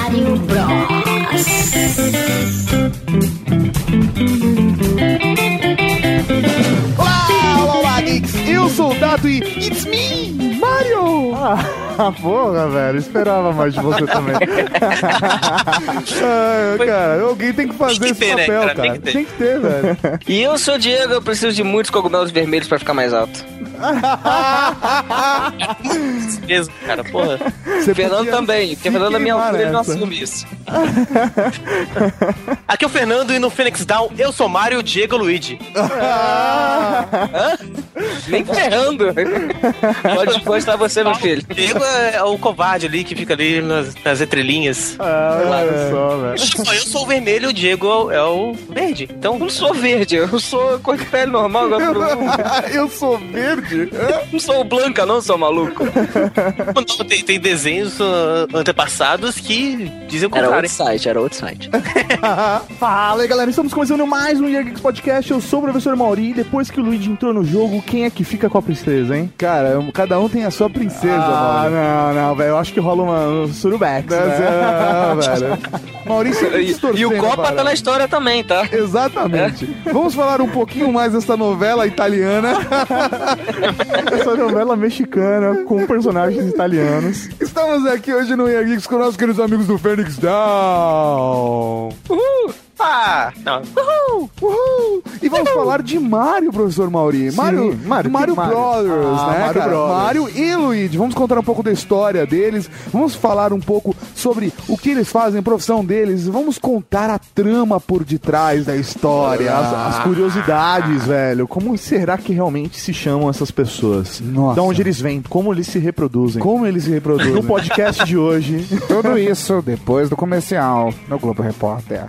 Mario Bros. Olá, olá, geeks! Eu sou o Dato e It's me, Mario! Ah, porra, velho. Esperava mais de você também. ah, cara, alguém tem que fazer Tem esse que ter, né, papel, cara? cara. Tem que ter. Tem que ter, velho. E eu sou o Diego, eu preciso de muitos cogumelos vermelhos pra ficar mais alto. Mesmo, cara, porra. Você Fernando também, porque Fernando é minha altura, ele não assume isso. Aqui é o Fernando e no Phoenix Down eu sou Mario Diego Luigi. Nem ferrando. Pode postar você, meu filho. Diego é o covarde ali que fica ali nas, nas entrelinhas. Ah, olha só, velho. Eu sou o vermelho e o Diego é o verde. Então, Eu não sou verde, eu sou cor de pele normal, mundo. Eu sou verde? Não sou blanca, não, sou maluco. tem, tem desenhos uh, antepassados que dizem o contrário. Outro site, era outro site. Fala aí, galera. Estamos começando mais um Year Geeks Podcast. Eu sou o professor Mauri. E depois que o Luigi entrou no jogo, quem é que fica com a princesa, hein? Cara, cada um tem a sua princesa, Ah, mano. não, não, velho. Eu acho que rola uma um surubex, né? Não, velho. Maurício E, e o Copa tá na história também, tá? Exatamente. Vamos falar um pouquinho mais dessa novela italiana. Essa novela mexicana com personagens italianos. Estamos aqui hoje no Year Geeks com nossos queridos amigos do Fênix Down. Wow. Ah, não. Uhul! E vamos falar de Mario, professor Mauri. Mario, Mario, Mario, Mario? Brothers, Ah, né, Mario cara? Brothers. Mario e Luigi. Vamos contar um pouco da história deles. Vamos falar um pouco sobre o que eles fazem, a profissão deles. Vamos contar a trama por detrás da história. As, as curiosidades, velho. Como será que realmente se chamam essas pessoas? Nossa. De onde eles vêm? Como eles se reproduzem? Como eles se reproduzem. No podcast de hoje. Tudo isso depois do comercial no Globo Repórter.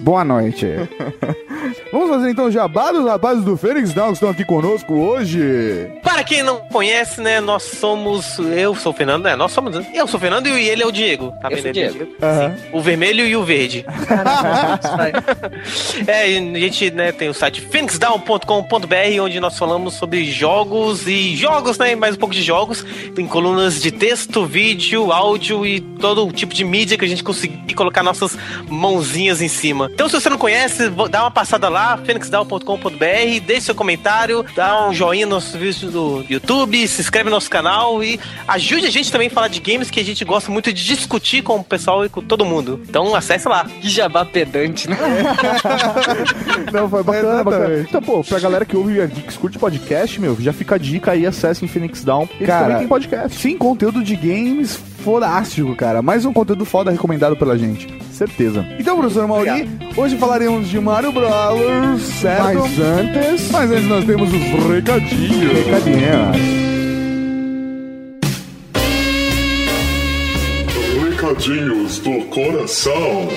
Boa noite. Vamos fazer então o jabá dos rapazes do Fênix Down que estão aqui conosco hoje. Para quem não conhece, né, nós somos. Eu sou o Fernando, né? Nós somos. Eu sou o Fernando e ele é o Diego. Tá vendo? Diego. Sim. O vermelho e o verde. é, a gente né, tem o site phoenixdown.com.br, onde nós falamos sobre jogos e jogos, né? Mais um pouco de jogos. Tem colunas de texto, vídeo, áudio e todo tipo de mídia que a gente conseguir colocar nossas mãozinhas em cima. Então, se você não conhece, dá uma passada lá, phoenixdown.com.br, deixe seu comentário, dá um joinha nos vídeos do YouTube, se inscreve no nosso canal e ajude a gente também a falar de games que a gente gosta muito de discutir com o pessoal e com todo mundo. Então, acesse lá. Que jabá pedante, né? Não, foi bacana, bacana. Exatamente. Então, pô, pra galera que ouve Geeks, curte podcast, meu, já fica a dica aí, acessem Phoenix Down. Eles Cara, também têm podcast. Sim, conteúdo de games fodástico, cara. Mais um conteúdo foda recomendado pela gente. Certeza. Então, professor Mauri, hoje falaremos de Mario Bros, certo? Mas antes... Mas antes nós temos os recadinhos. Recadinhos. Recadinhos do coração.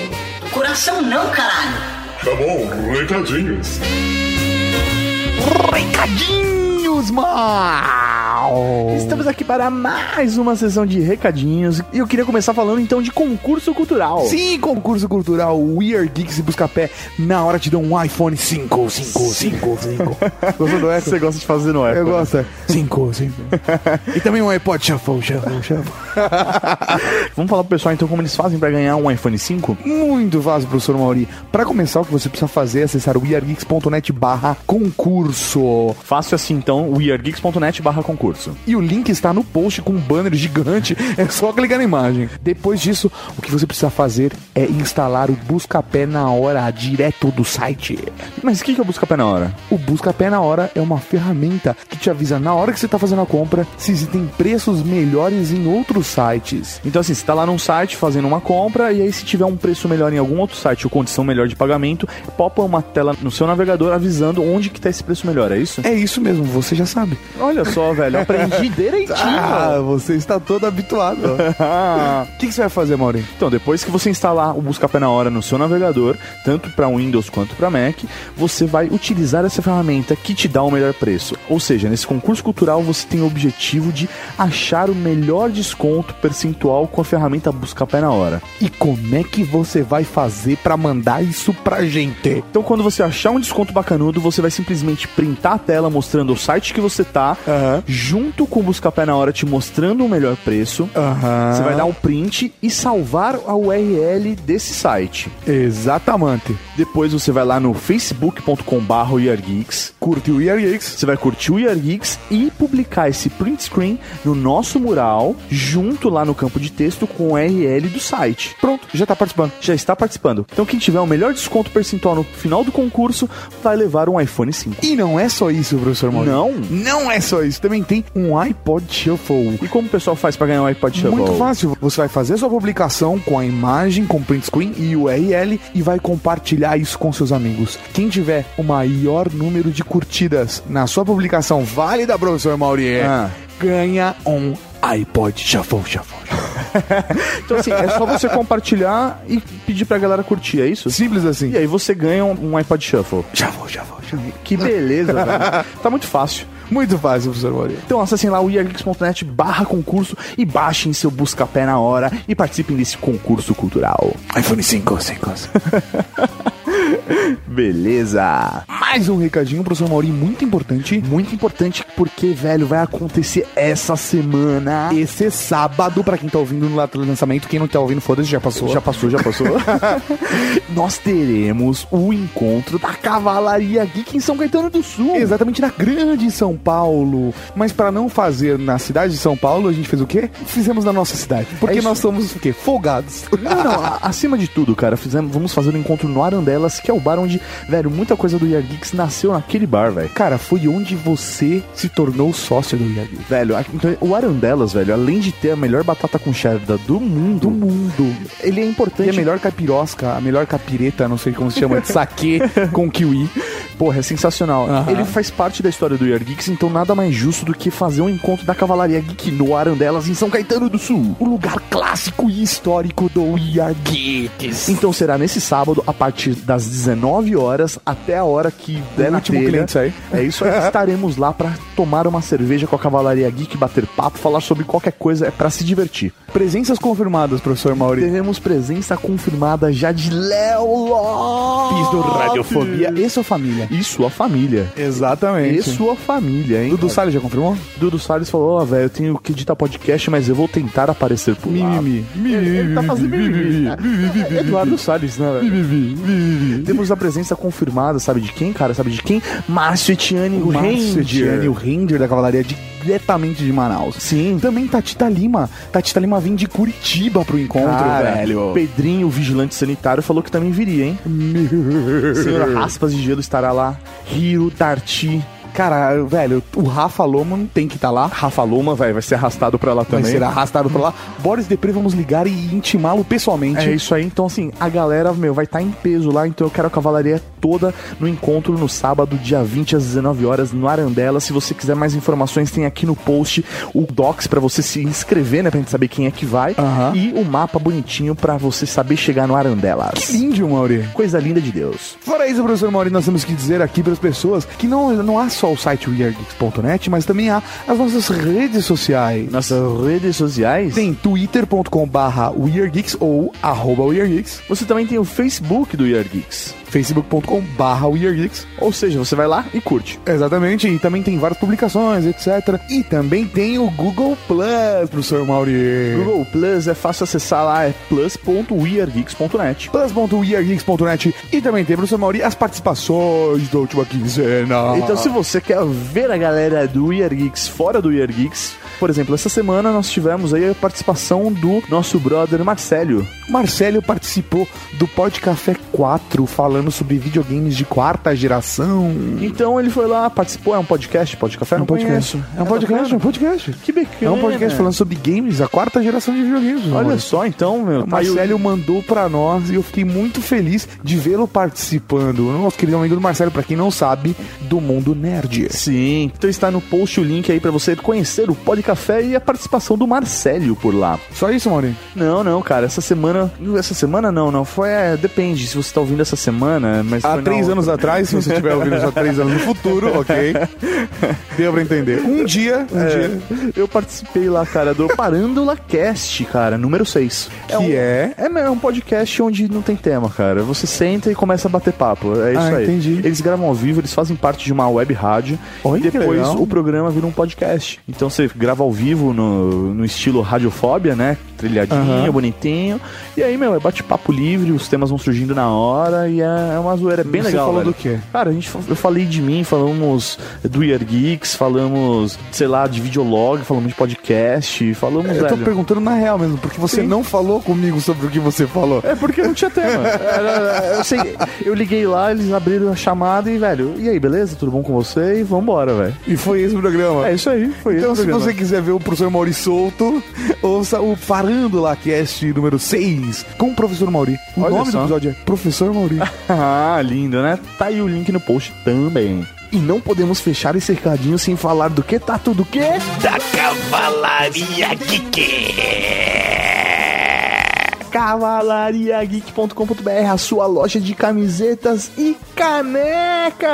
Coração não, caralho. Tá bom, recadinhos. Recadinhos, mal! Estamos aqui para mais uma sessão de recadinhos. E eu queria começar falando então de concurso cultural. Sim, concurso cultural We Are Geeks e Buscapé na hora te dão um iPhone 5, 5, 5, 5. Gostou do eco? Você gosta de fazer no eco? Eu né? gosto. é. 5, 5. E também um iPod Shuffle, Shuffle, Shuffle. Vamos falar pro pessoal então como eles fazem para ganhar um iPhone 5? Muito fácil, professor Mauri. Para começar, o que você precisa fazer é acessar o weargeeks.net barra concurso. Fácil assim então, weargeeks.net barra concurso. E o link está no post com um banner gigante. É só clicar na imagem. Depois disso, o que você precisa fazer é instalar o Buscapé na hora, direto do site. Mas o que, é o Buscapé na hora? O Buscapé na hora é uma ferramenta que te avisa na hora que você está fazendo a compra se existem preços melhores em outros sites. Então assim, você tá lá num site fazendo uma compra e aí se tiver um preço melhor em algum outro site ou condição melhor de pagamento, popa uma tela no seu navegador avisando onde que tá esse preço melhor, é isso? É isso mesmo, você já sabe. Olha só, velho, aprendi direitinho. Ah, você está todo habituado. O que, que você vai fazer, Mauri? Então, depois que você instalar o Buscapé na hora no seu navegador, tanto para Windows quanto para Mac, você vai utilizar essa ferramenta que te dá o melhor preço. Ou seja, nesse concurso cultural você tem o objetivo de achar o melhor desconto percentual com a ferramenta Busca Pé na Hora. E como é que você vai fazer pra mandar isso pra gente? Então, quando você achar um desconto bacanudo, você vai simplesmente printar a tela mostrando o site que você tá, Aham. junto com o Buscapé na hora te mostrando o melhor preço. Aham. Você vai dar um print e salvar a URL desse site. Exatamente. Depois você vai lá no facebook.com.br Geeks. Curte o Year Geeks. Você vai curtir o Year Geeks e publicar esse print screen no nosso mural, junto lá no campo de texto com o URL do site. Pronto, já tá participando. Já está participando. Então quem tiver o melhor desconto percentual no final do concurso vai levar um iPhone 5. E não é só isso, professor Maurício. Não? Não é só isso. Também tem um iPod Shuffle. E como o pessoal faz para ganhar um iPod Shuffle? Muito fácil. Você vai fazer sua publicação com a imagem, com print screen e URL e vai compartilhar isso com seus amigos. Quem tiver o maior número de curtidas na sua publicação válida, professor Mauri, Ah. ganha um iPod Shuffle, Shuffle. Então assim, é só você compartilhar e pedir pra galera curtir, é isso? Simples assim. E aí você ganha um, um iPod Shuffle. Shuffle, Shuffle, Shuffle. Que beleza, velho. Tá muito fácil. Muito fácil, professor Mauri. Então acessem lá o iargeeks.net barra concurso e baixem seu busca-pé na hora e participem desse concurso cultural. iPhone 5, 5. Beleza! Mais um recadinho, professor Mauri, muito importante. Muito importante porque, velho, vai acontecer essa semana. Esse sábado, pra quem tá ouvindo no lado do lançamento, quem não tá ouvindo, foda-se, já passou. Já passou, já passou. Nós teremos o encontro da Cavalaria Geek em São Caetano do Sul. Exatamente na grande São Paulo. Mas pra não fazer na cidade de São Paulo, a gente fez o quê? Fizemos na nossa cidade. Porque É nós somos o quê? Folgados. Não, não, acima de tudo, cara, fizemos, vamos fazer um encontro no Arandelas, que é o bar onde, velho, muita coisa do Year Geeks nasceu naquele bar, velho. Cara, foi onde você se tornou sócio do Yagi. Velho, então, o Arandelas, velho, além de ter a melhor batata com cheddar do mundo, Do mundo. ele é E importante. a melhor capirosca, a melhor capireta, não sei como se chama, de saque com kiwi. Porra, é sensacional. Ele faz parte da história do Year Geeks, então nada mais justo do que fazer um encontro da Cavalaria Geek no Arandelas, em São Caetano do Sul. O lugar clássico e histórico do Yagi. Então será nesse sábado, a partir das 19 horas até a hora que der na último telha. cliente sair. É isso aí. Estaremos lá pra tomar uma cerveja com a Cavalaria Geek, bater papo, falar sobre qualquer coisa, é pra se divertir. Presenças confirmadas, professor Mauri. Teremos presença confirmada já de Léo Lopes do Radiofobia e sua família. E sua família. Exatamente. E sua família, hein? Dudu Salles já confirmou? Dudu Salles falou, ó, velho, eu tenho que editar podcast, mas eu vou tentar aparecer por lá. Mimimi. Ele tá fazendo mimimi. Eduardo Salles, né, velho? Temos a presença confirmada, sabe de quem, cara? Sabe de quem? Márcio Etienne, o Márcio Etienne, o Ranger. Ranger da Cavalaria diretamente de Manaus. Sim. Também Tatita Lima. Tatita Lima vem de Curitiba pro encontro, Cara, velho. Pedrinho, o vigilante sanitário, falou que também viria, hein? Senhora Raspas de Gelo estará lá. Hiro, Darty, Cara, velho, o Rafa Loman tem que estar lá. Rafa Loma, vai, vai ser arrastado pra lá Vai também. ser arrastado pra lá. Boris Depre, vamos ligar e intimá-lo pessoalmente. É isso aí, então assim, a galera, meu, vai estar em peso lá, então eu quero a cavalaria toda no encontro no sábado, dia 20 às 19 horas no Arandela. Se você quiser mais informações, tem aqui no post o docs pra você se inscrever, né, pra gente saber quem é que vai, Aham. e o mapa bonitinho pra você saber chegar no Arandelas. Lindo, Mauri. Coisa linda de Deus. Fora isso, professor Mauri, nós temos que dizer aqui para as pessoas que não, não há só o site weirdgeeks.net, mas também há as nossas redes sociais. Nossas redes sociais. Tem twitter.com barra weirdgeeks ou arroba weirdgeeks, Você também tem o Facebook do Year Geeks. facebook.com barra. Ou seja, você vai lá e curte. Exatamente, e também tem várias publicações, etc. E também tem o Google Plus, professor Mauri. Google Plus é fácil acessar lá, é plus.weargeeks.net. plus.weirdgeeks.net e também tem, professor Mauri, as participações da última quinzena. Então, se você quer ver a galera do Year Geeks fora do Year Geeks, por exemplo, essa semana nós tivemos aí a participação do nosso brother Marcélio. Marcelo participou do Pod Café 4 falando sobre videogames de quarta geração. Então ele foi lá, participou, é um podcast, Pod Café? É um podcast. conheço. É um podcast, é um podcast. Que bacana. É um podcast falando sobre games, a quarta geração de videogames. Olha mano. só, então, meu. O tá o- Marcelo mandou pra nós e eu fiquei muito feliz de vê-lo participando. Nosso querido amigo do Marcelo, pra quem não sabe, do mundo nerd. Sim, então está no post o link aí pra você conhecer o Pod de café e a participação do Marcélio por lá. Só isso, Maurinho? Não, não, cara, essa semana. Essa semana não, não. Foi. É, depende se você tá ouvindo essa semana, mas. Há três anos atrás, se você estiver ouvindo há três anos no futuro, ok? Deu pra entender. Um dia, um dia, Eu participei lá, cara, do Parândula Cast, cara, número 6. que é... É, é um podcast onde não tem tema, cara. Você senta e começa a bater papo. É isso Ah, aí. entendi. Eles gravam ao vivo, eles fazem parte de uma web rádio. Olha e depois o programa vira um podcast. Então você grava ao vivo no, no estilo radiofóbia, né? Trilhadinho, Aham. bonitinho. E aí, meu, é bate-papo livre, os temas vão surgindo na hora e é, é uma zoeira bem Você legal. falou velho. do quê? Cara, a gente, eu falei de mim, falamos do Year Geeks, falamos, sei lá, de videolog, falamos de podcast, falamos, Eu tô velho. perguntando na real mesmo, porque você Sim. não falou comigo sobre o que você falou. É porque não tinha tema. Era- eu, sei, eu liguei lá, eles abriram a chamada e, velho, e aí, beleza? Tudo bom com você? E vambora, velho. E foi esse o programa. É isso aí, foi Então, esse se o programa. você quiser ver o professor Mauri solto, ouça o Farândola Cast número 6 com o professor Mauri. O Olha nome do só. episódio é Professor Mauri. Ah, lindo, né? Tá aí o link no post também. E não podemos fechar esse recadinho sem falar do que tá tudo o quê? Da Cavalaria Geek. cavalariageek.com.br, a sua loja de camisetas e canecas.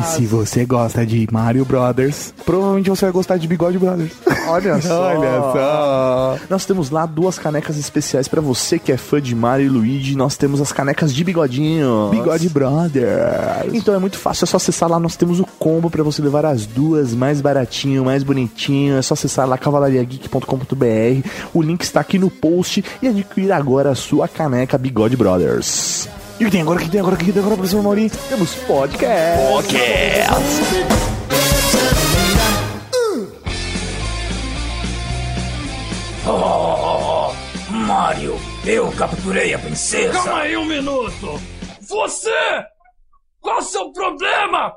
E se você gosta de Mario Brothers, provavelmente você vai gostar de Bigode Brothers. Olha só. Olha só. Nós temos lá duas canecas especiais pra você que é fã de Mario e Luigi. Nós temos as canecas de bigodinho. Bigode Brothers. Então é muito fácil, é só acessar lá. Nós temos o combo pra você levar as duas mais baratinho, mais bonitinho. É só acessar lá cavalariageek.com.br. O link está aqui no post e adquirir agora a sua caneca Bigode Brothers. E o que tem agora? O que tem agora? O que tem agora, professor Mauri? Temos podcast. Oh, Mario, eu capturei a princesa. Calma aí um minuto! Você! Qual o seu problema?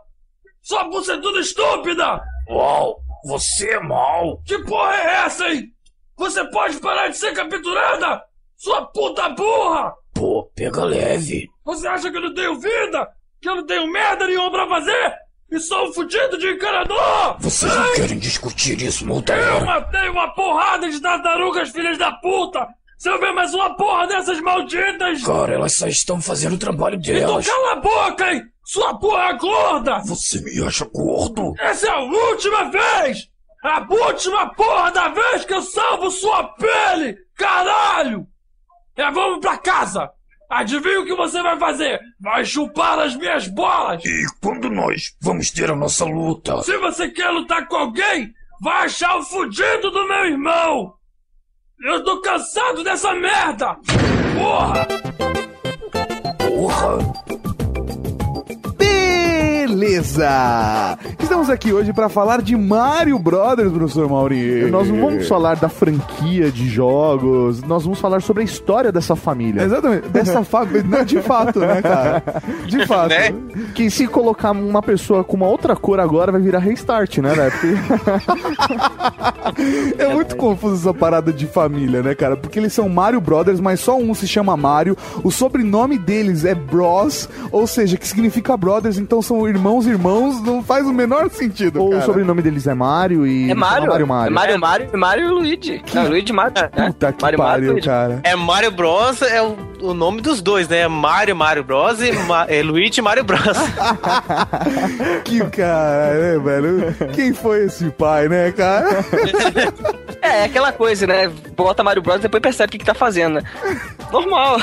Sua bucetuda estúpida! Uau, você é mau. Que porra é essa, hein? Você pode parar de ser capturada? Sua puta burra! Pô, pega leve. Você acha que eu não tenho vida? Que eu não tenho merda nenhuma pra fazer? E sou um fudido de encanador! Vocês não querem discutir isso outra Eu matei uma porrada de tartarugas, filhas da puta! Se eu ver mais uma porra dessas malditas! Cara, elas só estão fazendo o trabalho Então delas. cala a boca, hein! Sua porra gorda! Você me acha gordo? Essa é a última vez! A última porra da vez que eu salvo sua pele! Caralho! É, vamos pra casa! Adivinha o que você vai fazer? Vai chupar as minhas bolas! E quando nós vamos ter a nossa luta? Se você quer lutar com alguém, vai achar o fudido do meu irmão! Eu tô cansado dessa merda! Porra! Porra! Beleza! Estamos aqui hoje para falar de Mario Brothers, professor Mauri. Nós não vamos falar da franquia de jogos, nós vamos falar sobre a história dessa família. Exatamente, dessa família. De fato, né, cara? De fato. Né? Que se colocar uma pessoa com uma outra cor agora vai virar restart, né, velho? Porque- É muito confuso essa parada de família, né, cara? Porque eles são Mario Brothers, mas só um se chama Mario. O sobrenome deles é Bros, ou seja, que significa brothers, então são irmãos irmãos, não faz o menor sentido, Ou cara. o sobrenome deles é Mario e. É Mario. Mario Mario. É Mario Mario e Mario e Luigi. Não, Luigi Mario. né? Puta que Mario Mario pariu, Luigi. cara. É Mario Bros. é o, o nome dos dois, né? Mario Mario Bros. e Ma é Luigi Mario Bros. Que cara, né, velho? Quem foi esse pai, né, cara? É, é aquela coisa, né? Bota Mario Bros e depois percebe o que, que tá fazendo. né? Normal.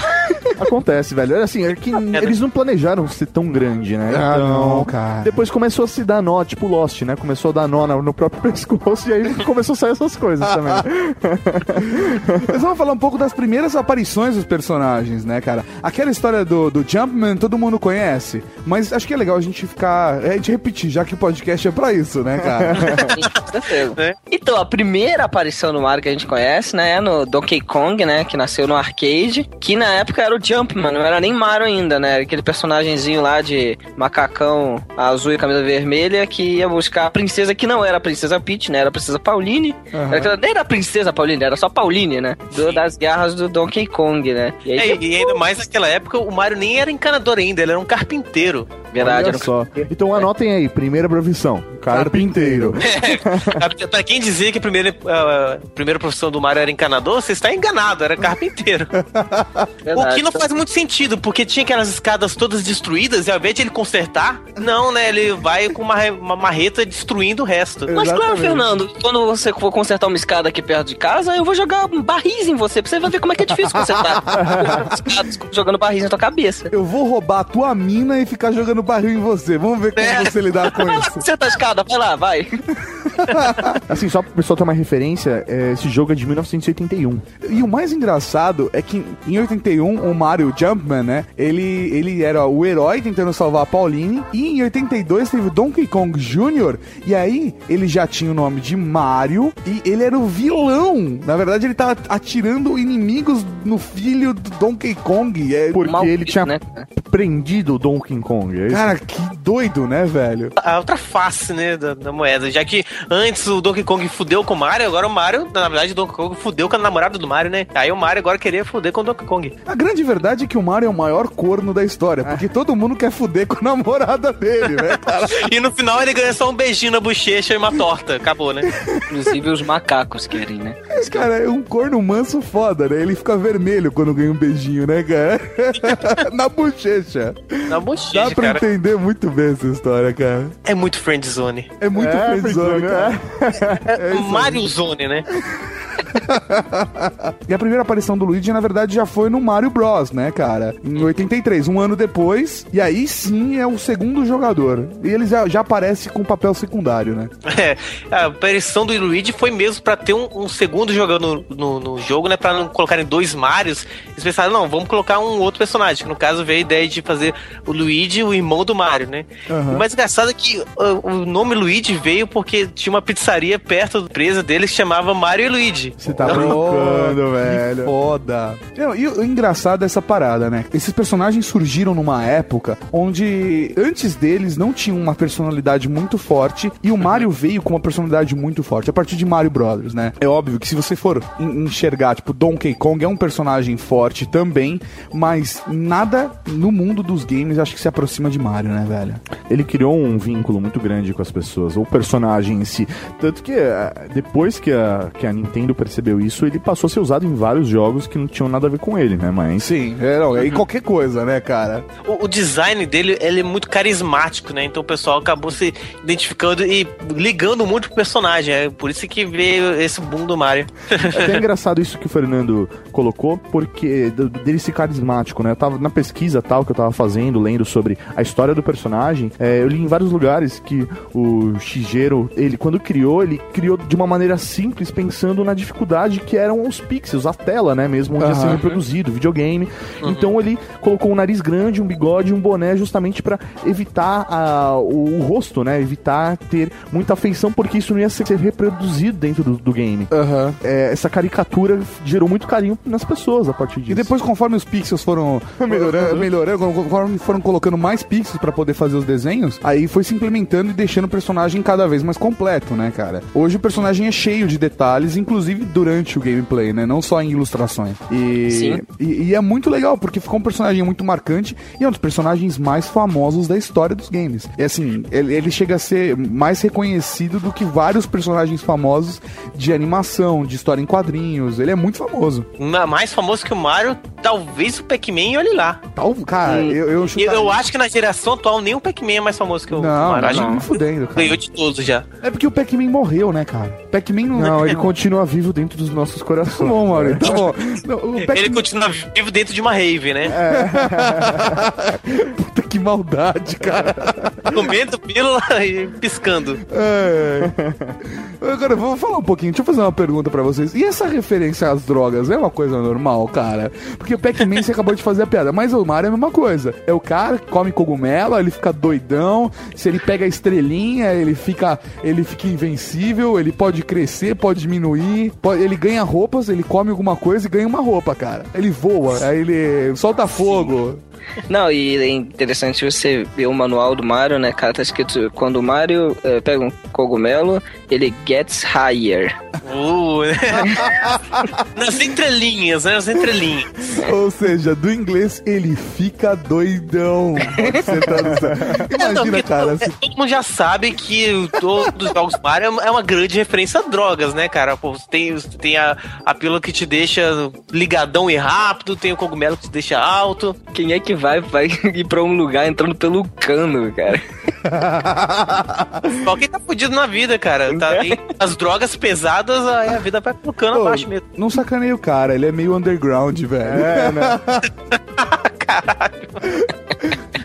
Acontece, velho. É Assim, é que eles não planejaram ser tão grande, né? Ah, não, cara. Depois começou a se dar nó, tipo Lost, né? Começou a dar nó no próprio pescoço e aí começou a sair essas coisas também. Mas vamos falar um pouco das primeiras aparições dos personagens, né, cara? Aquela história do, do Jumpman todo mundo conhece, mas acho que é legal a gente ficar. A gente repetir, já que o podcast é pra isso, né, cara? Com certeza. É. Então, a primeira aparição no Mario que a gente conhece, né, no Donkey Kong, né, que nasceu no arcade, que na época era o Jumpman, não era nem Mario ainda, né, aquele personagemzinho lá de macacão azul e camisa vermelha que ia buscar a princesa que não era a princesa Peach, né, era a princesa Pauline, era aquela- nem era a princesa Pauline, era só Pauline, né, do- das garras do Donkey Kong, né. E aí, É, e ainda mais naquela época, o Mario nem era encanador ainda, ele era um carpinteiro. verdade, Olha era só. Então anotem aí, primeira profissão. Carpinteiro. É, pra quem dizia que a primeira, a primeira profissão do Mario era encanador, você está enganado, era carpinteiro. o Verdade. que não faz muito sentido, porque tinha aquelas escadas todas destruídas e ao invés de ele consertar, não, né? Ele vai com uma, uma marreta destruindo o resto. Mas claro. Fernando, quando você for consertar uma escada aqui perto de casa, eu vou jogar barris em você, pra você ver como é que é difícil consertar. Escadas jogando barris na tua cabeça. Eu vou roubar a tua mina e ficar jogando barril em você. Vamos ver como É. você lidar com Vai lá isso. consertar a escada, vai lá, vai. Assim, só pro pessoal ter uma referência, é, esse jogo é de 1981. E o mais engraçado é que em 81 o Mario Jumpman, né? Ele, ele era o herói tentando salvar a Pauline. E em 82 teve o Donkey Kong Jr. E aí ele já tinha o nome de Mario e ele era o vilão. Na verdade, ele tava atirando inimigos no filho do Donkey Kong. É, Porque Maldito, ele tinha né? prendido o Donkey Kong. É isso? Cara, que doido, né, velho? A outra face, né, da, da moeda. Já que antes o Donkey Kong fudeu com o Mario, agora o Mario, na verdade, o Donkey Kong fudeu com a namorada do Mario, né? Aí o Mario agora queria fuder com o Donkey Kong. A grande verdade é que o Mario é o maior corno da história, porque todo mundo quer fuder com a namorada dele, né, cara? E no final ele ganha só um beijinho na bochecha e uma torta. Acabou, né? Inclusive os macacos querem, né? Esse cara é um corno manso foda, né? Ele fica vermelho quando ganha um beijinho, né, cara? Na bochecha. Na Dá bochecha, pra cara. entender muito bem essa história, cara. É muito friendzone. É muito É, friendzone, friendzone, cara. É, Mario Zone, né? E a primeira aparição do Luigi, na verdade, já foi no Mario Bros, né, cara? Em 83, um ano depois. E aí sim é o segundo jogador. E ele já, já aparece com papel secundário, né? É, a aparição do Luigi foi mesmo pra ter um, um segundo jogando no, no, no jogo, né? Pra não colocarem dois Marios. Eles pensaram, não, vamos colocar um outro personagem. Que no caso veio a ideia de fazer o Luigi, o irmão do Mario, né? Aham. O mais engraçado é que uh, o nome Luigi veio porque tinha uma pizzaria perto da empresa dele que chamava Mario e Luigi. Você tá brincando, velho. Foda. Não, E o engraçado é essa parada, né? Esses personagens surgiram numa época onde antes deles não tinham uma personalidade muito forte e o Mario veio com uma personalidade muito forte a partir de Mario Brothers, né? É óbvio que se você for en- enxergar, tipo, Donkey Kong é um personagem forte também, mas nada no mundo dos games acho que se aproxima de Mario, né, velho? Ele criou um vínculo muito grande com as pessoas, o personagem em si. Tanto que eh, depois que a, que a Nintendo percebeu isso, ele passou a ser usado em vários jogos que não tinham nada a ver com ele, né? Mas. Sim, é, não, é qualquer coisa, né, cara? O, o design dele ele é muito carismático, né? Então o pessoal acabou se identificando e ligando muito pro personagem. É por isso que veio esse boom do Mario. É até engraçado isso que o Fernando colocou, porque dele ser carismático, né? Eu tava na pesquisa tal que eu tava fazendo, lendo sobre a história do personagem, é, eu li em vários lugares que o Shigeru, ele quando criou, ele criou de uma maneira simples, pensando na dificuldade que eram os pixels, a tela, né? Mesmo onde ia ser Aham. reproduzido, o videogame. Então ele colocou um nariz grande, um bigode e um boné justamente pra evitar a- o, o rosto, né? Evitar ter muita afeição, porque isso não ia ser reproduzido dentro do, do game Aham. é, essa caricatura gerou muito carinho nas pessoas a partir disso. E depois, conforme os pixels foram melhorando, melhorando conforme foram colocando mais pixels pra poder fazer os desenhos, aí foi se implementando e deixando o personagem cada vez mais completo, né, cara? Hoje o personagem é cheio de detalhes, inclusive durante o gameplay, né? Não só em ilustrações. E, Sim. e, e é muito legal, porque ficou um personagem muito marcante e é um dos personagens mais famosos da história dos games. E assim, ele, ele chega a ser mais reconhecido do que vários personagens famosos de animação, de história em quadrinhos. Ele é muito famoso. Ma- Mais famoso que o Mario, talvez o Pac-Man olhe lá. Tal, cara, Hum. eu, eu, chutaria- eu acho que na geração atual nem o Pac-Man é mais famoso que o, Não, Mario. não, Acho não, fudendo, cara. ganhou de todos já. É porque o Pac-Man morreu, né, cara? Pac-Man não... Não, ele continua vivo dentro dos nossos Tá corações. bom, Mario, tá bom. Não, o Ele continua vivo dentro de uma rave, né? Puta que maldade, cara. Comendo pílula e piscando. É. Agora, vou falar um pouquinho. Deixa eu fazer uma pergunta pra vocês. E essa referência às drogas é uma coisa normal, cara? Porque o Pac-Man você acabou de fazer a piada, mas o Mario é a mesma coisa. É o cara que come cogumelo, ele fica doidão. Se ele pega a estrelinha, ele fica, ele fica invencível. Ele pode crescer, pode diminuir. pode- ele ganha roupas, ele come alguma coisa e ganha uma roupa, cara. Ele voa, aí ele solta fogo. Não, e é interessante você ver o manual do Mario, né, cara? Tá escrito: quando o Mario eh, pega um cogumelo, ele gets higher. Uh, nas entrelinhas, né? Nas entrelinhas. Ou seja, do inglês ele fica doidão. Pode ser tradução. É, não, Imagina, cara. todo, todo mundo já sabe que todos os jogos Mario é uma grande referência a drogas, né, cara? Pô, você tem, tem a, a pílula que te deixa ligadão e rápido, tem o cogumelo que te deixa alto. Quem é que vai, vai ir pra um lugar entrando pelo cano, cara? Só quem tá fudido na vida, cara. Tá, tem as drogas pesadas, aí a vida vai colocando Pô, abaixo mesmo. Não sacaneia o cara, ele é meio underground, velho. É, né?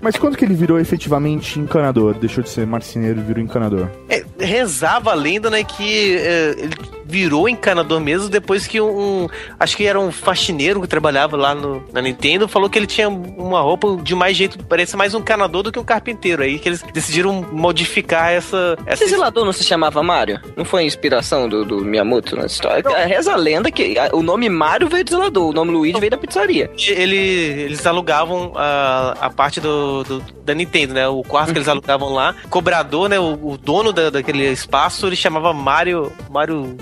Mas quando que ele virou efetivamente encanador? Deixou de ser marceneiro e virou encanador. É, rezava a lenda, né, que é, ele virou encanador mesmo depois que um, acho que era um faxineiro que trabalhava lá no, na Nintendo, falou que ele tinha uma roupa de mais jeito, parece mais um encanador do que um carpinteiro, aí que eles decidiram modificar essa... essa Esse zelador não se chamava Mario? Não foi inspiração do, do Miyamoto na história? Reza a lenda que a- o nome Mario veio do zelador, o nome Luigi veio da pizzaria. ele, eles alugavam a, a parte do, do- da Nintendo, né? O quarto que eles alugavam lá. Cobrador, né? O, o dono da- daquele espaço, ele chamava Mario. Mario.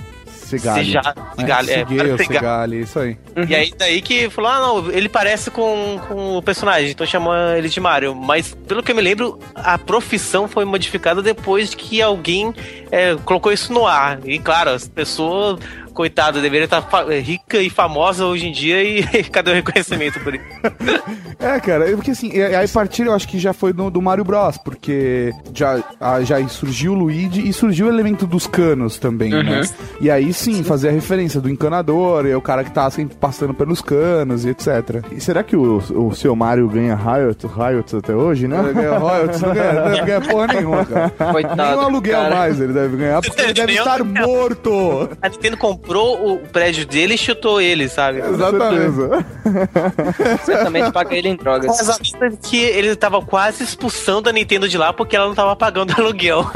Segali. Seja- Segali, é, Segali, Mario Segali. Segali, isso aí. E aí daí que falou: ah, não, ele parece com, com o personagem, então chama ele de Mario. Mas pelo que eu me lembro, a profissão foi modificada depois que alguém é, colocou isso no ar. E claro, as pessoas. Coitada, deveria estar fa- rica e famosa hoje em dia e cadê o reconhecimento por isso? É, cara, é porque assim, e aí a partir eu acho que já foi do, do Mario Bros, porque já, a- já surgiu o Luigi e surgiu o elemento dos canos também, né? E aí sim, fazer a referência do encanador, é o cara que tá sempre passando pelos canos e etc. E será que o, o seu Mario ganha Riot, Riot até hoje, né? Ele ganha royalties, não ganha, não deve ganhar porra nenhuma, cara. Coitado. Nem o aluguel cara. mais ele deve ganhar, porque ele deve estar morto. A Nintendo comprou o prédio dele e chutou ele, sabe? Exatamente. Certamente paga ele em drogas. Mas é que ele tava quase expulsando a Nintendo de lá porque ela não tava pagando aluguel.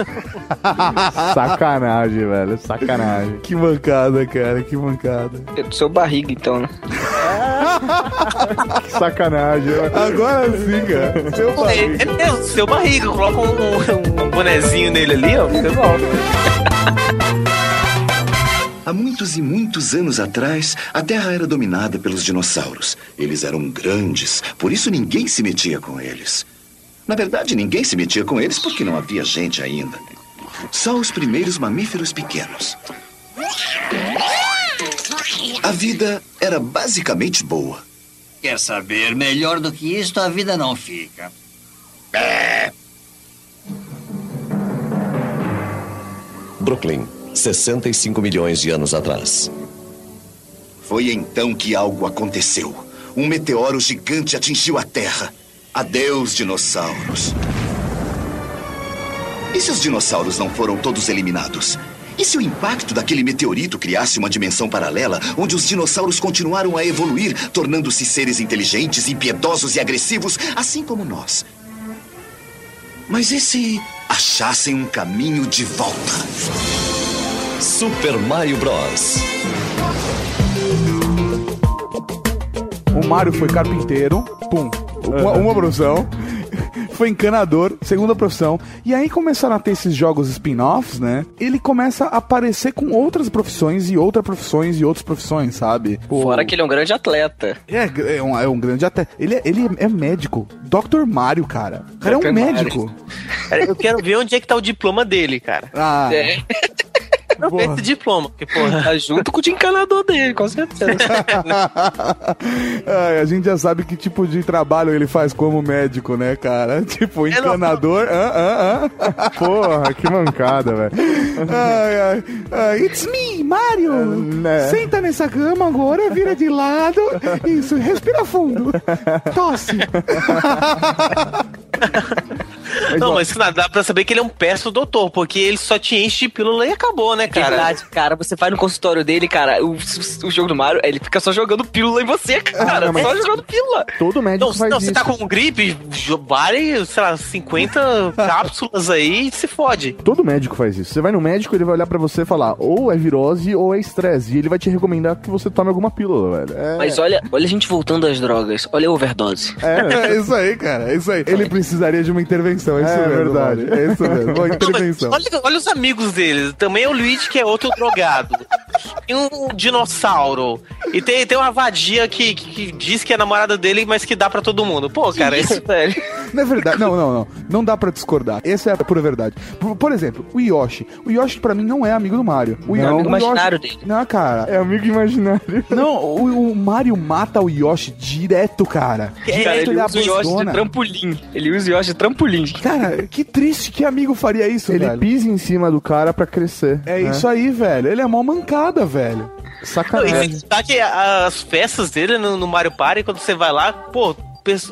Sacanagem, velho. Sacanagem. Que mancada, cara, que mancada. É do seu barriga, então, né? Que sacanagem. Agora sim, cara. Seu É, barriga. é mesmo, seu barriga, coloca um, um- um bonezinho nele ali, ó. fica bom. Há muitos e muitos anos atrás, a Terra era dominada pelos dinossauros. Eles eram grandes, por isso ninguém se metia com eles. Na verdade, ninguém se metia com eles porque não havia gente ainda. Só os primeiros mamíferos pequenos. A vida era basicamente boa. Quer saber? Melhor do que isto, a vida não fica. Brooklyn, 65 milhões de anos atrás. Foi então que algo aconteceu. Um meteoro gigante atingiu a Terra. Adeus, dinossauros. E se os dinossauros não foram todos eliminados? E se o impacto daquele meteorito criasse uma dimensão paralela onde os dinossauros continuaram a evoluir, tornando-se seres inteligentes, impiedosos e agressivos, assim como nós? Mas e se achassem um caminho de volta? Super Mario Bros. O Mario foi carpinteiro, pum, uma, uma profissão. Foi encanador, segunda profissão. E aí começaram a ter esses jogos spin-offs, né? Ele começa a aparecer com outras profissões e outras profissões e outras profissões, sabe? Pô, Fora que ele é um grande atleta. É, é um, é um grande até. Ele, é- ele é médico. Dr. Mario, cara. O cara é um Dr. Mario. médico. Cara, Eu quero ver onde é que tá o diploma dele, cara. Ah, É, Não vê esse diploma, porque, porra. tá junto com o de encanador dele, com certeza. Ai, a gente já sabe que tipo de trabalho ele faz como médico, né, cara? Tipo, É, encanador. Ah, ah, ah. Porra, que mancada, velho. Ai, ai, ai. It's me, Mario! né? Senta nessa cama agora, vira de lado. Isso, respira fundo. Tosse. não, ó, mas dá pra saber que ele é um péssimo doutor, porque ele só te enche de pílula e acabou, né, cara? Verdade, cara, você vai no consultório dele, cara, o, o jogo do Mario, ele fica só jogando pílula em você, cara. não, mas- Só jogando pílula. todo médico Não, faz não isso. você tá com gripe, vale, sei lá, 50 cápsulas aí e se fode. Todo médico faz isso. Você vai no médico, ele vai olhar pra você e falar ou é virose ou é estresse. E ele vai te recomendar que você tome alguma pílula, velho. É, Mas olha, olha a gente voltando às drogas. Olha a overdose. É isso aí, cara. É isso aí. Ele precisaria de uma intervenção. É isso É mesmo, verdade. É isso mesmo. Mas intervenção. olha, olha os amigos dele. Também é o Luigi, que é outro drogado. Tem um dinossauro. E tem, tem uma vadia que, que, que diz que é namorada dele, mas que dá pra todo mundo. Pô, cara, isso, velho. Não é verdade. Não, não, não. Não dá pra discordar. Essa é a pura verdade. Por, por exemplo, o Yoshi. O Yoshi, pra mim, não é amigo do Mario. O Não, Yo- amigo o Yoshi- imaginário dele. Não, cara. É amigo imaginário. Não, o, o Mario mata o Yoshi direto, cara. Cara, Direto ele usa o Yoshi de trampolim. Ele usa o Yoshi de trampolim. Cara, que triste. Que amigo faria isso, Ele velho? pisa em cima do cara pra crescer. É né? isso aí, velho. Ele é mó mancada, velho. Não, Sacanagem. e tá que as festas dele no, no Mario Party, quando você vai lá, pô,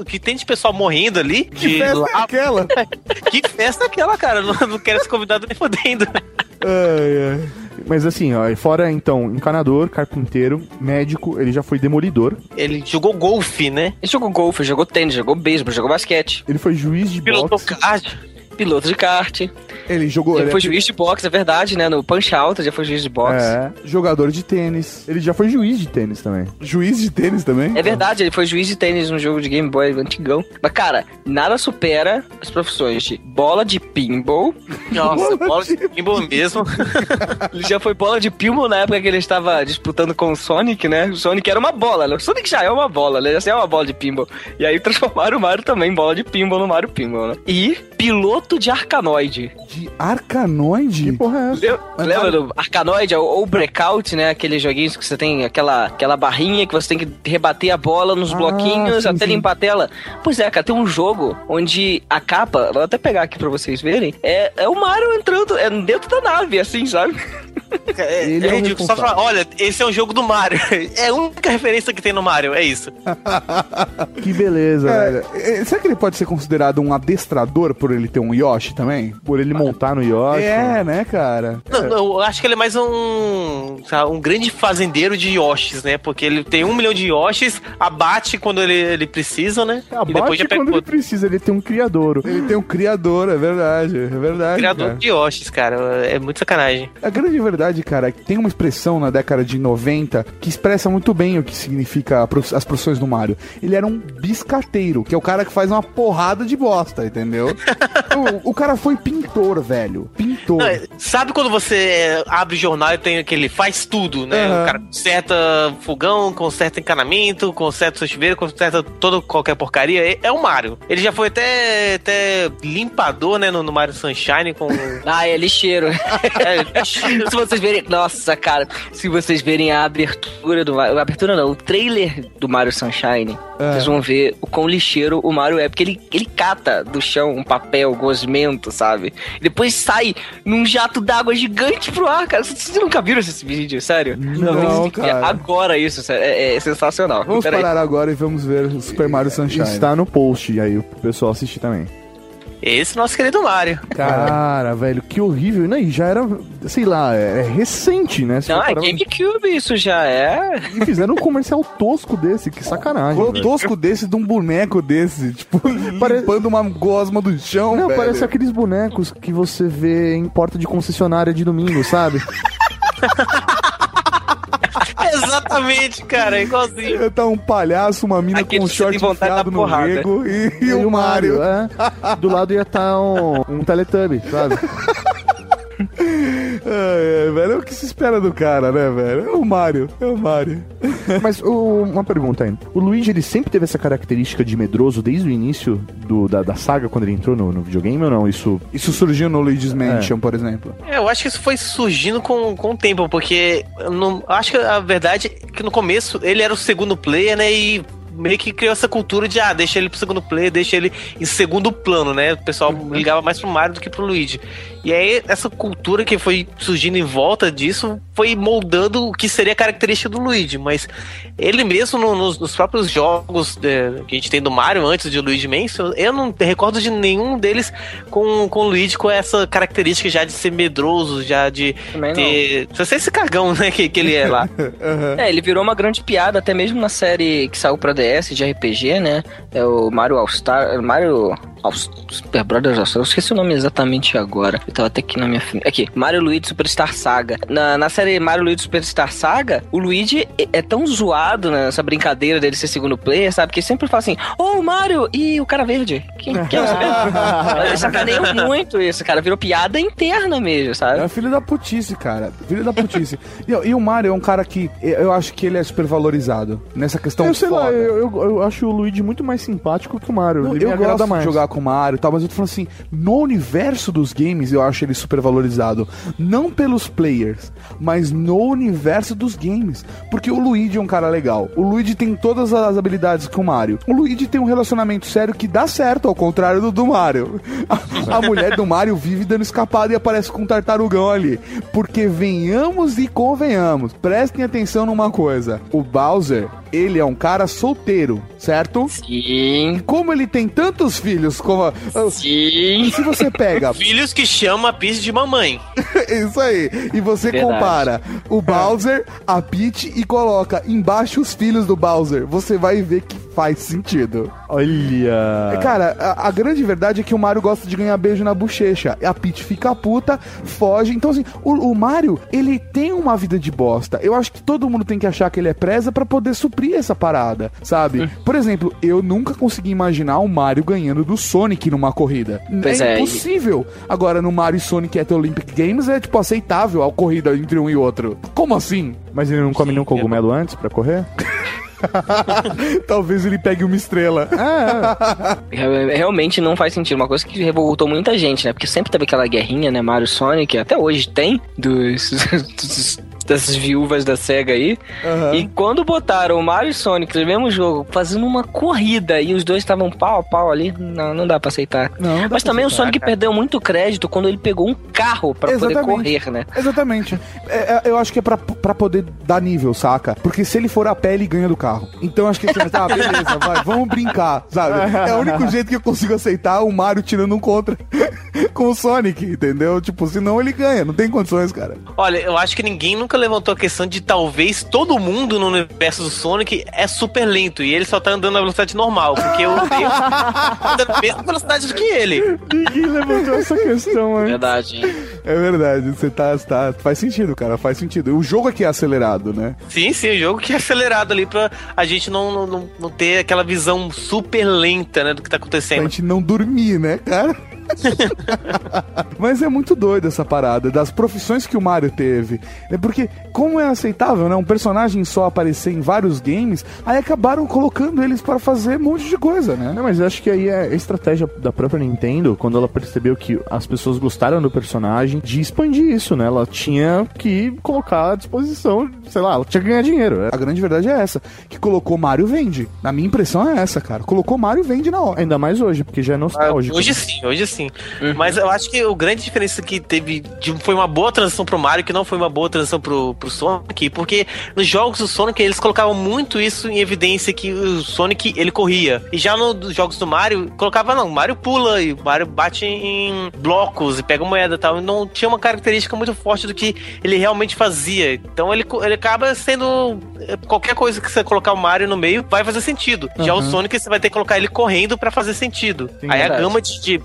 que tem de pessoal morrendo ali. Que de festa é aquela? que festa é aquela, cara? Não, não quero ser convidado nem fodendo. Ai, ai. Mas assim, ó, fora então, encanador, carpinteiro, médico, ele já foi demolidor. Ele jogou golfe, né? Ele jogou golfe, jogou tênis, jogou beisebol, jogou basquete. Ele foi juiz de Pilotou boxe. kart. Piloto de kart. Ele jogou. Ele ele foi é- juiz de boxe, é verdade, né? No Punch Out já foi juiz de boxe. É, Jogador de tênis. ele já foi juiz de tênis também. Juiz de tênis também? É verdade, ele foi juiz de tênis num jogo de Game Boy antigão. Mas, cara, nada supera as profissões de bola de pinball. Nossa, bola de pinball mesmo. Ele já foi bola de pinball na época que ele estava disputando com o Sonic, né? O Sonic era uma bola, né? O Sonic já é uma bola, né? Já é uma bola de pinball. E aí transformaram o Mario também em bola de pinball no Mario Pinball, né? E piloto de arcanoide. De arcanoide? Que porra é essa? Lem- Lembra do Arcanoid ou Breakout, né? Aqueles joguinhos que você tem aquela, aquela barrinha que você tem que rebater a bola nos Ah, bloquinhos sim, até sim. limpar a tela. Pois é, cara, tem um jogo onde a capa, vou até pegar aqui pra vocês verem, é, é o Mario entrando é dentro da nave, assim, sabe? É, Ele é é o ridículo. Só falar, olha, esse é um jogo do Mario. É a única referência que tem no Mario, é isso. Que beleza, velho. É, é, será que ele pode ser considerado um adestrador por ele ter um Yoshi também? Por ele montar no Yoshi. É, né, cara? Não, não, eu acho que ele é mais um, um grande fazendeiro de Yoshis, né? Porque ele tem um milhão de Yoshis, abate quando ele, ele precisa, né? Abate e depois já pega quando ele precisa, ele tem um criadouro. Ele tem um criador, é verdade. É verdade. Criador cara. de Yoshis, cara. É muito sacanagem. A grande verdade, cara, é que tem uma expressão na década de 90 que expressa muito bem o que significa as profissões do Mario. Ele era um biscateiro, que é o cara que faz uma porrada de bosta, entendeu? o, o cara foi pintor, velho. Pintor. Não, sabe quando você abre jornal e tem aquele faz tudo, né? Aham. O cara conserta fogão, conserta encanamento, conserta seu chuveiro, conserta toda qualquer porcaria. É, é o Mario. Ele já foi até, até limpador, né? No, no Mario Sunshine com. Ah, é lixeiro. é, se vocês verem. Nossa, cara, se vocês verem a abertura do Mario. A abertura não, o trailer do Mario Sunshine, É. vocês vão ver o quão lixeiro o Mario é. Porque ele, ele cata do chão um papel gosmento, sabe? E depois sai num jato d'água gigante pro ar, cara. Vocês nunca viram esse vídeo, sério? Não, ver cara. Agora isso, sério. É, é sensacional. Vamos Pera aí. parar agora e vamos ver o Super Mario Sunshine. Está no post aí, o pessoal assistir também. Esse nosso querido Mario. Cara, velho, que horrível. Não, e já era, sei lá, é, é recente, né? Se Não, é GameCube, isso já é. E fizeram um comercial tosco desse, que sacanagem. Velho. tosco desse de um boneco desse, tipo, Pare- limpando uma gosma do chão, Não, velho. parece aqueles bonecos que você vê em porta de concessionária de domingo, sabe? Exatamente, cara. é Igualzinho. Tá um palhaço, uma mina Aquele com um short vontade enfiado no rego e, e o Mario. é. Do lado ia estar um, um Teletubby, sabe? Ai, ai, velho, é o que se espera do cara, né, velho? É o Mario, é o Mario. Mas o- uma pergunta ainda. O Luigi, ele sempre teve essa característica de medroso desde o início do- da, da saga, quando ele entrou no, no videogame ou não? Isso... Isso surgiu no Luigi's Mansion, por exemplo. É, eu acho que isso foi surgindo com, com o tempo, porque eu não, acho que a verdade é que no começo ele era o segundo player, né? E meio que criou essa cultura de, ah, deixa ele pro segundo player, deixa ele em segundo plano, né? O pessoal ligava mais pro Mario do que pro Luigi. E aí, essa cultura que foi surgindo em volta disso foi moldando o que seria a característica do Luigi. Mas ele mesmo, no, nos, nos, próprios jogos é, que a gente tem do Mario antes de Luigi Mansion, eu não recordo de nenhum deles com, com o Luigi com essa característica já de ser medroso, já de Também ter. Você esse cagão, né, que, que ele é lá. uhum. É, ele virou uma grande piada, até mesmo na série que saiu pra DS de RPG, né? É o Mario All-Star. Mario Super Brothers eu esqueci o nome exatamente agora. Eu tava até aqui na minha frente. Aqui, Mario Luigi Superstar Saga. Na, na série Mario Luigi Superstar Saga, o Luigi é tão zoado nessa brincadeira dele ser segundo player, sabe? Que sempre fala assim: Ô, oh, Mario e o cara verde. Quem quer saber? Ele sacaneia muito isso, cara. Virou piada interna mesmo, sabe? É filho da putice, cara. Filho da putice. e, e, o Mario é um cara que eu acho que ele é super valorizado nessa questão. Eu sei foda. lá, eu, eu, eu, acho o Luigi muito mais simpático que o Mario. Não, eu gosto mais. de jogar com o Mario e tal, mas eu tô falando assim, no universo dos games eu acho ele super valorizado. Não pelos players, mas no universo dos games. Porque o Luigi é um cara legal. O Luigi tem todas as habilidades com o Mario. O Luigi tem um relacionamento sério que dá certo, ao contrário do do Mario. A, a mulher do Mario vive dando escapada e aparece com um tartarugão ali. Porque venhamos e convenhamos, prestem atenção numa coisa: o Bowser ele é um cara solteiro, certo? Sim. Como ele tem tantos filhos, como. Sim. Se você pega. filhos que chama a Peach de mamãe. Isso aí. E você Verdade. compara o Bowser, a Peach e coloca embaixo os filhos do Bowser. Você vai ver que faz sentido. Olha. Cara, a, a, grande verdade é que o Mario gosta de ganhar beijo na bochecha. A Peach fica puta, foge. Então, assim, o, o Mario, ele tem uma vida de bosta. Eu acho que todo mundo tem que achar que ele é presa para poder suprir essa parada, sabe? Hum. Por exemplo, eu nunca consegui imaginar o Mario ganhando do Sonic numa corrida. Pois é, é impossível. E... Agora, no Mario e Sonic at Olympic Games é, tipo, aceitável a corrida entre um e outro. Como assim? Mas ele não come nenhum cogumelo antes para correr? Talvez ele pegue uma estrela. É. Realmente não faz sentido. Uma coisa que revoltou muita gente, né? Porque sempre teve aquela guerrinha, né? Mario Sonic, até hoje tem, dos, dos dessas viúvas da SEGA aí. Uhum. E quando botaram o Mario e Sonic no mesmo jogo, fazendo uma corrida e os dois estavam pau a pau ali, não, não dá pra aceitar. Não, Mas também aceitar, o Sonic cara. perdeu muito crédito quando ele pegou um carro para poder correr, né? Exatamente. É, é, eu acho que é pra, pra poder dar nível, saca? Porque se ele for a pé, ele ganha do carro. Então acho que tá, beleza, vai, vamos brincar, sabe? É o único jeito que eu consigo aceitar o Mario tirando um contra com o Sonic, entendeu? Tipo, senão ele ganha, não tem condições, cara. Olha, eu acho que ninguém nunca levantou a questão de talvez todo mundo no universo do Sonic é super lento e ele só tá andando na velocidade normal, porque eu tenho a mesma velocidade do que ele. Ninguém levantou essa questão, mano. Verdade. É verdade, você tá, tá. Faz sentido, cara, faz sentido. O jogo aqui é acelerado, né? Sim, sim, o jogo que é acelerado ali pra a gente não, não, não ter aquela visão super lenta, né, do que tá acontecendo. Pra gente não dormir, né, cara? Mas é muito doido essa parada das profissões que o Mario teve. É porque, como é aceitável, né? Um personagem só aparecer em vários games, aí acabaram colocando eles para fazer um monte de coisa, né? Não, mas acho que aí é a estratégia da própria Nintendo, quando ela percebeu que as pessoas gostaram do personagem, de expandir isso, né? Ela tinha que colocar à disposição, sei lá, ela tinha que ganhar dinheiro. A grande verdade é essa, que colocou Mario vende. Na minha impressão é essa, cara. Colocou Mario vende na hora. Ainda mais hoje, porque já é nostálgico. Ah, hoje sim, hoje sim assim. Uhum. Mas eu acho que o grande diferença que teve de, foi uma boa transição pro Mario, que não foi uma boa transição pro, pro Sonic, porque nos jogos do Sonic eles colocavam muito isso em evidência que o Sonic ele corria. E já nos jogos do Mario, colocava não, o Mario pula e o Mario bate em blocos e pega moeda e tal. E não tinha uma característica muito forte do que ele realmente fazia. Então ele, ele acaba sendo qualquer coisa que você colocar o Mario no meio vai fazer sentido. Uhum. Já o Sonic você vai ter que colocar ele correndo para fazer sentido. Sim, Aí verdade. a gama de, de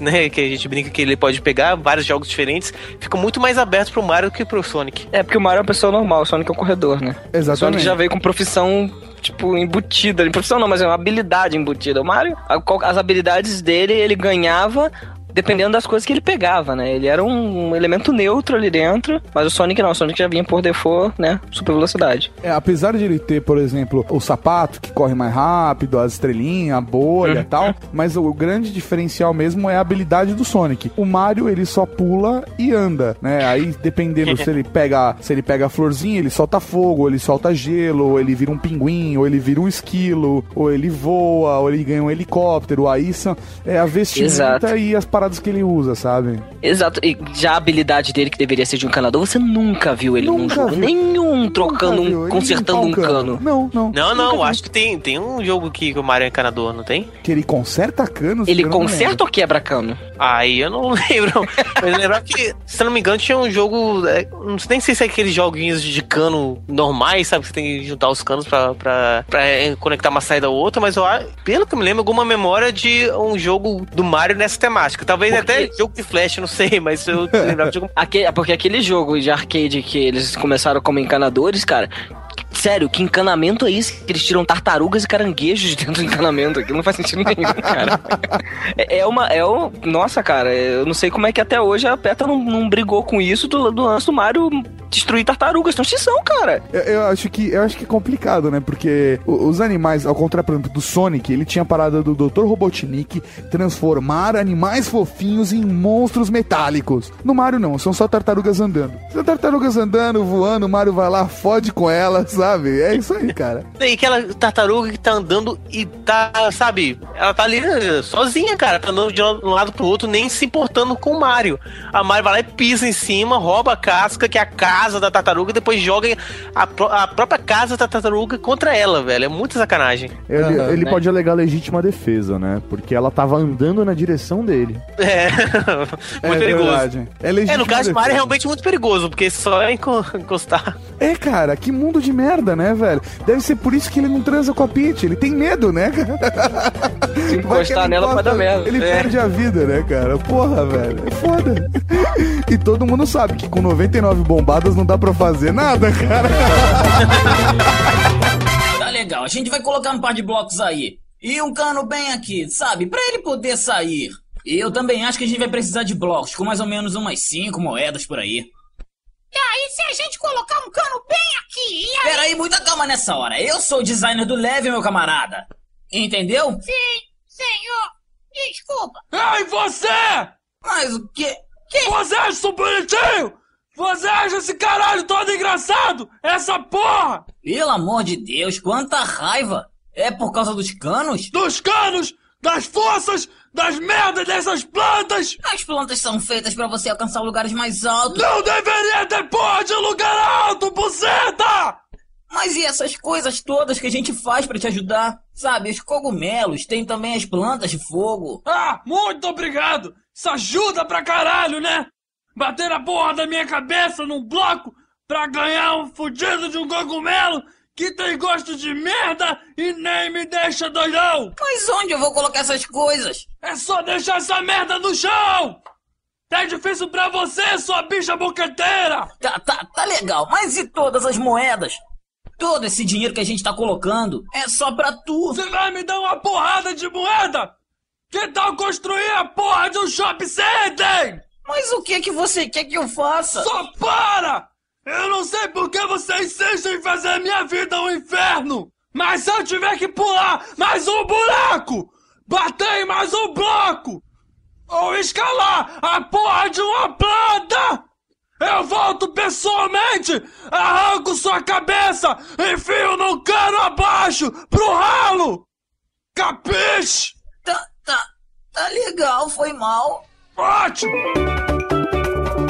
né? Que a gente brinca que ele pode pegar vários jogos diferentes, fica muito mais aberto pro Mario do que pro Sonic. É, porque o Mario é uma pessoa normal, o Sonic é um corredor, né? Exatamente. O Sonic já veio com profissão tipo, embutida. Profissão não, mas é uma habilidade embutida. O Mario, as habilidades dele, ele ganhava dependendo das coisas que ele pegava, né? Ele era um elemento neutro ali dentro, mas o Sonic não, o Sonic já vinha por default, né? Super velocidade. É, apesar de ele ter, por exemplo, o sapato que corre mais rápido, as estrelinhas, a bolha e uhum. tal, mas o grande diferencial mesmo é a habilidade do Sonic. O Mario, ele só pula e anda, né? Aí, dependendo se ele pega, se ele pega a florzinha, ele solta fogo, ou ele solta gelo, ou ele vira um pinguim, ou ele vira um esquilo, ou ele voa, ou ele ganha um helicóptero, aí são, é a vestimenta Exato. e as paradas paradas que ele usa, sabe? Exato. E já a habilidade dele, que deveria ser de um encanador, você nunca viu ele num Nunca jogo viu. nenhum trocando, um, consertando um cano. Não, não. Não, não, Nunca vi. acho que tem, tem um jogo que o Mario é encanador, não tem? Que ele conserta canos? Ele conserta ou quebra cano? Aí eu não lembro. Mas lembrar que, se eu não me engano, tinha um jogo. é, não sei- nem sei se é aqueles joguinhos de cano normais, sabe? Que você tem que juntar os canos pra, pra, pra é, conectar uma saída a outra, mas eu, pelo que eu me lembro, alguma memória de um jogo do Mario nessa temática. Talvez Porque- até jogo de flash, não sei, mas eu lembrava de algum. Aque- porque aquele jogo de arcade que eles começaram como encanadores, cara. Sério, que encanamento é esse? Que eles tiram tartarugas e caranguejos de dentro do encanamento. Aquilo não faz sentido nenhum, cara. É, é uma. É um, nossa, cara, eu não sei como é que até hoje a PETA não, não brigou com isso do, do lance do Mario destruir tartarugas. Estão extinção, cara. Eu, eu acho que eu acho que é complicado, né? Porque o- os animais, ao contrário, por exemplo, do Sonic, ele tinha a parada do Dr. Robotnik transformar animais fofinhos em monstros metálicos. No Mario não, são só tartarugas andando. São tartarugas andando, voando, o Mario vai lá, fode com elas, sabe? É isso aí, cara. E aquela tartaruga que tá andando e tá, sabe, ela tá ali eh, sozinha, cara, tá andando de um lado pro outro, nem se importando com o Mario. A Mario vai lá e pisa em cima, rouba a casca, que é a casa da tartaruga, e depois joga a, pró- a própria casa da tartaruga contra ela, velho. É muita sacanagem. Ele, Aham, ele né? pode alegar legítima defesa, né? Porque ela tava andando na direção dele. É, muito perigoso. verdade. É, É, legítimo no caso, o defesa. Mario é realmente muito perigoso, porque só é enco- encostar. É, cara, que mundo de merda, né, velho? Deve ser por isso que ele não transa com a Peach. Ele tem medo, né, cara? Se encostar ele nela vai encosta, dar merda. Ele É. perde a vida, né, cara? Porra, velho. É foda. E todo mundo sabe que com 99 bombadas não dá pra fazer nada, cara. Tá legal, a gente vai colocar um par de blocos aí. E um cano bem aqui, sabe? Pra ele poder sair. E eu também acho que a gente vai precisar de blocos, com mais ou menos umas cinco moedas por aí. E aí, se a gente colocar um cano bem aqui, e aí? Peraí, muita calma nessa hora. Eu sou o designer do leve, meu camarada. Entendeu? Sim, senhor. Desculpa. Ei, você! Mas o quê? Você acha isso bonitinho? Você acha esse caralho todo engraçado? Essa porra! Pelo amor de Deus, quanta raiva! É por causa dos canos? Dos canos, das forças, das merdas dessas plantas! As plantas são feitas pra você alcançar lugares mais altos. Não deveria ter porra de lugar alto, buceta! Mas e essas coisas todas que a gente faz pra te ajudar? Sabe, os cogumelos, tem também as plantas de fogo. Ah, muito obrigado! Isso ajuda pra caralho, né? Bater a porra da minha cabeça num bloco pra ganhar um fudido de um cogumelo que tem gosto de merda e nem me deixa doidão! Mas onde eu vou colocar essas coisas? É só deixar essa merda no chão! Tá difícil pra você, sua bicha boqueteira! Tá, tá, tá legal, mas e todas as moedas? Todo esse dinheiro que a gente tá colocando é só pra tu. Você vai me dar uma porrada de moeda? Que tal construir a porra de um shopping center? Mas o que é que você quer que eu faça? Só para! Eu não sei por que você insiste em fazer minha vida um inferno! Mas se eu tiver que pular mais um buraco, bater em mais um bloco, ou escalar a porra de uma planta, eu volto pessoalmente, arranco sua cabeça, enfio no cano abaixo, pro ralo! Capiche? Tá, tá, tá legal, foi mal. Ótimo!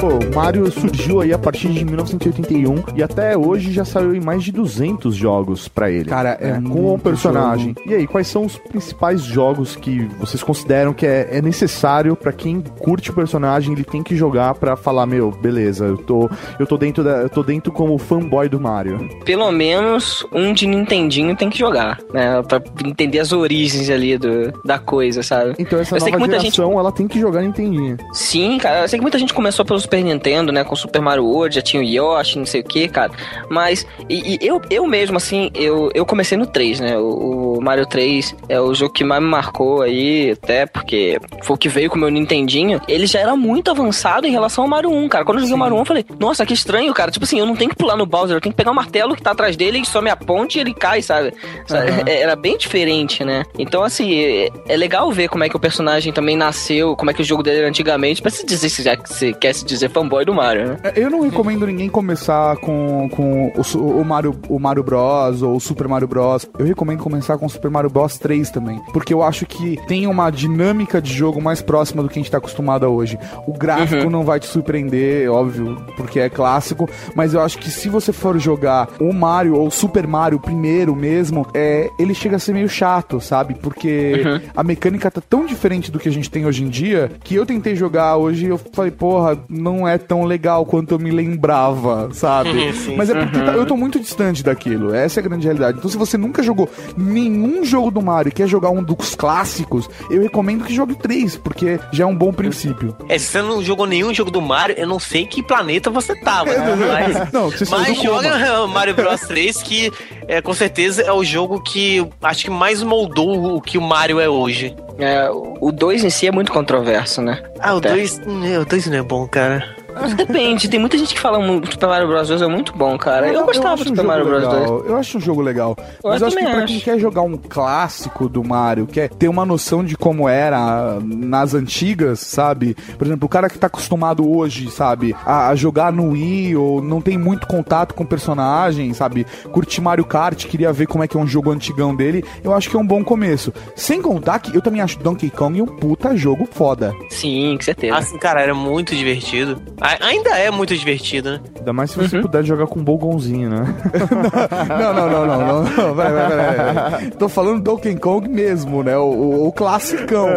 Pô, o Mario surgiu aí a partir de 1981 e até hoje já saiu em mais de 200 jogos pra ele. Cara, é com muito o personagem. jogo. E aí, quais são os principais jogos que vocês consideram que é, é necessário pra quem curte o personagem, ele tem que jogar pra falar, meu, beleza, eu tô, eu tô dentro da, eu tô dentro como fanboy do Mario. Pelo menos um de Nintendinho tem que jogar, né? Pra entender as origens ali do, da coisa, sabe? Então essa Eu sei nova que muita gente geração, ela tem que jogar Nintendinho. Sim, cara, eu sei que muita gente começou pelo Super Nintendo, né, com Super Mario World, já tinha o Yoshi, não sei o que, cara, mas, e, e eu, eu mesmo, assim, eu, eu comecei no 3, né, o, o Mario 3 é o jogo que mais me marcou aí, até porque foi o que veio com o meu Nintendinho, ele já era muito avançado em relação ao Mario 1, cara, quando eu joguei o Mario 1, eu falei, nossa, que estranho, cara, tipo assim, eu não tenho que pular no Bowser, eu tenho que pegar o martelo que tá atrás dele e some a ponte e ele cai, sabe, Sabe? É- era bem diferente, né, então, assim, é, é legal ver como é que o personagem também nasceu, como é que o jogo dele era antigamente, pra se dizer, se já quer se dizer dizer fanboy do Mario, né? É, Eu não recomendo ninguém começar com, com o, o Mario, o Mario Bros. ou o Super Mario Bros. Eu recomendo começar com o Super Mario Bros. 3 também. Porque eu acho que tem uma dinâmica de jogo mais próxima do que a gente tá acostumado a hoje. O gráfico Uhum. não vai te surpreender, óbvio, porque é clássico. Mas eu acho que se você for jogar o Mario ou o Super Mario primeiro mesmo, é, ele chega a ser meio chato, sabe? Porque Uhum. a mecânica tá tão diferente do que a gente tem hoje em dia que eu tentei jogar hoje e eu falei, porra, não é tão legal quanto eu me lembrava, sabe? Sim. Mas é porque Uhum. eu tô muito distante daquilo. Essa é a grande realidade. Então, se você nunca jogou nenhum jogo do Mario e quer jogar um dos clássicos, eu recomendo que jogue três, porque já é um bom princípio. É, se você não jogou nenhum jogo do Mario, eu não sei que planeta você tava. Mas, Não, você mas joga Mario Bros 3, que é, com certeza é o jogo que acho que mais moldou o que o Mario é hoje. É, o 2 em si é muito controverso, né? Ah, o Até. 2 o dois não é bom, cara. Depende, tem muita gente que fala muito do Super Mario Bros 2 é muito bom, cara. Eu, gostava acho do um Super jogo Mario Bros 2. legal. Eu acho um jogo legal. Eu Mas eu acho que também pra acho. quem quer jogar um clássico do Mario, quer ter uma noção de como era nas antigas, sabe? Por exemplo, o cara que tá acostumado hoje, sabe, a, a jogar no Wii ou não tem muito contato com personagem, sabe? Curtir Mario Kart, queria ver como é que é um jogo antigão dele, eu acho que é um bom começo. Sem contar que eu também acho Donkey Kong um puta jogo foda. Sim, com certeza. Assim, cara, era muito divertido. A- ainda é muito divertido, né? Ainda mais se você Uhum. puder jogar com um bolgonzinho, né? Não, não, não, não, não. não. Vai, vai, vai, vai. Tô falando Donkey Kong mesmo, né? O, o, o classicão.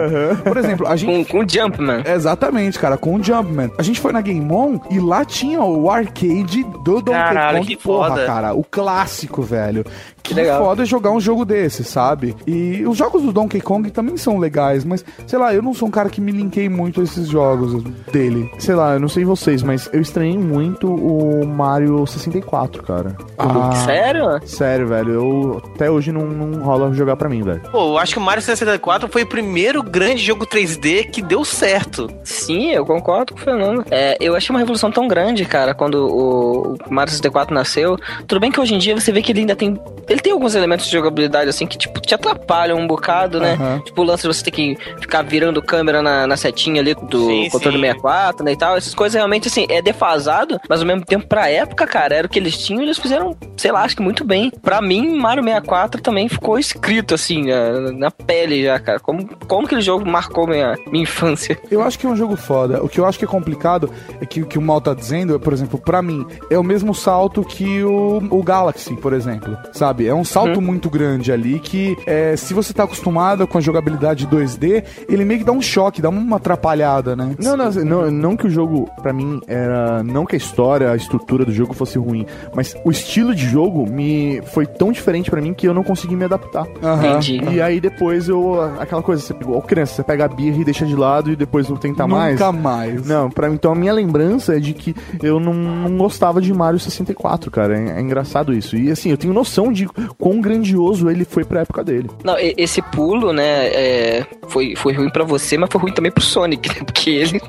Por exemplo, a gente. Com, com Jumpman. Exatamente, cara, com o Jumpman. A gente foi na Game On e lá tinha o arcade do Donkey Caralho, Kong. que Porra, foda. cara, o clássico, velho. Que, legal. foda jogar um jogo desse, sabe? E os jogos do Donkey Kong também são legais, mas sei lá, eu não sou um cara que me linkei muito a esses jogos dele. Sei lá, eu não sei vocês, mas eu estranhei muito o Mario 64, cara. Ah. Sério? Sério, velho. Eu até hoje não, não rola jogar pra mim, velho. Pô, eu acho que o Mario 64 foi o primeiro grande jogo 3D que deu certo. Sim, eu concordo com o Fernando. É, eu achei uma revolução tão grande, cara, quando o, o Mario 64 nasceu. Tudo bem que hoje em dia você vê que ele ainda tem. Ele tem alguns elementos de jogabilidade, assim, que, tipo, te atrapalham um bocado, né? Aham. Tipo, o lance de você ter que ficar virando câmera na, na setinha ali do Sim, controle sim. 64, né, e tal. Essas coisas realmente, assim, é defasado, mas ao mesmo tempo, pra época, cara, era o que eles tinham e eles fizeram, sei lá, acho que muito bem. Pra mim, Mario 64 também ficou escrito, assim, na, na pele já, cara. Como, como aquele jogo marcou minha, minha infância. Eu acho que é um jogo foda. O que eu acho que é complicado é que o que o Mal tá dizendo, é, por exemplo, pra mim, é o mesmo salto que o, o Galaxy, por exemplo. Sabe? É um salto muito grande ali que, é, se você tá acostumado com a jogabilidade 2D, ele meio que dá um choque, dá uma atrapalhada, né? Não, não, não, não que o jogo, pra mim, era. Não que a história, a estrutura do jogo fosse ruim, mas o estilo de jogo me foi tão diferente pra mim que eu não consegui me adaptar. Aham. Entendi. E aí depois eu. Aquela coisa, você pegou, criança, você pega a birra e deixa de lado e depois não tenta mais. Nunca mais. Não, pra mim, então a minha lembrança é de que eu não, não gostava de Mario 64, cara. É, é engraçado isso. E assim, eu tenho noção de quão grandioso ele foi pra época dele. Não, esse pulo, né, é, foi, foi ruim pra você, mas foi ruim também pro Sonic, né? Porque ele,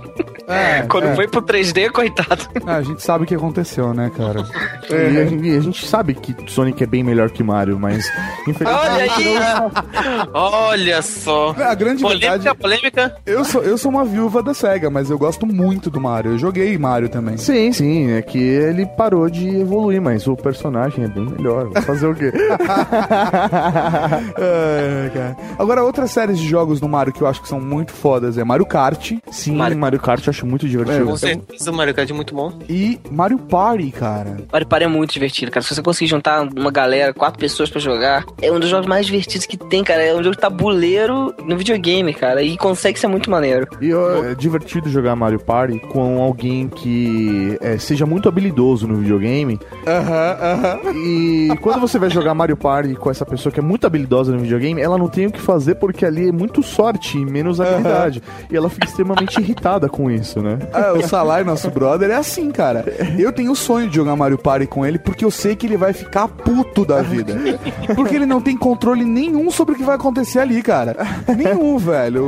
É, quando é. foi pro 3D, coitado. Ah, a gente sabe o que aconteceu, né, cara? E a, gente, e a gente sabe que Sonic é bem melhor que Mario, mas Olha aí! Olha só! A grande Polêmica, verdade. polêmica. Eu sou, eu sou uma viúva da SEGA, mas eu gosto muito do Mario. Eu joguei Mario também. Sim, sim, é que ele parou de evoluir, mas o personagem é bem melhor. Vou fazer o quê? É, cara. Agora, outras séries de jogos do Mario que eu acho que são muito fodas é Mario Kart Sim, Mario, Kart eu acho muito divertido. Com certeza o Mario Kart é muito bom. e Mario Party, cara. Mario Party é muito divertido, cara. Se você conseguir juntar uma galera, quatro pessoas pra jogar, é um dos jogos mais divertidos que tem, cara. É um jogo tabuleiro no videogame, cara. E consegue ser muito maneiro. E ó, é divertido jogar Mario Party com alguém que é, seja muito habilidoso no videogame. Aham, aham. E quando você vai jogar Mario Party com essa pessoa que é muito habilidosa no videogame, ela não tem o que fazer porque ali é muito sorte e menos habilidade. E ela fica extremamente irritada com isso, né? Ah, o Salai, nosso brother, é assim, cara. Eu tenho o sonho de jogar Mario Party com ele porque eu sei que ele vai ficar puto da vida. Porque ele não tem controle nenhum sobre o que vai acontecer ali, cara. Nenhum, velho.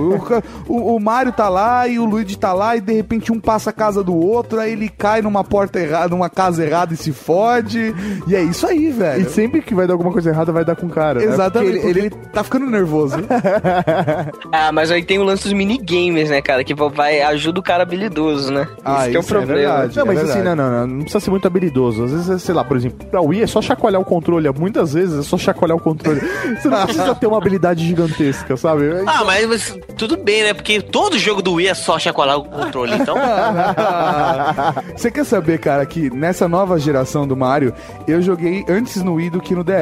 O, o- o Mario tá lá e o Luigi tá lá e de repente um passa a casa do outro, aí ele cai numa porta errada, numa casa errada e se fode. E é isso aí, E velho. sempre que vai dar alguma coisa errada, vai dar com o cara. né? Exatamente. Porque Ele, ele tá ficando nervoso. Ah, mas aí tem o lance dos minigames, né, cara? Que vai ajuda o cara habilidoso, né? Ah, que é o isso é problema. verdade. Não, mas é assim, não, não, não, não precisa ser muito habilidoso. Às vezes, sei lá, por exemplo, pra Wii é só chacoalhar o controle. Muitas vezes é só chacoalhar o controle. Você não precisa ter uma habilidade gigantesca, sabe? Ah, mas, mas tudo bem, né? Porque todo jogo do Wii é só chacoalhar o controle, então. Você quer saber, cara, que nessa nova geração do Mario, eu joguei antes no Wii do que no DS.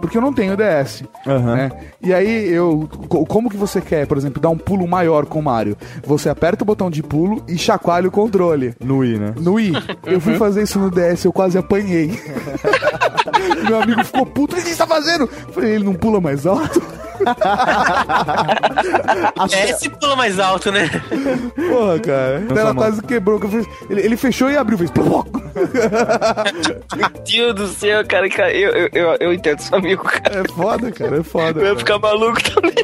Porque eu não tenho DS. Aham. né? E aí, eu. co- Como que você quer, por exemplo, dar um pulo maior com o Mario? Você aperta o botão de pulo e chacoalha o controle. No Wii, né? No Wii. Eu fui fazer isso no DS, eu quase apanhei. Meu amigo ficou puto, o que você tá fazendo? Eu Falei, ele não pula mais alto? É esse pula mais alto, né? Porra, cara. Não Ela quase quebrou. Ele, ele fechou e abriu, fez. ploc. Meu Deus do céu, cara, cara eu, eu, eu, eu entendo seu amigo, cara. É foda, cara, é foda. Eu ia ficar maluco também.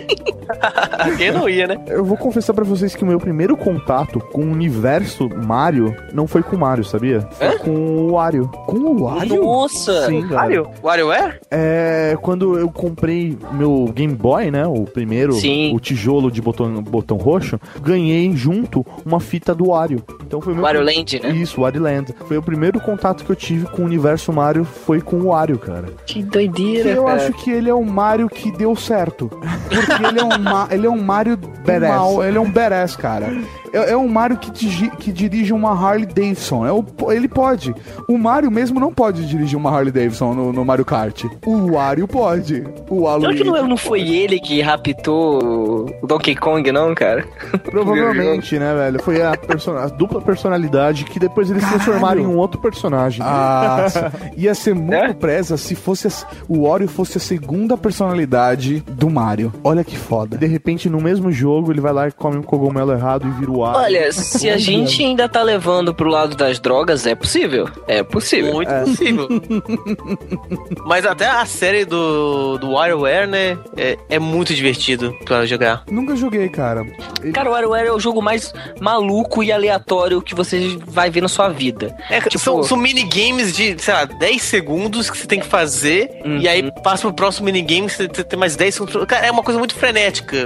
Quem não ia, né? Eu vou confessar pra vocês que o meu primeiro contato com o universo Mario não foi com o Mario, sabia? Foi com o Wario. Com o Wario? Nossa! Sim, cara. Wario? WarioWare? É, quando eu comprei meu Game Boy, né? O primeiro, Sim. o tijolo de botão, botão roxo, ganhei junto uma fita do Wario. Então foi o meu. Wario Land, né? Isso, Wario Land. Foi o primeiro contato que eu tive com o universo Mario, foi com o Wario, cara. Que doideira, eu cara. acho que ele é um Mario que deu certo. Porque ele é um, ma- ele é um Mario mal, ele é um badass, cara. É, é um Mario que, digi- que dirige uma Harley Davidson. É o, ele pode. O Mario mesmo não pode dirigir uma Harley Davidson no, no Mario Kart. O Wario pode. O Será Waluigi. que não, não foi ele que raptou o Donkey Kong, não, cara? Provavelmente, né, velho? Foi a, person- a dupla personalidade que depois eles Caralho. transformaram em um outro personagem. Ah, ia ser muito É? presa se fosse a- o Wario fosse a segunda personalidade do Mario. Olha que foda. De repente, no mesmo jogo, ele vai lá e come um cogumelo errado e vira o Wario. Olha, se a gente ainda tá levando pro lado das drogas, é possível. É possível. Muito possível. Mas até a série do, do WarioWare, né? É, é muito divertido pra jogar. Nunca joguei, cara. Cara, o WarioWare é o jogo mais maluco e aleatório que você vai ver na sua vida. É, Tipo- são, são minigames de, sei lá, 10 segundos que você tem que fazer. Uhum. E aí passa pro próximo minigame, você tem tem mais 10 segundos. Cara, é uma coisa muito frenética.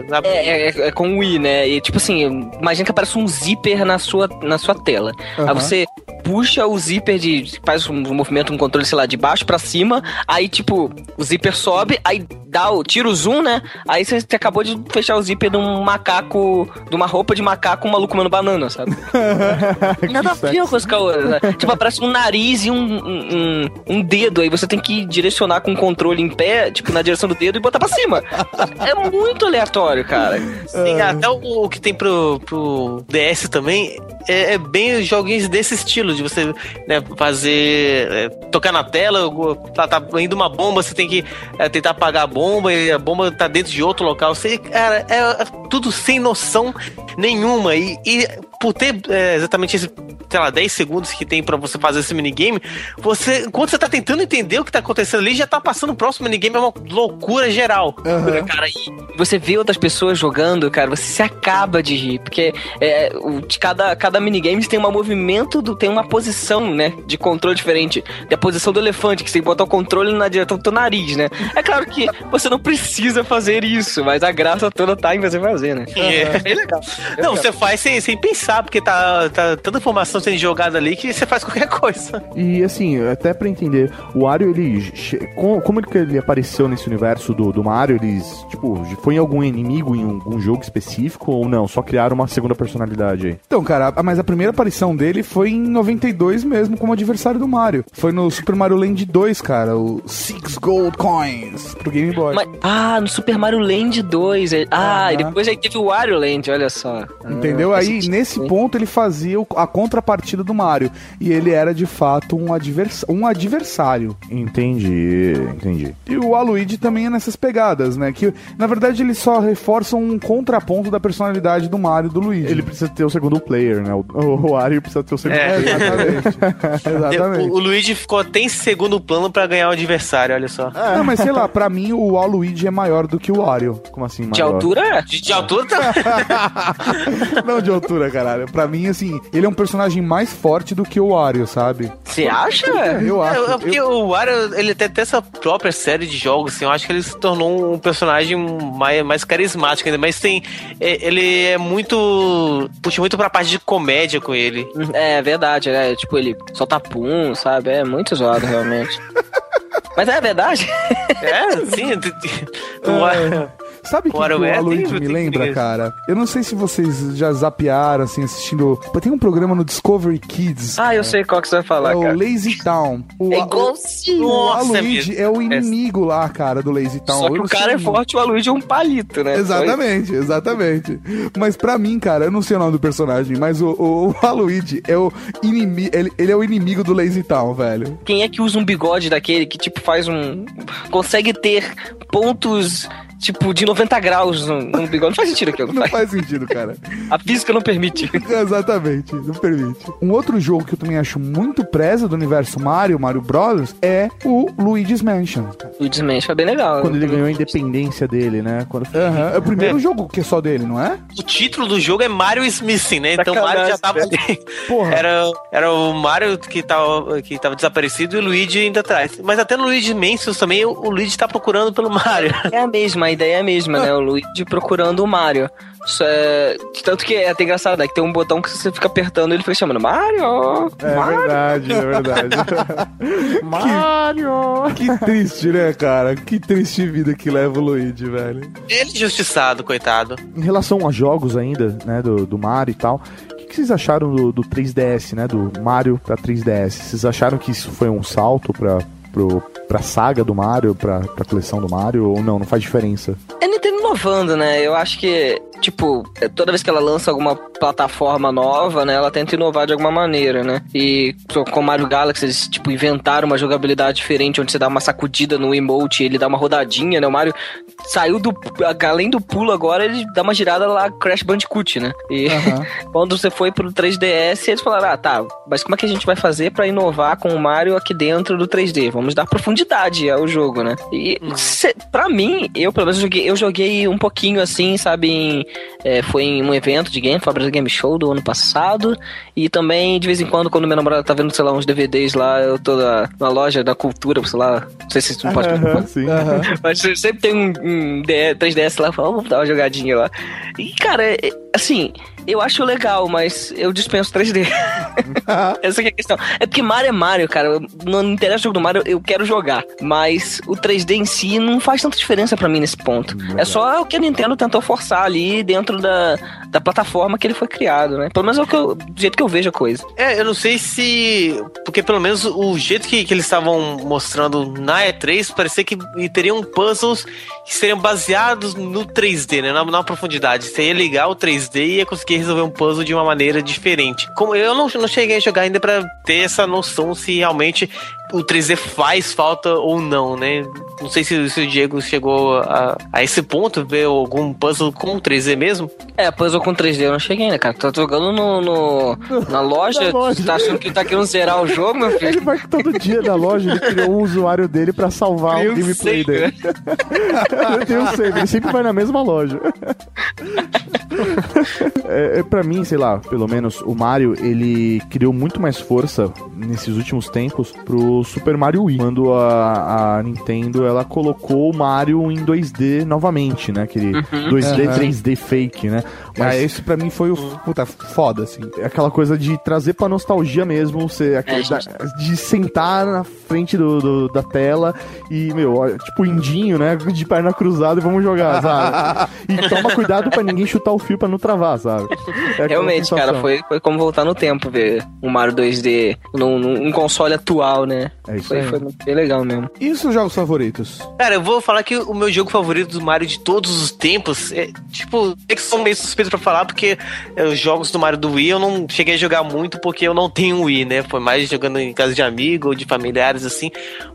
Sabe? É, é- é com o Wii, né? E tipo assim, imagina que aparece um zíper na sua, na sua tela. Aí Aham. você puxa o zíper de. faz um movimento, um controle, sei lá, de baixo pra cima. Aí, tipo, o zíper sobe, aí dá o. tira o zoom, né? Aí você, acabou de fechar o zíper de um macaco. de uma roupa de macaco, um maluco comendo banana, sabe? Nada a ver com a outra. né? Tipo, aparece um nariz e um, um, um- um dedo. Aí você tem que direcionar com o controle em pé, tipo, na direção do dedo e botar pra cima. É muito aleatório, cara. Sim, até o, o que tem pro, pro DS também é, é bem joguinhos desse estilo, de você né, fazer. é, tocar na tela, tá, tá indo uma bomba, você tem que é, tentar apagar a bomba e a bomba tá dentro de outro local. Você, cara, é, é tudo sem noção nenhuma. E, e por ter é, exatamente esse, sei lá, 10 segundos que tem pra você fazer esse minigame, você, enquanto você tá tentando entender o que tá acontecendo ali, já tá passando o próximo minigame, é uma loucura geral. Cara, e você vê outras pessoas jogando, cara, você se acaba de rir. Porque é, o, de cada, cada minigame tem um movimento, do, tem uma posição, né? De controle diferente. Tem a posição do elefante, que você tem que botar o controle na direção do teu nariz, né? É claro que você não precisa fazer isso, mas a graça toda tá em você fazer, né? É, bem legal. Não, você faz sem, sem pensar, porque tá, tá tanta informação sendo jogada ali que você faz qualquer coisa. E assim, até pra entender, o Wario, ele. Como ele, que ele apareceu nesse universo do, do Mario? Eles, tipo, foi em algum inimigo em algum jogo específico ou não? Só criaram uma segunda personalidade aí? Então, cara, mas a primeira aparição dele foi em 92 mesmo, como adversário do Mario. Foi no Super Mario Land 2, cara, o Six Gold Coins pro Game Boy. Mas- ah, no Super Mario Land 2. é- Ah, e depois aí teve o Wario Land, olha só. Entendeu? Ah, Aí, nesse nesse ponto ele fazia o- a contrapartida do Mario. E ele era de fato um, advers um adversário. Entendi, entendi. E o Waluigi também é nessas pegadas, né? Que na verdade eles só reforçam um contraponto da personalidade do Mario e do Luigi. Ele precisa ter o segundo player, né? O, o Wario precisa ter o segundo É, player. Exatamente. Exatamente. O, o Luigi ficou até em segundo plano pra ganhar o adversário, olha só. Não, mas sei lá, pra mim o Waluigi é maior do que o Wario. Como assim, De altura? De, de altura tá. Não de altura, caralho. Pra mim, assim, ele é um personagem mais forte do que o Wario, sabe? Você acha? Eu acho. É, é porque eu- o Wario, ele tem até essa própria série de jogos, assim, eu acho que ele se tornou um personagem mais, mais carismático ainda, mas tem, é, ele é muito, puxa muito pra parte de comédia com ele. É verdade, né? Tipo, ele solta pum, sabe? É muito zoado, realmente. Mas é verdade. É, sim. o Wario- Sabe o que, que o é, Waluigi me lembra, cara? Eu não sei se vocês já zapearam, assim, assistindo... Tem um programa no Discovery Kids. Ah, eu sei qual que você vai falar, É o cara. Lazy Town. O, É o, igualzinho. o Waluigi mesmo. é o inimigo lá, cara, do Lazy Town. Só que Eu o cara sei é forte, o Waluigi é um palito, né? Exatamente, exatamente. Mas pra mim, cara, eu não sei o nome do personagem, mas o, o, o é o inimigo. Ele, ele é o inimigo do Lazy Town, velho. Quem é que usa um bigode daquele que, tipo, faz um. consegue ter pontos, tipo, de 90 graus num, num bigode? Não faz sentido aquilo. Não faz sentido, cara. A física não permite. Exatamente, não permite. Um outro jogo que eu também acho muito preza do universo Mario, Mario Bros, é o Luigi's Mansion. O Desmente foi bem legal. Quando ele ganhou a independência dele, né? Quando... Aham, É o primeiro jogo que é só dele, não é? O título do jogo é Mario Smithing, né? Então o Mario já tava ali. Porra. Era, era o Mario que tava, que tava desaparecido e o Luigi ainda atrás. Mas até no Luigi Mansion também o, o Luigi tá procurando pelo Mario. É a mesma, a ideia mesma, né? O Luigi procurando o Mario. Isso é... Tanto que é até engraçado, né? Que tem um botão que você fica apertando e ele fica chamando Mario! É Mario! verdade, é verdade. Mario! Que triste, né, cara? Que triste vida que leva o Luigi, velho. Ele injustiçado, coitado. Em relação a jogos ainda, né, do, do Mario e tal, o que, que vocês acharam do, do 3DS, né, do Mario pra 3DS? Vocês acharam que isso foi um salto pra, pro, pra saga do Mario, pra, pra coleção do Mario, ou não, não faz diferença? É Nintendo inovando, né? Eu acho que, tipo, toda vez que ela lança alguma plataforma nova, né? Ela tenta inovar de alguma maneira, né? E com o Mario Galaxy, eles, tipo, inventaram uma jogabilidade diferente, onde você dá uma sacudida no emote e ele dá uma rodadinha, né? O Mario saiu do... Além do pulo agora, ele dá uma girada lá, Crash Bandicoot, né? E quando você foi pro 3DS, eles falaram, ah, tá, mas como é que a gente vai fazer pra inovar com o Mario aqui dentro do 3D? Vamos dar profundidade ao jogo, né? E, cê, pra mim, eu pelo menos joguei, eu joguei um pouquinho assim, sabe, em, é, foi em um evento de game, Brasil Game Show do ano passado, e também, de vez em quando, quando minha namorada tá vendo, sei lá, uns DVDs lá, eu tô na, na loja da cultura, sei lá, não sei se isso não pode... Aham, sim. Mas sempre tem um, um D- 3DS lá, fala, vamos dar uma jogadinha lá. E, cara, é- assim, eu acho legal, mas eu dispenso 3D. Essa que é a questão. É porque Mario é Mario, cara. Não interessa o jogo do Mario, eu quero jogar. Mas o 3D em si não faz tanta diferença pra mim nesse ponto. É só o que a Nintendo tentou forçar ali dentro da, da plataforma que ele foi criado, né? Pelo menos é o que eu- do jeito que eu vejo a coisa. É, eu não sei se. Porque pelo menos o jeito que, que eles estavam mostrando na E3 parecia que teriam puzzles que seriam baseados no 3D, né? Na, na profundidade. Você ia ligar o 3D e ia conseguir resolver um puzzle de uma maneira diferente. Como eu não, não cheguei a jogar ainda pra ter essa noção se realmente o 3D faz falta ou não, né? Não sei se, se o Diego chegou a, a esse ponto, ver algum puzzle com 3D mesmo. É, puzzle com 3D eu não cheguei ainda, cara. Tá jogando no, no- na loja, tá achando que tá querendo zerar o jogo, meu filho? Ele vai todo dia na loja, ele criou um usuário dele pra salvar Eu o gameplay sei, dele. ele tem um save, ele sempre vai na mesma loja. é, é, pra mim, sei lá, pelo menos o Mario, ele criou muito mais força nesses últimos tempos pro Super Mario Wii. Quando a, a Nintendo, ela colocou o Mario em 2D novamente, né? Aquele 2D, Aham. 3D fake, né? Ah, isso pra mim foi o puta foda, assim. É aquela coisa de trazer pra nostalgia mesmo, você, aquele É, da- de sentar na frente do, do- da tela e, meu, ó, tipo indinho, né? De perna cruzada e vamos jogar, sabe? E toma cuidado pra ninguém chutar o fio pra não travar, sabe? É Realmente, cara, foi, foi como voltar no tempo ver um Mario 2D num, num console atual, né? É isso foi, aí. foi bem legal mesmo. E os seus jogos favoritos? Cara, eu vou falar que o meu jogo favorito do Mario de todos os tempos é, tipo, é que são meio suspeitos pra falar, porque é, os jogos do Mario do Wii eu não cheguei a jogar muito porque eu não tenho Wii, né? Foi mais jogando em casa de amigo ou de familiares, assim.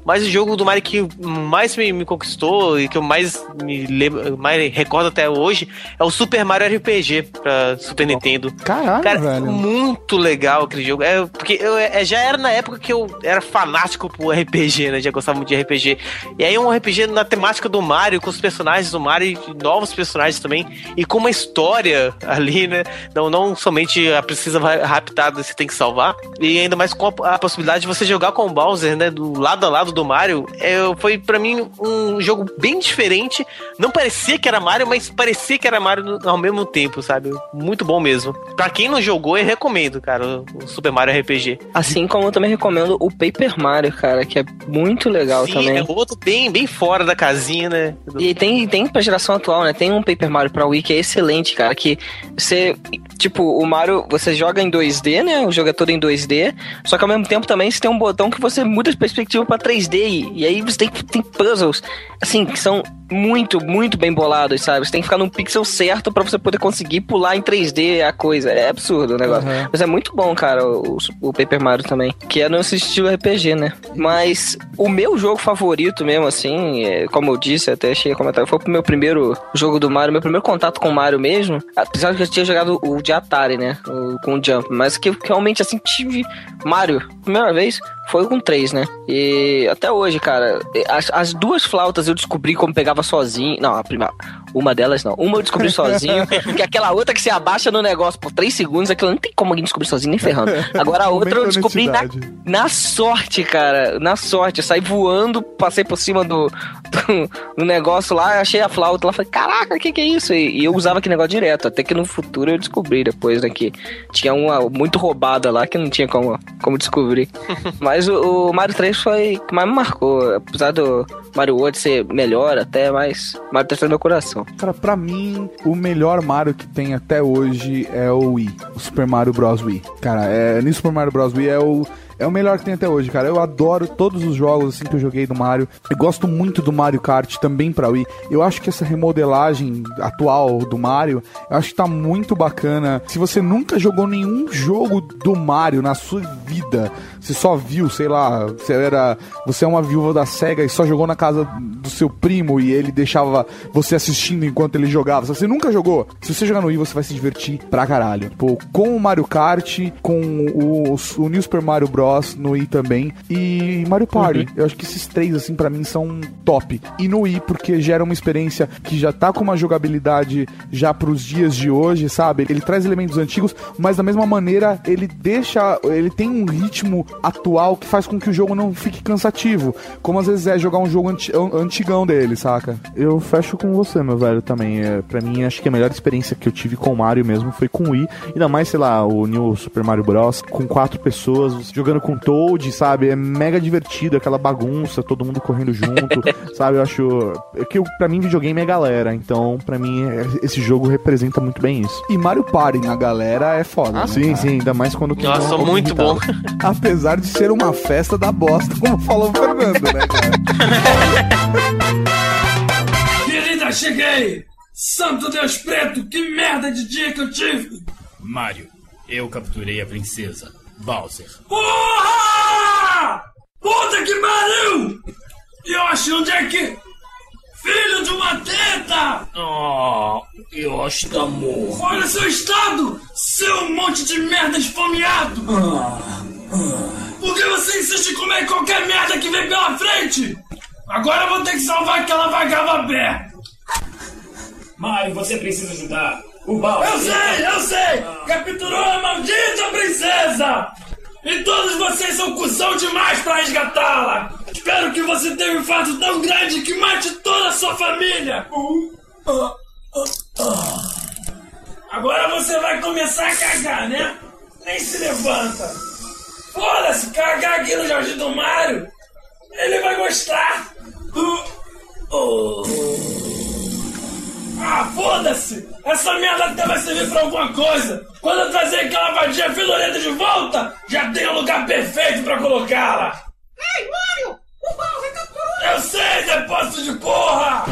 Mas o jogo do Mario que mais me, me conquistou e que eu mais me lembro, mais recordo até hoje é o Super Mario RPG pra Super Nintendo. Caralho, Cara, velho. muito legal aquele jogo. É, porque eu é, já era na época que eu era fanático por RPG, né? Já gostava muito de RPG. E aí um RPG na temática do Mario, com os personagens do Mario e novos personagens também. E com uma história ali, né? Não, não somente a precisa raptada você tem que salvar. E ainda mais com a, a possibilidade de você jogar com o Bowser, né? Do lado a lado do Mario. É, foi para mim um jogo bem diferente. Não parecia que era Mario, mas parecia que era Mario ao mesmo tempo, sabe? Muito bom mesmo. Pra quem não jogou, eu recomendo, cara, o Super Mario RPG. Assim como eu também recomendo o Paper Mario, cara, que é muito legal Sim, também. é outro bem, bem fora da casinha, né? E tem, tem pra geração atual, né? Tem um Paper Mario pra Wii que é excelente, cara. Que você. Tipo, o Mario, você joga em 2D, né? O jogo é todo em 2D. Só que ao mesmo tempo também você tem um botão que você muda de perspectiva pra 3D. E, e aí você tem, tem puzzles, assim, que são muito, muito bem bolados, sabe? Você tem que ficar num pixel certo pra você poder conseguir pular em 3D a coisa. É absurdo o negócio. Uhum. Mas é muito bom, cara, o, o Paper Mario também. Que é nesse estilo RPG, né? Mas o meu jogo favorito mesmo, assim, é, como eu disse, até cheguei a comentar, foi o meu primeiro jogo do Mario, meu primeiro contato com o Mario mesmo. Apesar de que eu tinha jogado o de Atari, né? O, com o Jump. Mas que eu realmente, assim, tive Mario. Primeira vez foi com três, né? E até hoje, cara, as, as duas flautas eu descobri como pegava sozinho. Não, a primeira. Uma delas não. Uma eu descobri sozinho. que aquela outra que se abaixa no negócio por três segundos, aquilo não tem como alguém descobrir sozinho nem ferrando. Agora a outra eu descobri na, na sorte, cara. Na sorte. Eu saí voando, passei por cima do, do, do negócio lá, achei a flauta lá, falei, caraca, o que, que é isso? E, e eu usava aquele negócio direto. Até que no futuro eu descobri depois, né? Que tinha uma muito roubada lá que não tinha como, como descobrir. Mas o, o Mario 3 foi o que mais me marcou. Apesar do Mario World ser melhor até, mas Mario 3 tá no meu coração. Cara, pra mim, o melhor Mario que tem até hoje é o Wii. O Super Mario Bros. Wii. Cara, é, no Super Mario Bros. Wii é o. É o melhor que tem até hoje, cara. Eu adoro todos os jogos assim que eu joguei do Mario. Eu gosto muito do Mario Kart também pra Wii. Eu acho que essa remodelagem atual do Mario, eu acho que tá muito bacana. Se você nunca jogou nenhum jogo do Mario na sua vida, você só viu, sei lá, você era, você é uma viúva da Sega e só jogou na casa do seu primo e ele deixava você assistindo enquanto ele jogava. Se você nunca jogou, se você jogar no Wii, você vai se divertir pra caralho. Pô, com o Mario Kart, com o, o New Super Mario Bros no Wii também e Mario Party. Eu acho que esses três assim pra mim são top. E no Wii porque gera uma experiência que já tá com uma jogabilidade já pros dias de hoje, sabe? Ele traz elementos antigos, mas da mesma maneira ele deixa, ele tem um ritmo atual que faz com que o jogo não fique cansativo, como às vezes é jogar um jogo anti- an- antigão dele, saca? Eu fecho com você, meu velho, também. É, pra mim, acho que a melhor experiência que eu tive com o Mario mesmo foi com o Wii. Ainda mais, sei lá, o New Super Mario Bros. com quatro pessoas, jogando com Toad, sabe? É mega divertido, aquela bagunça, todo mundo correndo junto, sabe? Eu acho. É que pra mim, videogame é galera. Então, pra mim, é- esse jogo representa muito bem isso. E Mario Party na galera é foda. Ah, né, sim, cara? sim, ainda mais quando tem Nossa, um- muito bom. Apesar de ser uma festa da bosta, como falou o Fernando, né, cara? Querida, cheguei! Santo Deus preto, que merda de dia que eu tive! Mario, eu capturei a princesa. Bowser. Porra! Puta que pariu! Achei onde é que... Filho de uma teta! Oh, Yoshi tá morto. Olha seu estado, seu monte de merda esfomeado! Por que você insiste em comer qualquer merda que vem pela frente? Agora eu vou ter que salvar aquela vagabé! Mario, você precisa ajudar. O. Eu sei, eu sei! Capturou a maldita princesa! E todos vocês são cuzão demais pra resgatá-la! Espero que você tenha um infarto tão grande que mate toda a sua família! Agora você vai começar a cagar, né? Nem se levanta! Foda-se, cagar aqui no Jardim do Mário! Ele vai gostar! Ah, foda-se! Essa merda até vai servir pra alguma coisa! Quando eu trazer aquela vadia fedorenta de volta, já tem o lugar perfeito pra colocá-la! Ei, Mario! O Bowser capturou! Eu sei, depósito de porra!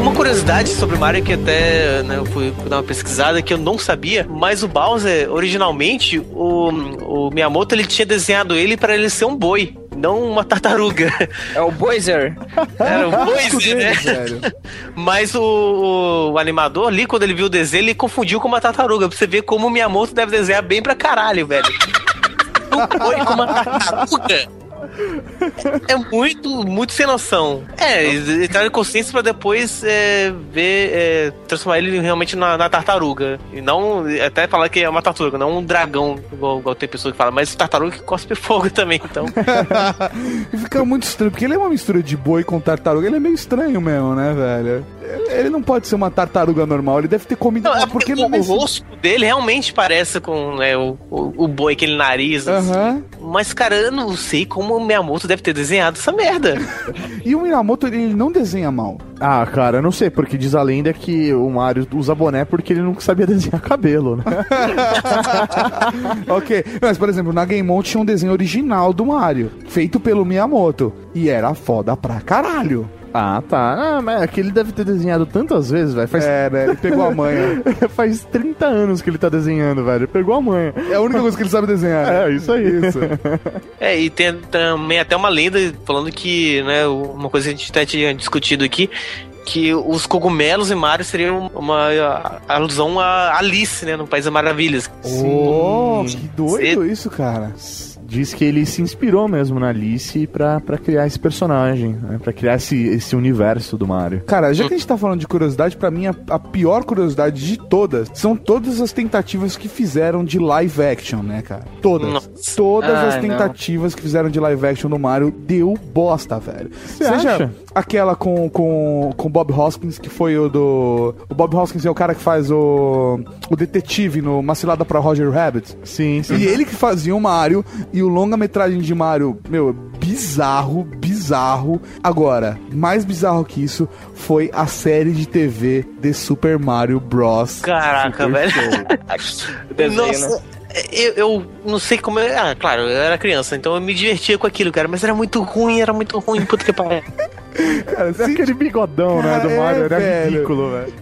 Uma curiosidade sobre o Mario que até né, eu fui dar uma pesquisada que eu não sabia, mas o Bowser, originalmente, o, o Miyamoto ele tinha desenhado ele para ele ser um boi, não uma tartaruga. É o Boiser. Era o Boiser, né? Mas o, o, o animador ali, quando ele viu o desenho, ele confundiu com uma tartaruga. Pra você ver como o Miyamoto deve desenhar bem pra caralho, velho. Um boi com uma tartaruga. É muito, muito sem noção. É, ele em consciência pra depois é, ver, é, transformar ele realmente na, na, tartaruga. E não, até falar que é uma tartaruga, não um dragão, igual, igual tem pessoa que fala, mas tartaruga que cospe fogo também, então. Fica muito estranho, porque ele é uma mistura de boi com tartaruga, ele é meio estranho mesmo, né, velho? Ele não pode ser uma tartaruga normal, ele deve ter comido. Não, é porque, porque o, nesse... o rosto dele realmente parece com né, o, o, o, boi, aquele nariz. Assim. Mas, cara, eu não sei como o Miyamoto deve ter desenhado essa merda. e o Miyamoto, ele não desenha mal. Ah, cara, eu não sei, porque diz a lenda que o Mario usa boné porque ele nunca sabia desenhar cabelo, né? ok, mas por exemplo, na Game Mode tinha um desenho original do Mario, feito pelo Miyamoto. E era foda pra caralho. Ah, tá. Ah, mas é que ele deve ter desenhado tantas vezes, velho. Faz... É, né? Ele pegou a manha. Faz 30 anos que ele tá desenhando, velho. Ele pegou a manha. É a única coisa que ele sabe desenhar. É, isso aí. Isso. é, e tem também até uma lenda falando que, né, uma coisa que a gente até tinha discutido aqui, que os cogumelos em Mario seriam uma alusão a Alice, né, no País das Maravilhas. Oh, que doido isso, cara diz que ele se inspirou mesmo na Alice pra, pra criar esse personagem, né? pra criar esse, esse universo do Mario. Cara, já que a gente tá falando de curiosidade, para mim a, a, pior curiosidade de todas são todas as tentativas que fizeram de live action, né, cara? Todas. Nossa. Todas Ai, as tentativas não. que fizeram de live action no Mario deu bosta, velho. Você Seja acha? aquela com, com, com Bob Hoskins, que foi o do. O Bob Hoskins é o cara que faz o. O detetive no Macilada pra Roger Rabbit. Sim, sim. E ele que fazia o Mario e o longa-metragem de Mario, meu, bizarro, bizarro. Agora, mais bizarro que isso foi a série de TV de Super Mario Bros. Caraca, Super velho. Nossa. Né? Eu, eu, não sei como. Eu, ah, claro, eu era criança, então eu me divertia com aquilo, cara. Mas era muito ruim, era muito ruim, puta que pariu. Cara, Sim, aquele bigodão, cara, né, do Mario, é, era velho. ridículo, velho.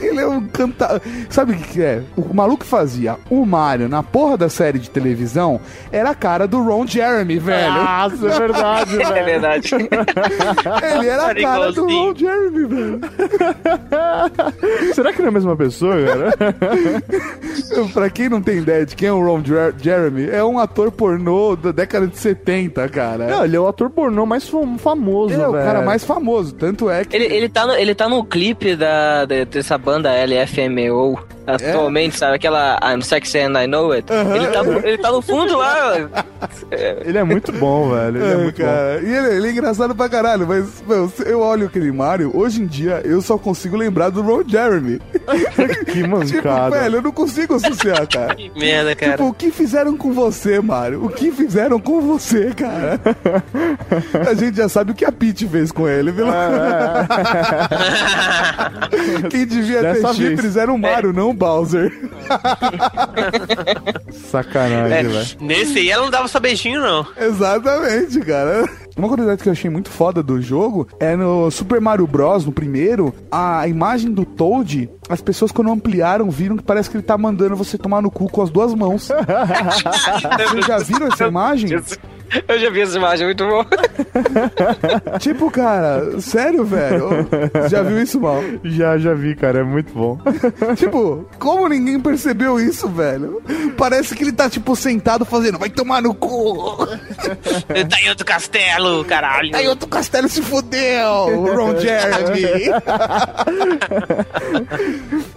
Ele é um cantador. Sabe o que é? O maluco que fazia o Mario na porra da série de televisão era a cara do Ron Jeremy, velho. Nossa, é verdade, velho. É verdade. Ele era a cara do Ron Jeremy, velho. Será que não é a mesma pessoa, cara? pra quem não tem ideia de quem é o Ron Jer Jeremy, é um ator pornô da década de 70, cara. Não, ele é o ator pornô mais famoso, Ele é o cara mais famoso, tanto é que... Ele, ele, tá, no, ele tá no clipe da, dessa banda LFMO atualmente, é? sabe? Aquela I'm Sexy and I Know It. Uhum. Ele, tá, ele tá no fundo lá. ele é muito bom, velho. Ele é, é muito cara. Bom. E ele, ele, é engraçado pra caralho, mas meu, eu olho aquele Mario, hoje em dia eu só consigo lembrar do Ron Jeremy. que mancada. tipo, velho, eu não consigo associar, cara. que merda, cara. Tipo, o que fizeram com você, Mario? O que fizeram com você, cara? a gente já sabe o que a Peach fez com ele, viu? É, é. Quem devia Dessa ter chifres era o Mario, é. não Bowser. Sacanagem, é, velho. Nesse aí ela não dava só beijinho, não. Exatamente, cara. Uma curiosidade que eu achei muito foda do jogo é no Super Mario Bros, no primeiro, a imagem do Toad, as pessoas quando ampliaram viram que parece que ele tá mandando você tomar no cu com as duas mãos. Vocês já viram essa imagem? Eu já vi essa imagem, muito bom. tipo, cara, sério, velho? Já viu isso, mal? Já, já vi, cara, é muito bom. tipo, como ninguém percebeu isso, velho? Parece que ele tá, tipo, sentado fazendo, vai tomar no cu. tá em outro castelo, caralho. Tá em outro castelo, se fudeu, Ron Jeremy.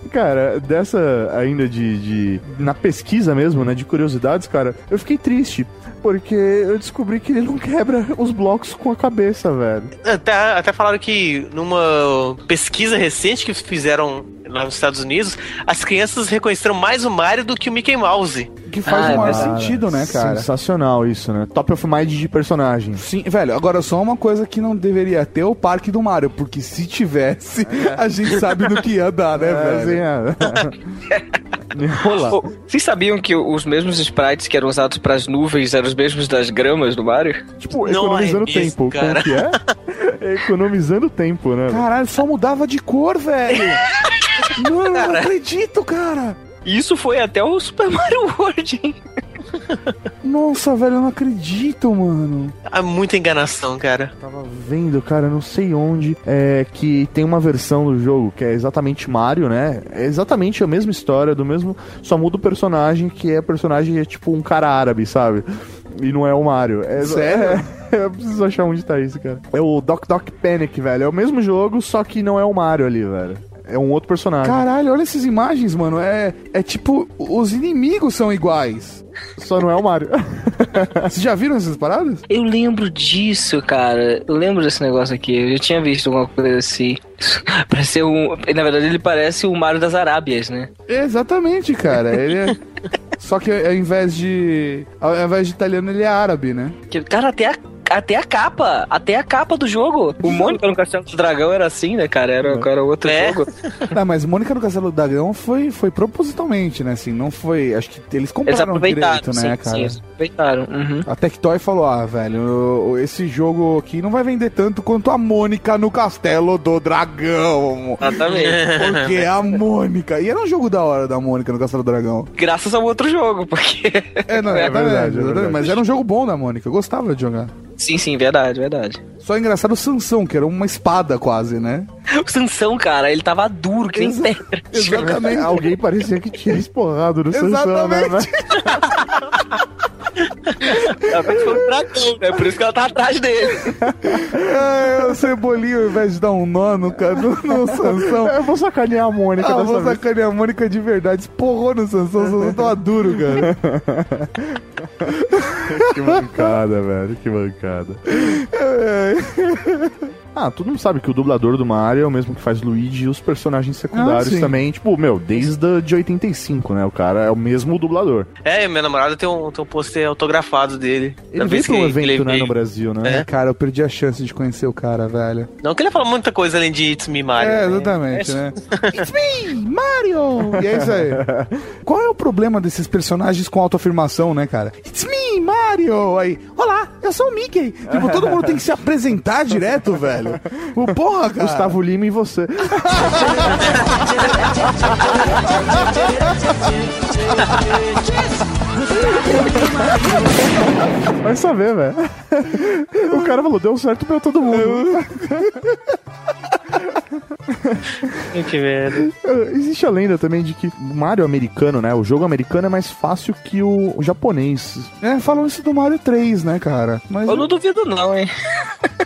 cara, dessa ainda de, de. Na pesquisa mesmo, né? De curiosidades, cara, eu fiquei triste porque eu descobri que ele não quebra os blocos com a cabeça, velho. Até, até falaram que numa pesquisa recente que fizeram lá nos Estados Unidos, as crianças reconheceram mais o Mario do que o Mickey Mouse. Que faz Ah, o maior é verdade. sentido, né, cara? Sensacional isso, né? Top of mind de personagem. Sim, velho, agora só uma coisa que não deveria ter o parque do Mario, porque se tivesse, a gente sabe do que ia dar, né, É, velho? Rolar. Pô, vocês sabiam que os mesmos sprites que eram usados para as nuvens eram os mesmos das gramas do Mario? Tipo, Não economizando é mesmo, tempo. cara. Como que é? economizando tempo, né? Caralho, só mudava de cor, velho. Mano, eu não acredito, cara. Isso foi até o Super Mario World, hein? Nossa, velho, eu não acredito, mano. Há muita enganação, cara. Tava vendo, cara, não sei onde, é que tem uma versão do jogo que é exatamente Mario, né? É exatamente a mesma história, do mesmo. Só muda o personagem, que é personagem é tipo um cara árabe, sabe? E não é o Mario. É, Sério? É, eu preciso achar onde tá isso, cara. É o Doc Doc Panic, velho. É o mesmo jogo, só que não é o Mario ali, velho. É um outro personagem. Caralho, olha essas imagens, mano. É, é tipo, os inimigos são iguais. Só não é o Mario. Vocês já viram essas paradas? Eu lembro disso, cara. Eu lembro desse negócio aqui. Eu já tinha visto alguma coisa assim. Parece um. Na verdade, ele parece o Mario das Arábias, né? Exatamente, cara. Ele é... Só que ao invés de. Ao invés de italiano, ele é árabe, né? Que, cara, até a, até a capa. Até a capa do jogo. O Mônica no Castelo do Dragão era assim, né, cara? Era, era outro É. jogo. Não, mas Mônica no Castelo do Dragão foi, foi propositalmente, né? Assim, não foi. Acho que eles Eles compraram aproveitaram, direito, sim, né, sim, cara? eles aproveitaram. Uhum. A Tectoy falou: ah, velho, esse jogo aqui não vai vender tanto quanto a Mônica no Castelo do Dragão. Exatamente. Porque a Mônica. E era um jogo da hora da Mônica no Castelo do Dragão. Graças ao outro jogo, porque. É, não, É é, verdade, verdade, é verdade. Mas era um jogo bom da Mônica. Eu gostava de jogar. Sim, sim, verdade, verdade. Só engraçado o Sansão, que era uma espada quase, né? O Sansão, cara, ele tava duro, que nem Exa- pedra. Exatamente. Alguém parecia que tinha esporrado no Sansão, né? Foi um dragão, né? Por isso que ela tá atrás dele. É, o Cebolinha, ao invés de dar um nó no, no, no Sansão. Eu vou sacanear a Mônica Ah, dessa vou vez. sacanear a Mônica de verdade. Esporrou no Sansão, o Sansão tava duro, cara. Que mancada, velho. Que mancada. Ah, todo mundo sabe que o dublador do Mario é o mesmo que faz Luigi e os personagens secundários Ah, também. Tipo, meu, desde a de 85, né? O cara é o mesmo dublador. É, minha namorada tem um, tem um pôster autografado dele. Ele veio pra um evento, ele né, no Brasil, né? É. Cara, eu perdi a chance de conhecer o cara, velho. Não que ele fala muita coisa além de It's Me Mario. É, né? exatamente, né? It's me, Mario! E é isso aí. Qual é o problema desses personagens com autoafirmação, né, cara? It's me, Mario! Aí, olá, eu sou o Mickey. Tipo, todo mundo tem que se apresentar direto, velho. O porra, cara. Gustavo Lima e você. Vai saber, velho. O cara falou, deu certo pra todo mundo. Que merda. Uh, Existe a lenda também de que o Mario americano, né? O jogo americano é mais fácil que o, o japonês. É, falam isso do Mario 3, né, cara? Mas, Eu não duvido, não, hein?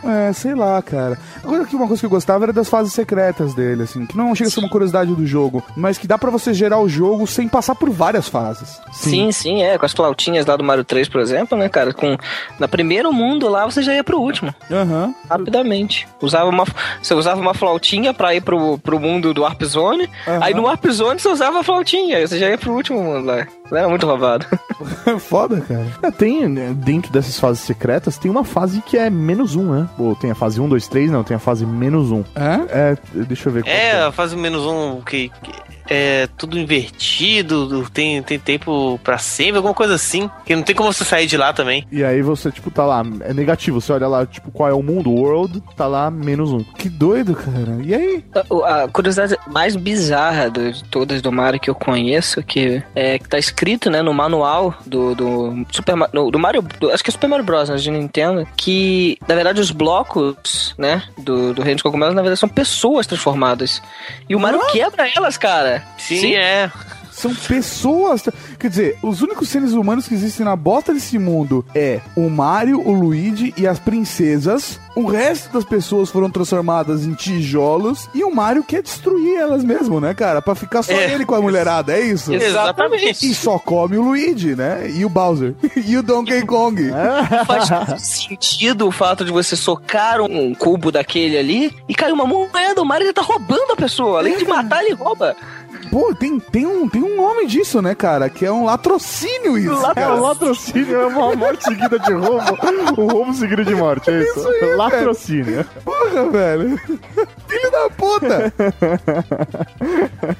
é, sei lá, cara. Agora que uma coisa que eu gostava era das fases secretas dele, assim, que não chega a ser uma curiosidade do jogo, mas que dá pra você gerar o jogo sem passar por várias fases. Sim. sim, é. Com as flautinhas lá do Mario 3, por exemplo, né, cara? Com, na primeiro mundo lá, você já ia pro último. Aham. Rapidamente. Usava uma, você usava uma flautinha pra ir pro, pro mundo do Warp Zone. Aham. Aí no Warp Zone você usava a flautinha. Você já ia pro último mundo lá. Era muito roubado. Foda, cara. É, tem, né, dentro dessas fases secretas, tem uma fase que é menos um, né? Ou tem a fase 1, 2, 3, não, tem a fase menos um. É? É, deixa eu ver qual que É, faz o menos um que, que é tudo invertido, tem, tem tempo pra sempre, alguma coisa assim. Que não tem como você sair de lá também. E aí você, tipo, tá lá, é negativo. Você olha lá, tipo, qual é o mundo, world, tá lá menos um. Que doido, cara. E aí? A curiosidade mais bizarra de todas do Mario que eu conheço, que é que tá escrito, né, no manual do, do Super no- do Mario, do- acho que é Super Mario Bros, né, de Nintendo, que na verdade os blocos, né, do, do Reino dos Cogumelos, na verdade são pessoas transformadas. E o Mario quebra elas, cara. Sim, é. São pessoas. Quer dizer, os únicos seres humanos que existem na bosta desse mundo é o Mario, o Luigi e as princesas. O resto das pessoas foram transformadas em tijolos e o Mario quer destruir elas mesmo, né, cara? Pra ficar só É. ele com a mulherada, é isso? Exatamente. E só come o Luigi, né? E o Bowser. e o Donkey Kong. Faz sentido o fato de você socar um cubo daquele ali e cair uma moeda. O Mario ele tá roubando a pessoa. Além de matar, ele rouba. Pô, tem, tem, um, tem um nome disso, né, cara? Que é um latrocínio isso. É, cara. o latrocínio é uma morte seguida de roubo. Um roubo seguido de morte, é isso? Isso aí, latrocínio. Porra, velho. Filho da puta.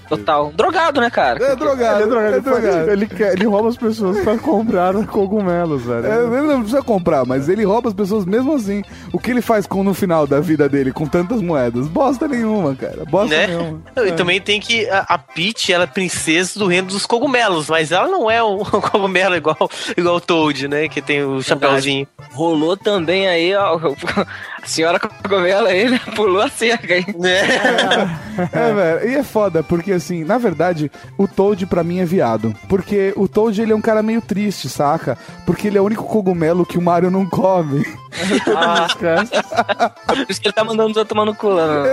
Total. Drogado, né, cara? É drogado. Ele é drogado. É drogado. ele, quer- ele rouba as pessoas pra comprar cogumelos, velho. É, ele não precisa comprar, mas ele rouba as pessoas mesmo assim. O que ele faz com no final da vida dele com tantas moedas? Bosta nenhuma, cara. Bosta Né? nenhuma. E É. também tem que a, a Peach, ela é princesa do reino dos cogumelos, mas ela não é um cogumelo igual igual o Toad, né, que tem o chapéuzinho. Rolou também aí, ó. A senhora cogumelo aí, né? Pulou a cerca aí. É, velho, e é foda, porque assim, na verdade, o Toad pra mim é viado. Porque o Toad, ele é um cara meio triste, saca? Porque ele é o único cogumelo que o Mario não come. Ah, por isso que ele tá mandando os outros tomar no cu lá. né?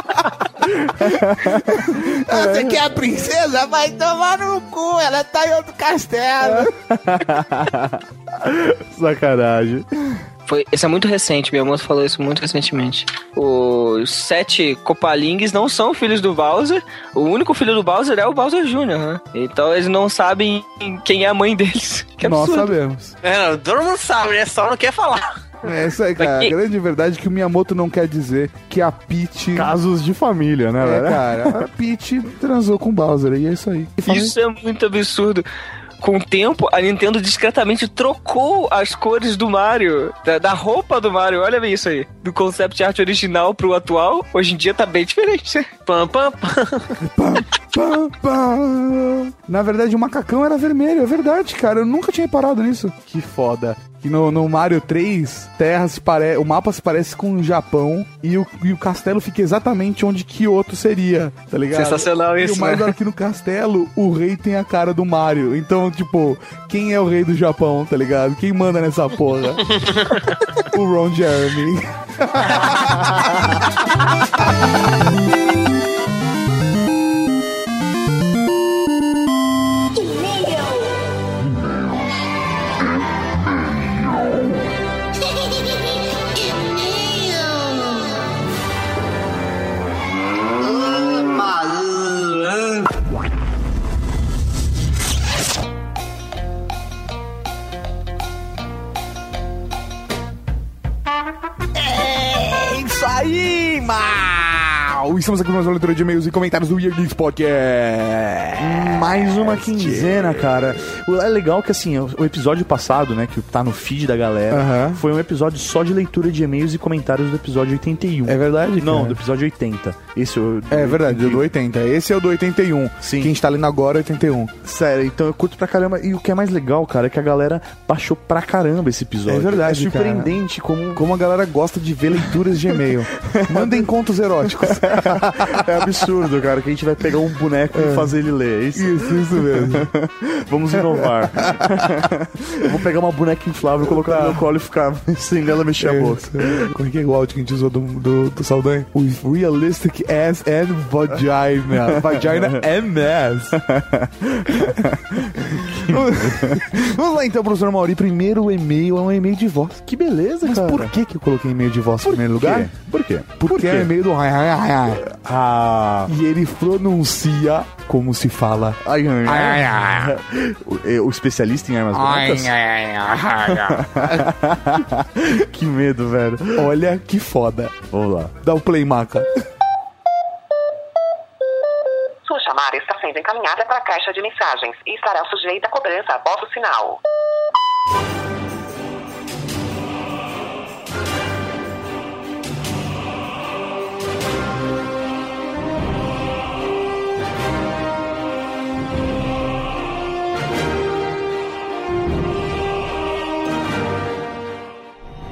Ah, Você quer a princesa? Vai tomar no cu, ela tá em outro castelo. Sacanagem. Foi, isso é muito recente, minha moça falou isso muito recentemente. Os sete Copalings não são filhos do Bowser. O único filho do Bowser é o Bowser Jr., né? Então eles não sabem quem é a mãe deles. Que Nós absurdo. sabemos. É, não, todo mundo sabe, né? Só não quer falar. É isso aí, cara. A grande verdade é que o Miyamoto não quer dizer que a Peach. Casos de família, né, É, velho? cara. A Peach transou com o Bowser e é isso aí. Isso é muito absurdo. Com o tempo, a Nintendo discretamente trocou as cores do Mario, da, da roupa do Mario. Olha bem isso aí. Do concept art original pro atual, hoje em dia tá bem diferente. Pam, pam, pam. Pam, pam. Na verdade, o macacão era vermelho, é verdade, cara. Eu nunca tinha reparado nisso. Que foda. Que no, no Mario 3, Terra se pare... o mapa se parece com o Japão e o, e o castelo fica exatamente onde Kyoto seria, tá ligado? Sensacional E isso, o mais né? hora que no castelo, o rei tem a cara do Mario. Então, tipo, quem é o rei do Japão, tá ligado? Quem manda nessa porra? o Ron Jeremy. Estamos aqui com mais uma leitura de e-mails e comentários do Weird Geeks Podcast. Mais uma quinzena, cara. O- É legal que, assim, o o episódio passado, né, que tá no feed da galera, Aham. foi um episódio só de leitura de e-mails e comentários do episódio 81. É verdade, Não, cara? do episódio 80. Esse eu, É verdade, o do 80. Esse é o do 81. Sim. Quem está lendo agora é 81. Sério, então eu curto pra caramba. E o que é mais legal, cara, é que a galera baixou pra caramba esse episódio. É verdade, É surpreendente como... Como a galera gosta de ver leituras de e-mail. Mandem contos eróticos. É absurdo, cara, que a gente vai pegar um boneco e fazer ele ler. É isso? Isso, isso mesmo. Vamos inovar. eu vou pegar uma boneca inflável, colocar no meu colo e ficar sem ela mexer a boca. Como é que é o áudio que a gente usou do, do, do Saldanha? With realistic ass and vagina. vagina and ass. Vamos lá então, professor Mauri. Primeiro e-mail é um e-mail de voz. Que beleza, Mas cara. por que, que eu coloquei e-mail de voz em primeiro lugar? Por quê? Porque Por quê? é e-mail do Ah. E ele pronuncia como se fala. Ai, ai, Ai, ai. O, é, o especialista em armas brancas? que medo, velho. Olha que foda. Vamos lá. Dá o play, maca. Sua chamada está sendo encaminhada para a caixa de mensagens e estará sujeita a cobrança após o sinal.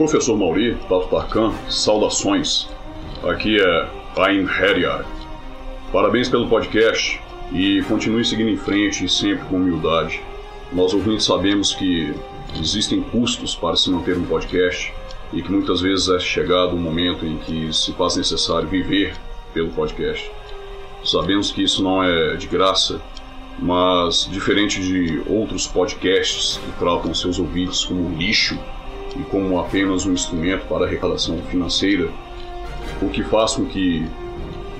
Professor Mauri, Tato Tarkan, saudações. Aqui é Ain Heriar. Parabéns pelo podcast. e continue seguindo em frente, sempre com humildade. Nós ouvintes sabemos que existem custos para se manter um podcast e que muitas vezes é chegado o um momento em que se faz necessário viver pelo podcast. Sabemos que isso não é de graça, mas diferente de outros podcasts que tratam seus ouvintes como lixo e como apenas um instrumento para arrecadação financeira, o que faz com que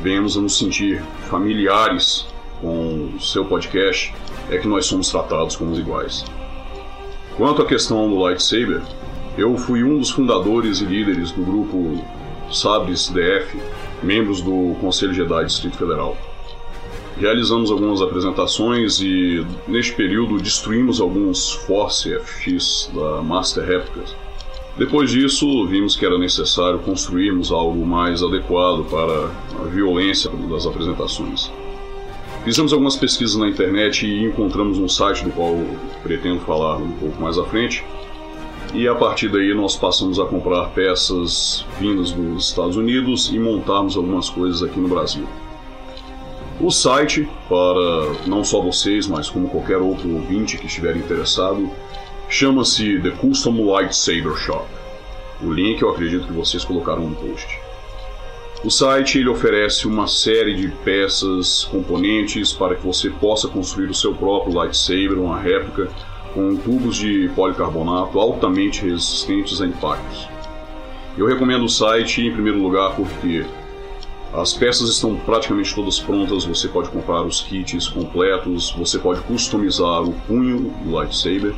venhamos a nos sentir familiares com o seu podcast é que nós somos tratados como iguais. Quanto à questão do lightsaber, eu fui um dos fundadores e líderes do grupo Sabres DF, membros do Conselho Jedi Distrito Federal. Realizamos algumas apresentações e, neste período, destruímos alguns Force FX da Master Replicas. Depois disso, vimos que era necessário construirmos algo mais adequado para a violência das apresentações. Fizemos algumas pesquisas na internet e encontramos um site do qual pretendo falar um pouco mais à frente. E a partir daí nós passamos a comprar peças vindas dos Estados Unidos e montarmos algumas coisas aqui no Brasil. O site, para não só vocês, mas como qualquer outro ouvinte que estiver interessado, chama-se The Custom Lightsaber Shop. O link eu acredito que vocês colocaram no post. O site ele oferece uma série de peças, componentes para que você possa construir o seu próprio lightsaber, uma réplica com tubos de policarbonato altamente resistentes a impactos. Eu recomendo o site em primeiro lugar porque as peças estão praticamente todas prontas, você pode comprar os kits completos, você pode customizar o punho do lightsaber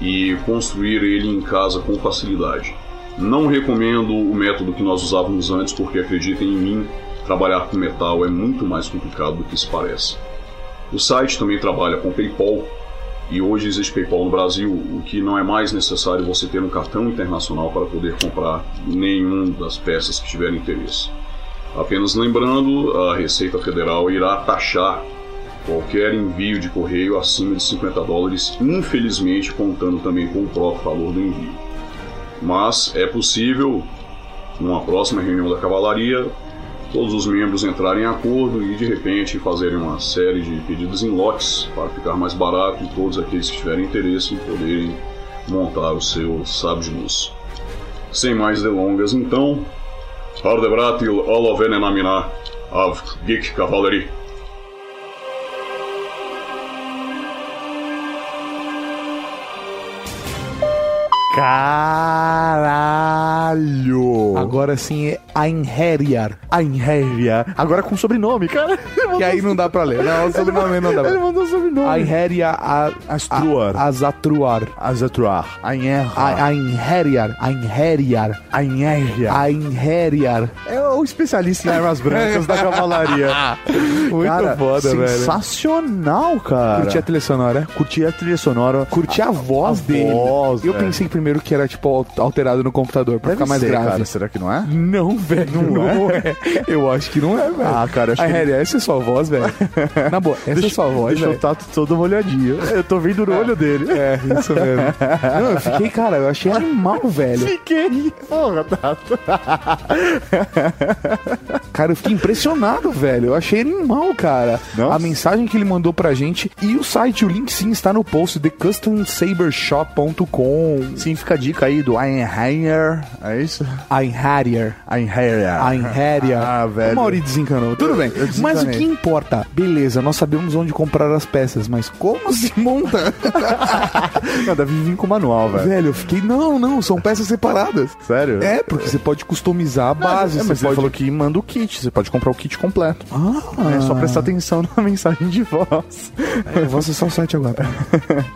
e construir ele em casa com facilidade. Não recomendo o método que nós usávamos antes, porque acreditem em mim, trabalhar com metal é muito mais complicado do que isso parece. O site também trabalha com PayPal, e hoje existe PayPal no Brasil, o que não é mais necessário você ter um cartão internacional para poder comprar nenhum das peças que tiver interesse. Apenas lembrando, a Receita Federal irá taxar qualquer envio de correio acima de 50 dólares, infelizmente contando também com o próprio valor do envio. Mas é possível, numa próxima reunião da cavalaria, todos os membros entrarem em acordo e de repente fazerem uma série de pedidos em lotes para ficar mais barato e todos aqueles que tiverem interesse em poderem montar o seu sábio de luz. Sem mais delongas, então, tvrde vratil olovene namina av Geek Cavalry. Cara. Caralho! Agora sim é Einherjar. Einherjar. Agora com sobrenome, cara. E aí não dá pra ler. Não, o sobrenome não dá pra Ele mandou sobrenome. Einherjar Astruar. Azatruar. Azatruar. Einherjar. Einherjar. Einherjar. Einherjar. Einherjar. É o especialista em armas brancas da cavalaria. Muito cara, foda, velho. Sensacional, cara. Curti a trilha sonora. Curti a trilha sonora. Curti a voz a dele. voz, Eu é. pensei primeiro que era, tipo, alterado no computador pra ficar mais ser, grave. cara. Será que não é? Não, velho. Não, é? Eu acho que não é, velho. Ah, cara, acho a que- Harry, essa é sua voz, velho. Na boa, essa é sua voz, Deixa velho. eu tato todo uma olhadinha. Eu tô vendo no olho dele. É, isso mesmo. Não, eu fiquei, cara, eu achei animal, velho. Fiquei. Porra, Tato. Cara, eu fiquei impressionado, velho. Eu achei animal, cara. Nossa. A mensagem que ele mandou pra gente e o site, o link sim está no post, thecustomsabershop.com. Sim, fica a dica aí do Einherjar. É isso? Einherjar. Einherjar. Einherjar. Ah, velho. O Mauri desencanou. Tudo bem. eu desencanei. Mas o que importa? Beleza, nós sabemos onde comprar as peças, mas como se monta? Não, deve vir com manual, velho. velho, eu fiquei, não, não, são peças separadas. Sério? É, porque você pode customizar a base, É, você mas ele pode... falou que manda o kit. Você pode comprar o kit completo. Ah, É só prestar atenção na mensagem de voz. Eu vou acessar o site agora.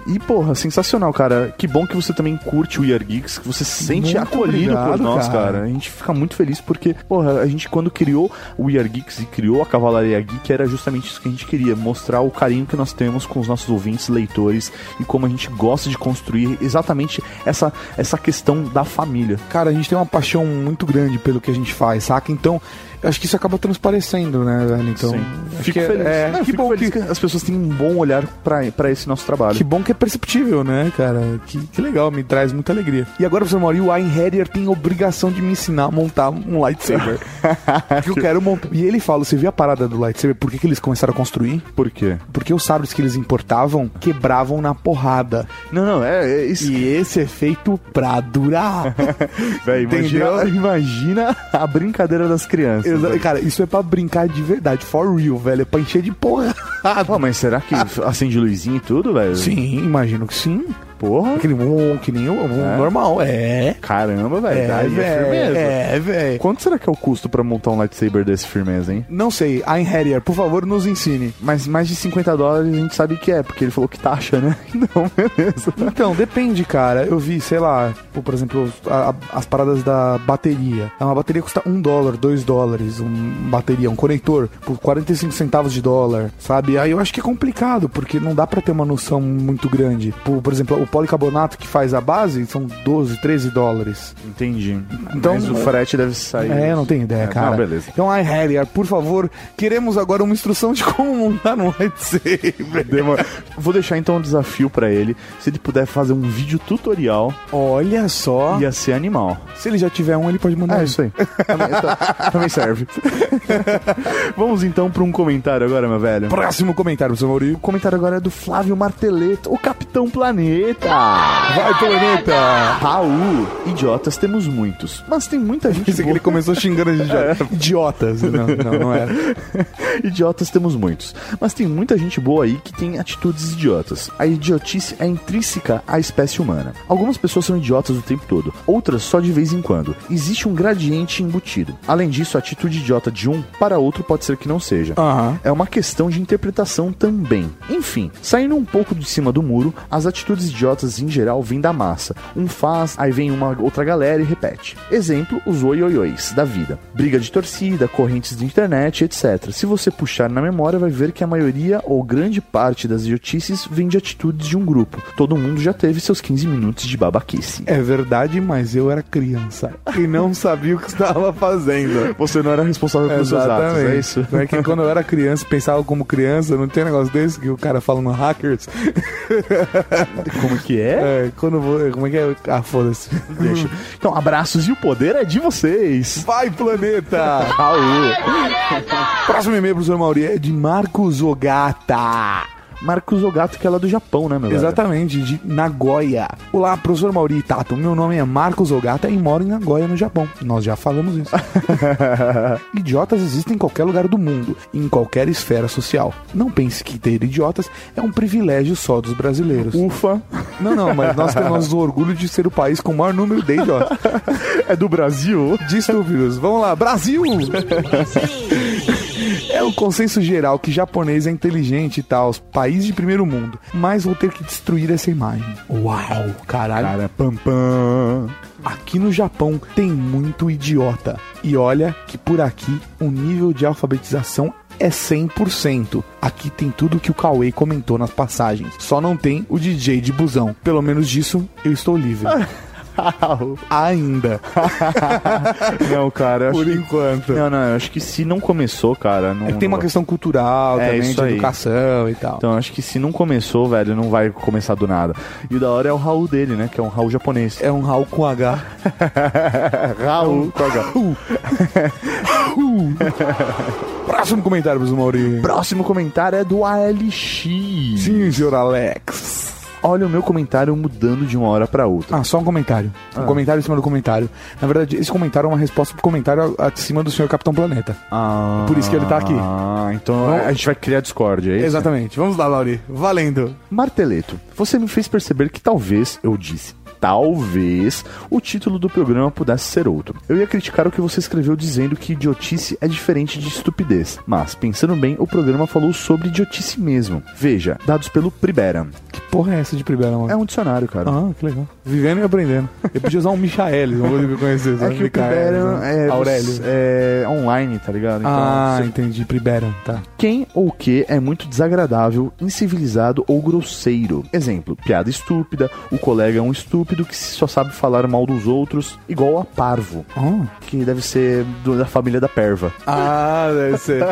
E, porra, sensacional, cara. Que bom que você também curte o Year Geeks, que você se sente Muito acolhido por obrigado, nós, cara. cara. A gente fica muito feliz porque, porra, a gente quando criou o Year Geeks e criou a Cavalaria Geek, era justamente isso que a gente queria, mostrar o carinho que nós temos com os nossos ouvintes, leitores, e como a gente gosta de construir exatamente essa, essa questão da família. Cara, a gente tem uma paixão muito grande pelo que a gente faz, saca? Então, Acho que isso acaba transparecendo, né, velho? Então, Sim. Fico que é- feliz. É, Não, que fico bom feliz que, que as pessoas têm um bom olhar pra, pra esse nosso trabalho. que bom que é perceptível, né, cara? Que, que legal, me traz muita alegria. E agora, professor Mauri, o Ian Harrier tem obrigação de me ensinar a montar um lightsaber. que eu quero montar. E ele fala: você viu a parada do lightsaber? Por que, que eles começaram a construir? Por quê? Porque os sabres que eles importavam quebravam na porrada. Não, não, é, é isso. E esse é feito pra durar. Véi, imagina, imagina a brincadeira das crianças. Exa-. Cara, isso é pra brincar de verdade, for real, velho. É pra encher de porra. Pô, mas será que acende luzinha e tudo, velho? Sim, imagino que sim. Porra. Aquele um, que nem o um É? normal. É. Caramba, velho. É, daí firmeza. É, velho. Quanto será que é o custo pra montar um lightsaber desse firmeza, hein? Não sei. Ian Harrier, por favor, nos ensine. Mas mais de 50 dólares a gente sabe que é, porque ele falou que taxa, né? Não, beleza. Então, depende, cara. Eu vi, sei lá, por exemplo, a- a- as paradas da bateria. É Uma bateria custa um dólar, dois dólares, um bateria, um conector, por 45 centavos de dólar, sabe? Aí eu acho que é complicado, porque não dá pra ter uma noção muito grande. Por, por exemplo, o policarbonato que faz a base são 12, 13 dólares. Entendi. Então, Mas o frete deve sair. É, não tenho ideia, É, cara. Não, beleza. Então, Ian Harrier, por favor, queremos agora uma instrução de como montar um lightsaber. Vou deixar então um desafio pra ele. Se ele puder fazer um vídeo tutorial, Olha só. ia ser animal. Se ele já tiver um, ele pode mandar. É um. isso aí. também, tá- também serve. Vamos então pra um comentário agora, meu velho. Próximo comentário, seu Maurício. O comentário agora é do Flávio Marteleto, o Capitão Planeta. Vai, planeta! Raul, idiotas temos muitos, mas tem muita gente Pensei que boa. ele começou xingando de idiota. idiotas. Não, não, não era. Idiotas temos muitos, mas tem muita gente boa aí que tem atitudes idiotas. A idiotice é intrínseca à espécie humana. Algumas pessoas são idiotas o tempo todo, outras só de vez em quando. Existe um gradiente embutido. Além disso, a atitude idiota de um para outro pode ser que não seja. Aham. É uma questão de interpretação também. Enfim, saindo um pouco de cima do muro, as atitudes idiotas em geral vêm da massa. Um faz, aí vem uma outra galera e repete. Exemplo, os oi-oi-ois da vida. Briga de torcida, correntes de internet, etc. Se você puxar na memória, vai ver que a maioria ou grande parte das idiotices vem de atitudes de um grupo. Todo mundo já teve seus 15 minutos de babaquice. É verdade, mas eu era criança e não sabia o que estava fazendo. Você não era responsável pelos seus atos, é isso? Não é que quando eu era criança, pensava como criança, não tem negócio desse que o cara fala no Hackers? Como que é? É, quando vou. Como é que é? Ah, foda-se. Deixa. Então, abraços e o poder é de vocês. Vai, planeta! Raul. Próximo e-mail, professor Mauri, é de Marcos Ogata. Marcos Ogato, que é lá do Japão, né, meu velho? Exatamente, de Nagoya. Olá, professor Mauri Tato. Meu nome é Marcos Ogata e moro em Nagoya, no Japão. Nós já falamos isso. idiotas existem em qualquer lugar do mundo, em qualquer esfera social. Não pense que ter idiotas é um privilégio só dos brasileiros. Ufa. Não, não, mas nós temos o orgulho de ser o país com o maior número de idiotas. É do Brasil? De estúpidos. Vamos lá, Brasil! É o consenso geral que japonês é inteligente e tal, país de primeiro mundo. Mas vou ter que destruir essa imagem. Uau, caralho. Cara, pam pam. Aqui no Japão tem muito idiota. E olha que por aqui o nível de alfabetização é 100%. Aqui tem tudo que o Cauê comentou nas passagens. Só não tem o DJ de busão. Pelo menos disso eu estou livre. Ainda. Não, cara, Por que... enquanto. Não, não, eu acho que se não começou, cara, não. É que tem uma questão cultural É, também, de aí. educação e tal. Então, eu acho que se não começou, velho, não vai começar do nada. E o da hora é o Raul dele, né? Que é um Raul japonês. É um Raul com H. Raul com H. Próximo comentário, professor Mauri. Próximo comentário é do ALX. Sim, senhor Alex. Olha o meu comentário mudando de uma hora pra outra. Ah, só um comentário. Um Ah. comentário em cima do comentário. Na verdade, esse comentário é uma resposta pro comentário acima do senhor Capitão Planeta. Ah, Por isso que ele tá aqui. Ah, então Vamos- a gente vai criar Discord, é isso? Exatamente. Vamos lá, Lauri. Valendo. Marteleto, você me fez perceber que talvez, eu disse, talvez, o título do programa pudesse ser outro. Eu ia criticar o que você escreveu dizendo que idiotice é diferente de estupidez. Mas, pensando bem, o programa falou sobre idiotice mesmo. Veja, dados pelo Pribera. Que porra é essa de primeira, mano? É um dicionário, cara. Ah, que legal. Vivendo e aprendendo. Eu podia usar um Michaelis, uma coisa que eu conhecesse. É que o Priberan né? é, Aurélio. é online, tá ligado? Então, ah, você- entendi. Priberan, tá. Quem ou que é muito desagradável, incivilizado ou grosseiro. Exemplo, piada estúpida, o colega é um estúpido que só sabe falar mal dos outros, igual a parvo, Oh. que deve ser do- da família da perva. Ah, deve ser.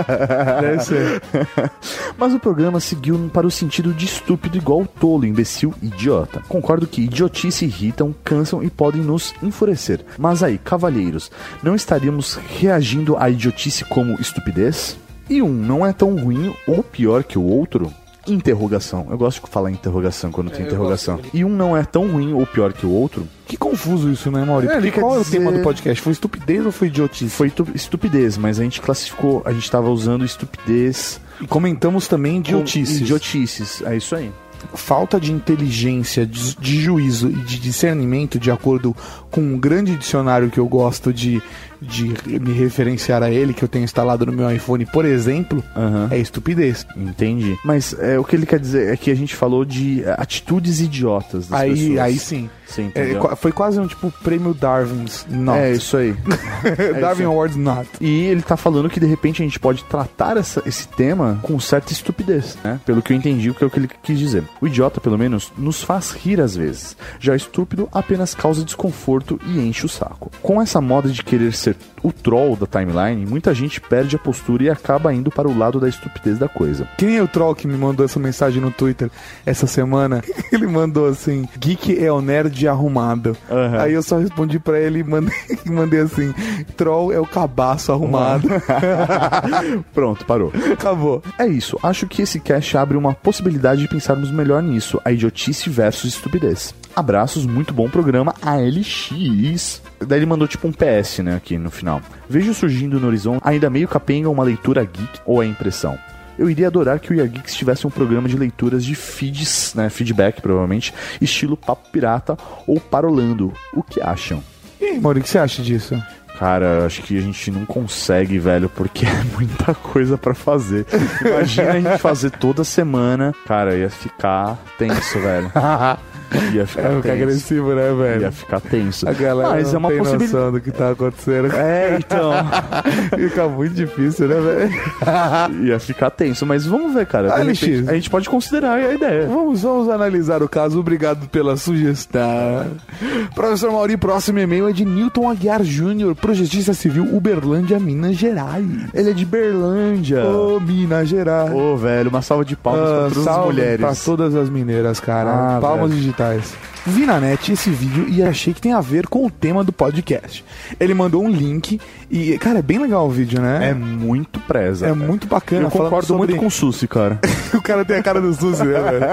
Deve ser. Mas o programa seguiu para o sentido de estúpido igual tolo, imbecil, idiota. Concordo que idiotice irritam, cansam e podem nos enfurecer. Mas aí, cavalheiros, não estaríamos reagindo à idiotice como estupidez? E um não é tão ruim ou pior que o outro? Interrogação. Eu gosto de falar interrogação quando tem eu interrogação. E um não é tão ruim ou pior que o outro? Que confuso isso, né, Maurício? É, Porque qual é o tema do podcast? Foi estupidez ou foi idiotice? Foi tu- estupidez, mas a gente classificou, a gente estava usando estupidez. E comentamos também idiotices. com idiotices, é isso aí. falta de inteligência, de, de juízo e de discernimento, de acordo com um grande dicionário que eu gosto de, de me referenciar a ele, que eu tenho instalado no meu iPhone, por exemplo, é estupidez. Entendi. Mas é, o que ele quer dizer é que a gente falou de é, atitudes idiotas das Aí, pessoas. aí sim. Você É, foi quase um tipo prêmio Darwin's Not. É isso aí. Darwin isso aí. Awards Not. E ele tá falando que de repente a gente pode tratar essa- esse tema com certa estupidez, né? Pelo que eu entendi, o que é o que ele quis dizer. O idiota, pelo menos, nos faz rir às vezes. Já estúpido apenas causa desconforto e enche o saco. Com essa moda de querer ser o troll da timeline, muita gente perde a postura e acaba indo para o lado da estupidez da coisa. Que nem o Troll que me mandou essa mensagem no Twitter essa semana. Ele mandou assim: Geek é o nerd arrumado. Aí eu só respondi pra ele e mandei, mandei assim: Troll é o cabaço arrumado. Pronto, parou. Acabou. É isso. Acho que esse cast abre uma possibilidade de pensarmos melhor nisso: a idiotice versus estupidez. Abraços, muito bom programa, ALX. Daí ele mandou tipo um PS, né, aqui no final. Vejo surgindo no horizonte, ainda meio capenga, uma leitura geek ou é impressão. Eu iria adorar que o Geeks tivesse um programa de leituras de feeds, né, feedback provavelmente, estilo Papo Pirata ou Parolando. O que acham? E aí, Maurício, o que você acha disso? Cara, acho que a gente não consegue, velho, porque é muita coisa pra fazer. Imagina a gente fazer toda semana. Cara, ia ficar tenso, velho. Ia ficar É, tenso. agressivo, né, velho? Ia ficar tenso. A galera Mas não é uma tem possibilidade. noção do que tá acontecendo. É, então. Fica muito difícil, né, velho? Ia ficar tenso, mas vamos ver, cara. Repente, a gente pode considerar a ideia. Vamos, vamos analisar o caso. Obrigado pela sugestão. Professor Mauri, próximo e-mail é de Newton Aguiar Júnior, projetista civil Uberlândia, Minas Gerais. Ele é de Berlândia. Ô, Minas Gerais. Ô, velho, uma salva de palmas Ah, pra todas as mulheres. Pra todas as mineiras, cara. Ah, Palmas velho. digitais. Vi na net esse vídeo e achei que tem a ver com o tema do podcast. Ele mandou um link e, cara, é bem legal o vídeo, né? É muito preza. É velho. muito bacana. Eu concordo sobre- muito com o Susi, cara. o cara tem a cara do Susi, né, velho?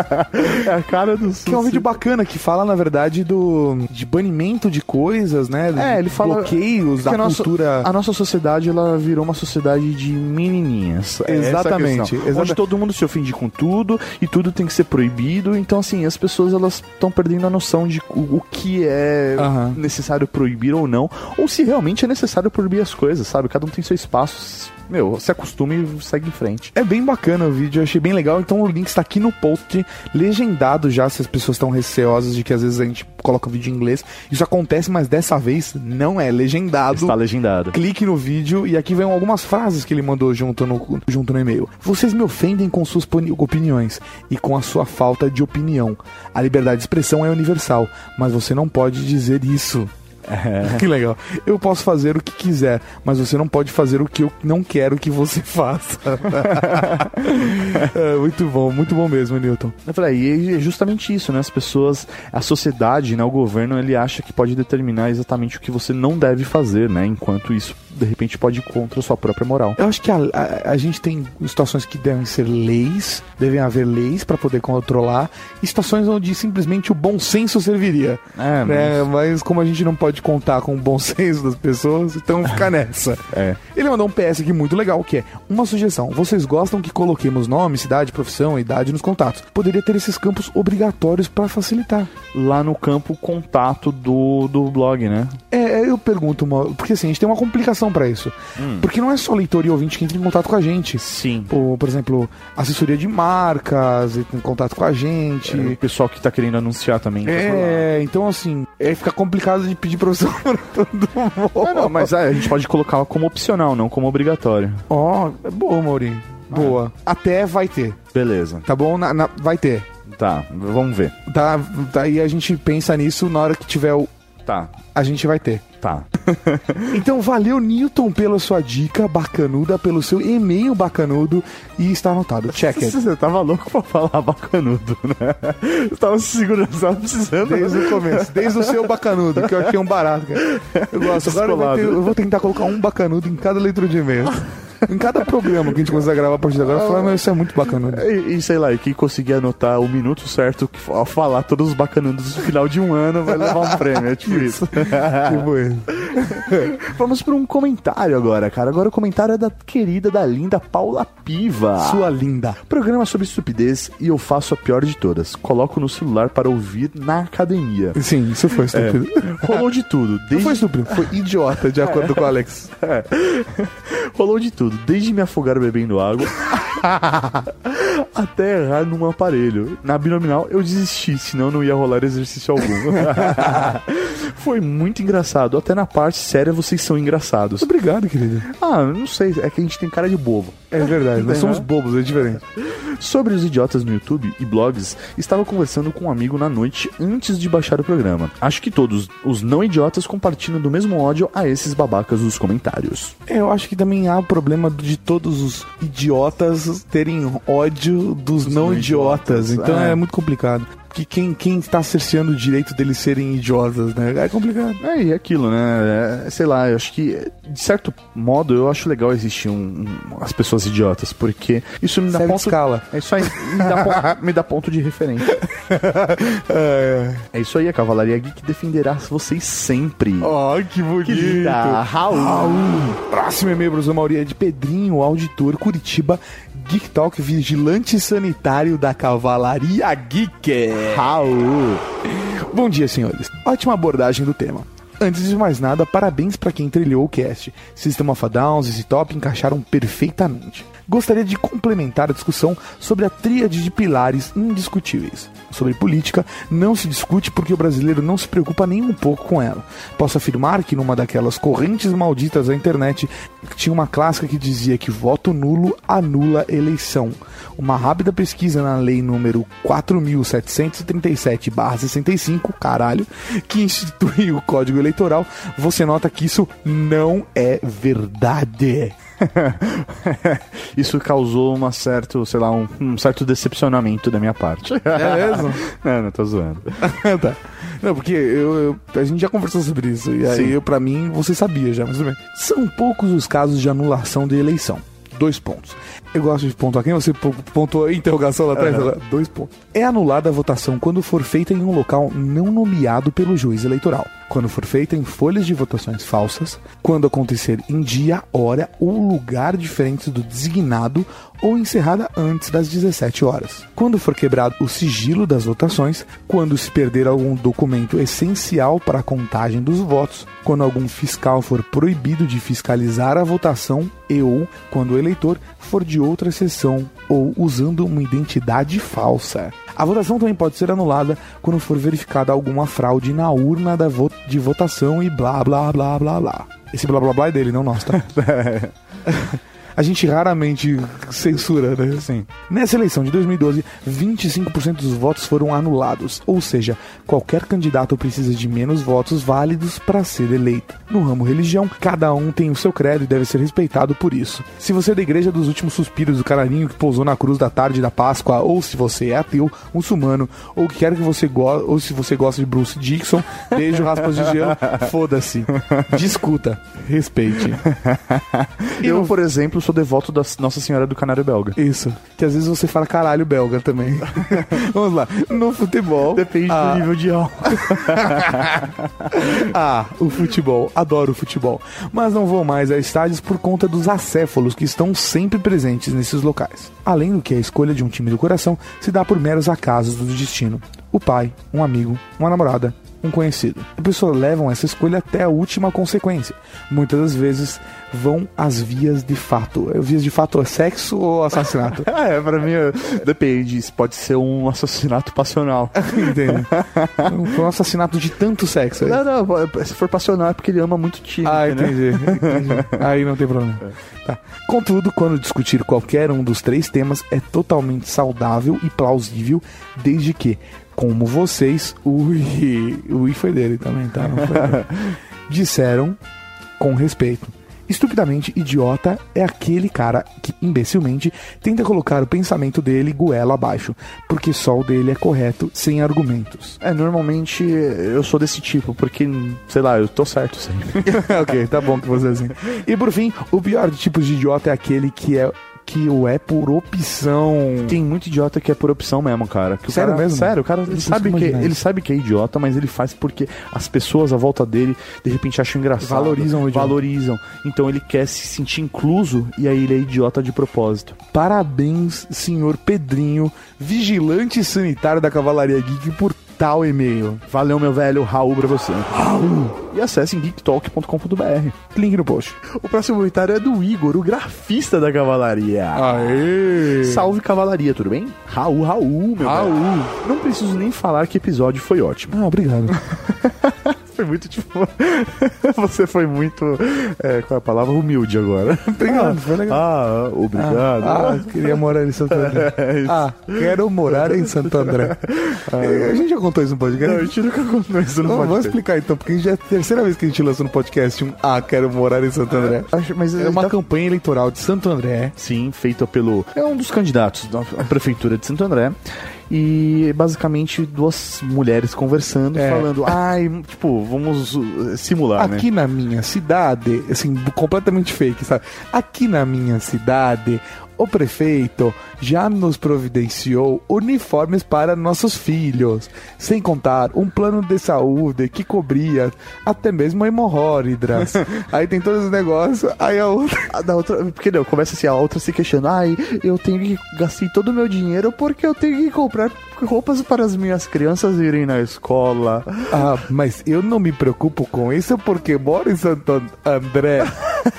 É a cara do Susi. Que é um vídeo bacana que fala, na verdade, do de banimento de coisas, né? É, ele fala bloqueios da que a nossa- cultura. A nossa sociedade ela virou uma sociedade de menininhas. É a Exatamente, questão. exata- Onde todo mundo se ofende com tudo e tudo tem que ser proibido. Então, assim, as pessoas elas estão perdendo a noção de o, o que é Aham. necessário proibir ou não, ou se realmente é necessário proibir as coisas, sabe? Cada um tem seu espaço. Meu, se acostume e segue em frente. É bem bacana o vídeo, eu achei bem legal. Então o link está aqui no post, legendado já, se as pessoas estão receosas de que às vezes a gente coloca o vídeo em inglês. Isso acontece, mas dessa vez não é legendado. Está legendado. Clique no vídeo e aqui vem algumas frases que ele mandou junto no, junto no e-mail. Vocês me ofendem com suas opiniões e com a sua falta de opinião. A liberdade de expressão é universal, mas você não pode dizer isso. Que legal. Eu posso fazer o que quiser, mas você não pode fazer o que eu não quero que você faça. É, muito bom, muito bom mesmo, Newton. Eu falei, e é justamente isso, né? As pessoas, a sociedade, né? O governo, ele acha que pode determinar exatamente o que você não deve fazer, né? Enquanto isso, de repente, pode ir contra a sua própria moral. Eu acho que a, a- a gente tem situações que devem ser leis, devem haver leis para poder controlar, e situações onde simplesmente o bom senso serviria. É, né? Mas como a gente não pode contar com o bom senso das pessoas, então fica nessa. É. Ele mandou um PS aqui muito legal, que é uma sugestão. Vocês gostam que coloquemos nome, cidade, profissão, idade nos contatos. Poderia ter esses campos obrigatórios para facilitar. Lá no campo contato do, do blog, né? É, eu pergunto, uma- porque assim, a gente tem uma complicação solução pra isso. Porque não é só leitor e ouvinte que entra em contato com a gente. Sim. Por, por exemplo, assessoria de marcas, entra em contato com a gente. O pessoal que tá querendo anunciar também. tá. É, então assim, é fica complicado de pedir profissão pra todo mundo. Não, não, mas é, a gente pode colocar como opcional, não como obrigatório. Ó, é boa, Maurinho. Boa. Até vai ter, Beleza. tá bom? Na- na- vai ter. Tá, vamos ver. Tá, daí a gente pensa nisso na hora que tiver o. Tá, A gente vai ter. Tá. Então valeu, Newton, pela sua dica bacanuda, pelo seu e-mail bacanudo e está anotado. Check it. Você tava louco pra falar bacanudo, né? Você tava se segurando, você tava precisando. Desde o começo, desde o seu bacanudo, que eu achei um barato, cara. Eu gosto. Agora eu vou, ter- eu vou tentar colocar um bacanudo em cada leitura de e-mail. Em cada programa que a gente começar a gravar a partir de agora, eu mas isso é muito bacanudo. E, e sei lá, e quem conseguir anotar o minuto certo ao falar todos os bacanudos no final de um ano vai levar um prêmio, é tipo isso. Tipo isso. Vamos para um comentário agora, cara. Agora o comentário é da querida, da linda Paula Piva. Sua linda. Programa sobre estupidez e eu faço a pior de todas. Coloco no celular para ouvir na academia. Sim, isso foi estúpido. É, rolou de tudo. Não Desde... foi estúpido, foi idiota, de acordo com o Alex. É. Rolou de tudo, desde me afogar bebendo água até errar num aparelho. Na abdominal eu desisti, senão não ia rolar exercício algum. Foi muito engraçado, até na parte séria vocês são engraçados. Obrigado, querido. Ah, não sei, é que a gente tem cara de bobo. É verdade, nós somos bobos, é diferente. Sobre os idiotas no YouTube e blogs, estava conversando com um amigo na noite antes de baixar o programa. Acho que todos os não idiotas compartilham do mesmo ódio a esses babacas dos comentários. É, Eu acho que também há o problema de todos os idiotas terem ódio dos não idiotas. idiotas, Então é. é. muito complicado. Porque quem, quem está cerceando o direito deles serem idiotas, né? É complicado. É, e é aquilo, né? É, sei lá, eu acho que, de certo modo, eu acho legal existir um, um- as pessoas idiotas, porque isso me dá Serve ponto. escala. É isso aí, me dá, ponto, me dá ponto de referência. É isso aí, a Cavalaria Geek defenderá vocês sempre. Ó, que bonito. linda. Raul. Próximo e-mail, professor Mauri, é de Pedrinho, auditor, Curitiba, Geek Talk, vigilante sanitário da Cavalaria Geek. Raul. Bom dia, senhores. Ótima abordagem do tema. Antes de mais nada, parabéns para quem trilhou o cast. System of a Down, ZZ Top encaixaram perfeitamente. Gostaria de complementar a discussão sobre a tríade de pilares indiscutíveis. Sobre política, não se discute porque o brasileiro não se preocupa nem um pouco com ela. Posso afirmar que numa daquelas correntes malditas da internet tinha uma clássica que dizia que voto nulo anula eleição. Uma rápida pesquisa na lei número 4737-65, caralho, que institui o Código Eleitoral, você nota que isso não é verdade. Isso causou uma certo, sei lá, um, um certo decepcionamento da minha parte. É mesmo? não, não tô zoando. tá. Não, porque eu, eu- a gente já conversou sobre isso. E aí, eu, pra mim, você sabia já, mas bem. São poucos os casos de anulação de eleição. Dois pontos. Eu gosto de pontuar. Quem você po- pontuou interrogação lá atrás? Agora, Dois pontos. É anulada a votação quando for feita em um local não nomeado pelo juiz eleitoral. Quando for feita em folhas de votações falsas. Quando acontecer em dia, hora ou lugar diferentes do designado ou encerrada antes das 17 horas. Quando for quebrado o sigilo das votações, quando se perder algum documento essencial para a contagem dos votos, quando algum fiscal for proibido de fiscalizar a votação e ou quando o eleitor for de outra sessão ou usando uma identidade falsa. A votação também pode ser anulada quando for verificada alguma fraude na urna da vo- de votação e blá blá blá blá blá. Esse blá blá blá é dele, não nosso, tá? A gente raramente censura, né? Assim. Nessa eleição de 2012, 25% dos votos foram anulados, ou seja, qualquer candidato precisa de menos votos válidos para ser eleito. No ramo religião, cada um tem o seu credo e deve ser respeitado por isso. Se você é da igreja dos últimos suspiros do canarinho que pousou na cruz da tarde da Páscoa, ou se você é ateu, muçulmano, ou que quer que você goste, ou se você gosta de Bruce Dixon, beijo, raspas de gelo, foda-se. Discuta, respeite. Eu, por exemplo, sou devoto da Nossa Senhora do Canário Belga. Isso. Que às vezes você fala caralho belga também. Vamos lá. No futebol. Depende ah, do nível de álcool. ah, o futebol. Adoro o futebol. Mas não vou mais a estádios por conta dos acéfalos que estão sempre presentes nesses locais. Além do que a escolha de um time do coração se dá por meros acasos do destino. O pai, um amigo, uma namorada, um conhecido. As pessoas levam essa escolha até a última consequência. Muitas das vezes vão às vias de fato. Vias de fato é sexo ou assassinato? é, pra mim depende. Isso pode ser um assassinato passional. Entende? um assassinato de tanto sexo. Aí. Não, não, se for passional é porque ele ama muito time. Ah, entendi, entendi. Aí não tem problema. Tá. Contudo, quando discutir qualquer um dos três temas, é totalmente saudável e plausível, desde que, como vocês, ui, ui foi dele também, tá? Não foi disseram com respeito. Estupidamente idiota é aquele cara que, imbecilmente, tenta colocar o pensamento dele goela abaixo, porque só o dele é correto, sem argumentos. É, normalmente eu sou desse tipo, porque, sei lá, eu tô certo sempre. ok, tá bom que você é assim. E por fim, o pior tipo de idiota é aquele que é que o é por opção. Tem muito idiota que é por opção mesmo, cara. Que Sério cara- mesmo? Sério, o cara ele sabe, que, ele sabe que é idiota, mas ele faz porque as pessoas à volta dele de repente acham engraçado. Valorizam o idiota. Valorizam. Então ele quer se sentir incluso e aí ele é idiota de propósito. Parabéns, senhor Pedrinho, vigilante sanitário da Cavalaria Geek, por tal e-mail. Valeu, meu velho. Raul pra você. Raul. E acessem geektalk.com.br. Link no post. O próximo comentário é do Igor, o grafista da Cavalaria. Aê! Salve Cavalaria, tudo bem? Raul, Raul, meu Raul. velho. Não preciso nem falar que episódio foi ótimo. Ah, obrigado. Foi muito tipo. Você foi muito. É, qual é a palavra? Humilde agora. Obrigado, foi legal. Ah, obrigado. Ah, ah, queria morar em Santo André. É. Ah, quero morar em Santo André. a gente já contou isso no podcast? Não, a gente nunca contou isso no Vamos- Vamos podcast. explicar então, porque já é a terceira vez que a gente lança no podcast um Ah, quero morar em Santo André. Acho- mas É uma tá- campanha eleitoral de Santo André. Sim, feita pelo. É um dos candidatos da prefeitura de Santo André. E basicamente duas mulheres conversando, É. falando, ai, tipo, vamos uh, simular, né? Aqui na minha cidade, assim, completamente fake, sabe? Aqui na minha cidade, o prefeito já nos providenciou uniformes para nossos filhos, sem contar um plano de saúde que cobria até mesmo hemorroidas. aí tem todos os negócios, aí a outra. A da outra, porque não, começa assim, a outra se questionando, ai, eu tenho que gastei todo o meu dinheiro porque eu tenho que comprar roupas para as minhas crianças irem na escola. Ah, mas eu não me preocupo com isso porque moro em Santo André.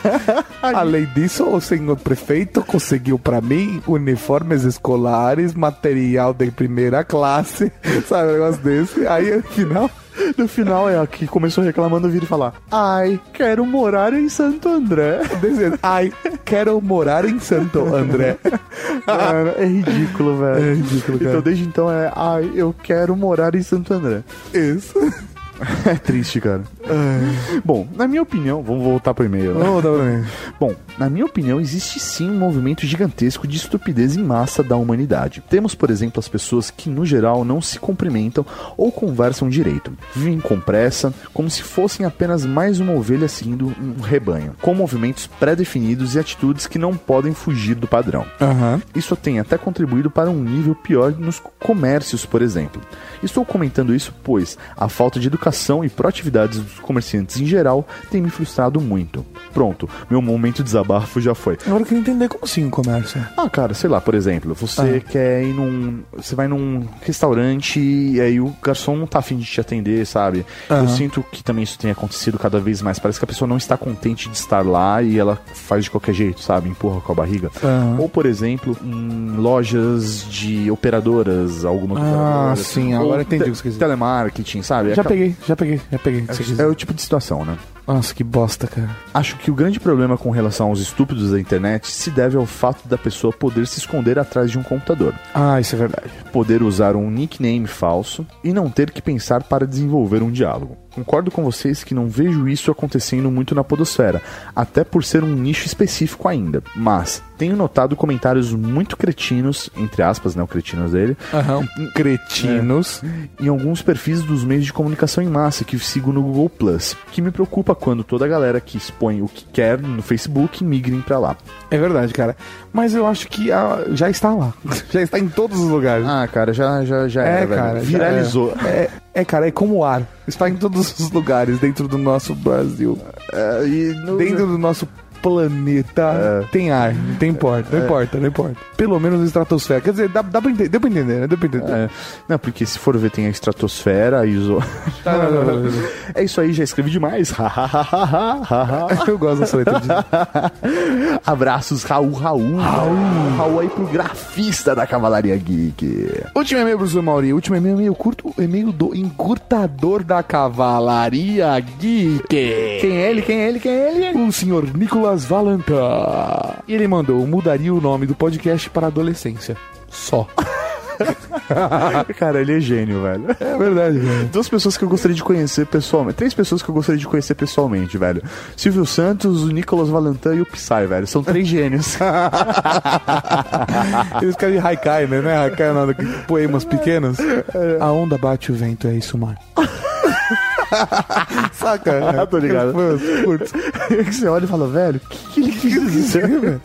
Além disso, o senhor prefeito conseguiu para mim uniformes escolares, material de primeira classe, sabe, um negócio desse. Aí, no final, No final é a que começou reclamando vir e falar, ai, quero morar em Santo André. dizendo, ai, quero morar em Santo André. Mano, é ridículo, velho. É ridículo, cara. Então desde então é, ai, eu quero morar em Santo André. Isso. É triste, cara. Bom, na minha opinião, vamos voltar pro e-mail. né? Vamos dar pra mim. Bom, na minha opinião, existe sim um movimento gigantesco de estupidez em massa da humanidade. Temos, por exemplo, as pessoas que, no geral, não se cumprimentam ou conversam direito. Vivem com pressa, como se fossem apenas mais uma ovelha seguindo um rebanho, com movimentos pré-definidos e atitudes que não podem fugir do padrão. Aham. Isso tem até contribuído para um nível pior nos comércios, por exemplo. Estou comentando isso pois a falta de educação e proatividades dos comerciantes em geral tem me frustrado muito. Pronto, meu momento de desabafo já foi. Agora eu queria entender como assim o comércio. Ah, cara, sei lá, por exemplo, você Ah. quer ir num. Você vai num restaurante e aí o garçom não tá afim de te atender, sabe? Aham. Eu sinto que também isso tem acontecido cada vez mais. Parece que a pessoa não está contente de estar lá e ela faz de qualquer jeito, sabe? Empurra com a barriga. Aham. Ou, por exemplo, em lojas de operadoras, alguma outra Ah, operadora. sim, Ou agora entendi te- o que você quis dizer. Telemarketing, sabe? Já Aquela- peguei, já peguei, já peguei. É, é o tipo de situação, né? Nossa, que bosta, cara. Acho que o grande problema com relação aos estúpidos da internet se deve ao fato da pessoa poder se esconder atrás de um computador. Ah, isso é verdade. Poder usar um nickname falso e não ter que pensar para desenvolver um diálogo. Concordo com vocês que não vejo isso acontecendo muito na podosfera, até por ser um nicho específico ainda. Mas tenho notado comentários muito cretinos, entre aspas, né, o cretinos dele, Aham. Cretinos. em alguns perfis dos meios de comunicação em massa que sigo no Google Plus, que me preocupa quando toda a galera que expõe o que quer no Facebook migrem pra lá. É verdade, cara. Mas eu acho que ah, já está lá. já está em todos os lugares. Ah, cara, já já já é, era, velho. cara. já viralizou. É, é, cara, é como o ar. Está em todos os lugares dentro do nosso Brasil. É, e no- Dentro do nosso planeta tem ar. Não tem importa, não É. importa, não importa. Pelo menos na estratosfera. Quer dizer, dá, dá pra entender, deu pra entender, né? Deu pra entender. É. Não, porque se for ver, tem a estratosfera, a iso... Tá, não, não, não, não. É isso aí, já escrevi demais. Eu gosto dessa letra de... Abraços, Raul, Raul. Raul. Raul aí pro grafista da Cavalaria Geek. Último e-mail, professor Mauri. Último e-mail, e-mail curto, e-mail do encurtador da Cavalaria Geek. Quem é ele? Quem é ele? Quem é ele? O senhor Nicolas Valanta. E ele mandou, mudaria o nome do podcast para adolescência. Só. Cara, ele é gênio, velho. É verdade, velho. Duas pessoas que eu gostaria de conhecer pessoalmente. Três pessoas que eu gostaria de conhecer pessoalmente, velho. Silvio Santos, o Nicolas Valentin e o Psy, velho. São três gênios. Eles querem de Haikai, né? Não é Haikai, nada. Poemas pequenos. A onda bate o vento, é isso, mar. Saca? Ah, tô ligado. Curtos. Você olha e fala, velho, o que, que ele quis dizer?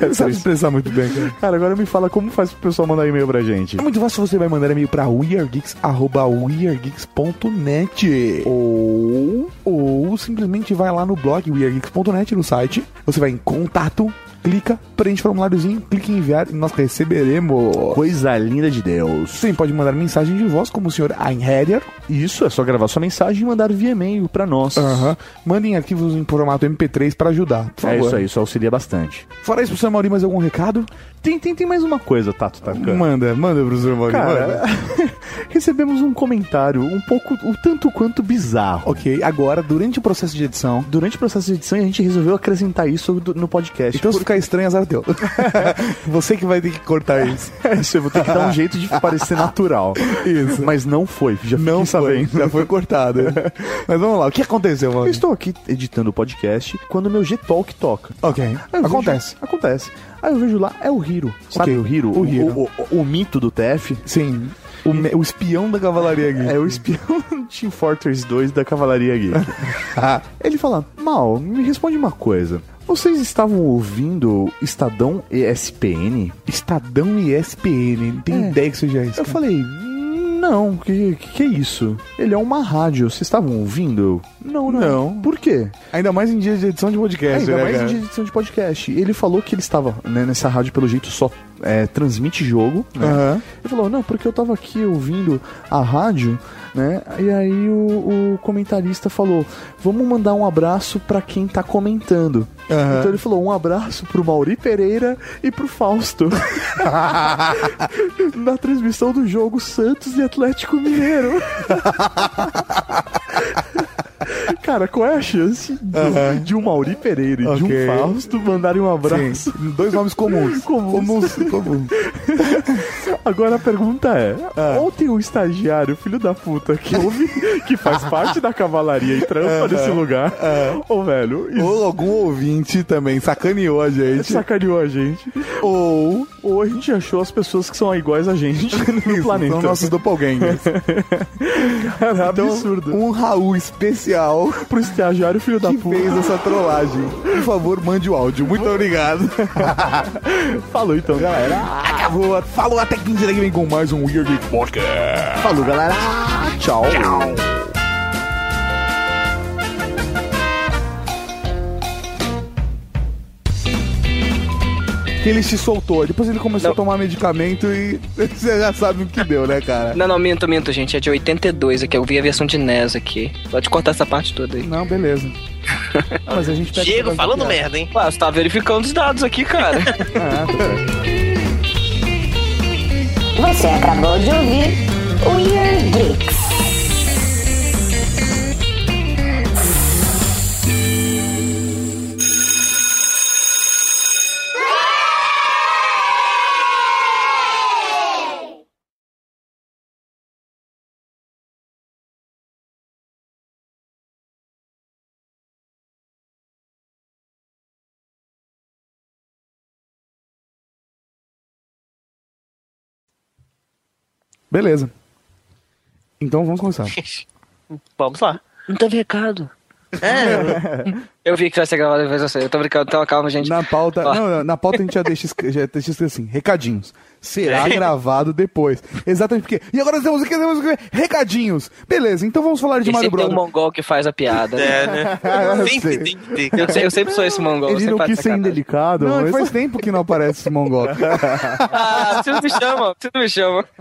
Ele sabe expressar muito bem, cara. Cara, agora me fala como faz pro pessoal mandar e-mail pra gente. É muito fácil, você vai mandar e-mail pra weirdgeeks.weirdgeeks.net ou, ou simplesmente vai lá no blog weirdgeeks.net, no site, você vai em contato, clica, preenche o formuláriozinho, clica em enviar e nós receberemos. Coisa linda de Deus. Você pode mandar mensagem de voz como o senhor Einherjar. Isso, é só gravar sua mensagem e mandar via e-mail pra nós. Aham. Mandem arquivos em formato MP3 pra ajudar, por É favor. isso aí, isso auxilia bastante. Fora isso, professor Mauri, mais algum recado? Tem, tem, tem mais uma coisa, Tato Tarkan. Manda, manda, professor Mauri, manda. Cara, recebemos um comentário um pouco, um tanto quanto bizarro. Ok, agora, durante o processo de edição, Durante o processo de edição, a gente resolveu acrescentar isso no podcast. então se ficar estranho, azar teu. Você que vai ter que cortar isso. Isso, eu vou ter que dar um jeito de parecer natural. Isso. Mas não foi, já Não sabendo. já foi cortado. Mas vamos lá, o que aconteceu, Eu mano? estou aqui editando o podcast quando meu G-Talk toca. Ok, eu acontece. vejo- acontece. Aí eu vejo lá, é o Hiro. Sabe Ok, o Hiro? o Hiro. O, o- o mito do TF. Sim, o, o espião da cavalaria aqui. É o espião Team Fortress 2 da Cavalaria Geek. Ele fala, Mal, me responde uma coisa. Vocês estavam ouvindo Estadão ESPN? Estadão e ESPN, não tem É. ideia que seja isso. Eu falei, não, que, que é isso? Ele é uma rádio, vocês estavam ouvindo? Não, não. Não. Por quê? Ainda mais em dia de edição de É, podcast, ainda né, mais cara? em dia de edição de podcast. Ele falou que ele estava né, nessa rádio, pelo jeito, só é, transmite jogo. Né? Aham. Ele falou, não, porque eu tava aqui ouvindo a rádio, né? E aí o, o comentarista falou, vamos mandar um abraço pra quem tá comentando. Aham. Então ele falou, um abraço pro Mauri Pereira e pro Fausto. Na transmissão do jogo Santos e Atlético Mineiro. Cara, qual é a chance de, de um Mauri Pereira e de Ok. um Fausto mandarem um abraço? Sim, dois nomes comuns. Comuns. comuns. Agora a pergunta é: Ah. ou tem um estagiário, filho da puta, que ouve, que faz parte da cavalaria e trampa nesse lugar, ou velho, isso Ou algum ouvinte também sacaneou a gente. sacaneou a gente, ou, ou a gente achou as pessoas que são iguais a gente no planeta. São nossos doppelgangers. Cara, Então, absurdo. um Raul especial Pro estagiário, filho da que puta. fez essa trollagem. Por favor, mande o áudio. Muito obrigado. Falou então, galera. Acabou. Falou até 15 que vem com mais um Weird Podcast. Falou, galera. Tchau. Que ele se soltou. Depois ele começou Não. a tomar medicamento e você já sabe o que deu, né, cara? Não, não, minto, minto, gente. É de 82 aqui. Eu vi a versão de NES aqui. Pode cortar essa parte toda aí. Não, beleza. Ah, mas a gente Diego falando piada. merda, hein? Ué, você tá verificando os dados aqui, cara. Ah, tá certo. Você acabou de ouvir o Weird Geeks. Beleza. Então vamos começar. Vamos lá. Não teve recado. Eu vi que vai ser gravado depois você. Eu tô brincando, então calma, gente. Na pauta, não, na pauta a gente já deixa, já deixa escrito assim, recadinhos. Será É. gravado depois. Exatamente porque. E agora temos o que? Temos o quê? Recadinhos. Beleza, então vamos falar de E Mario sempre tem um Bros. mongol que faz a piada. É, né? Eu Sempre sei. tem que ter. Eu, se- eu sempre sou esse mongol. Ele não quis ser indelicado. Não, mas- faz tempo que não aparece esse mongol. Ah, não me chama, você não me chama.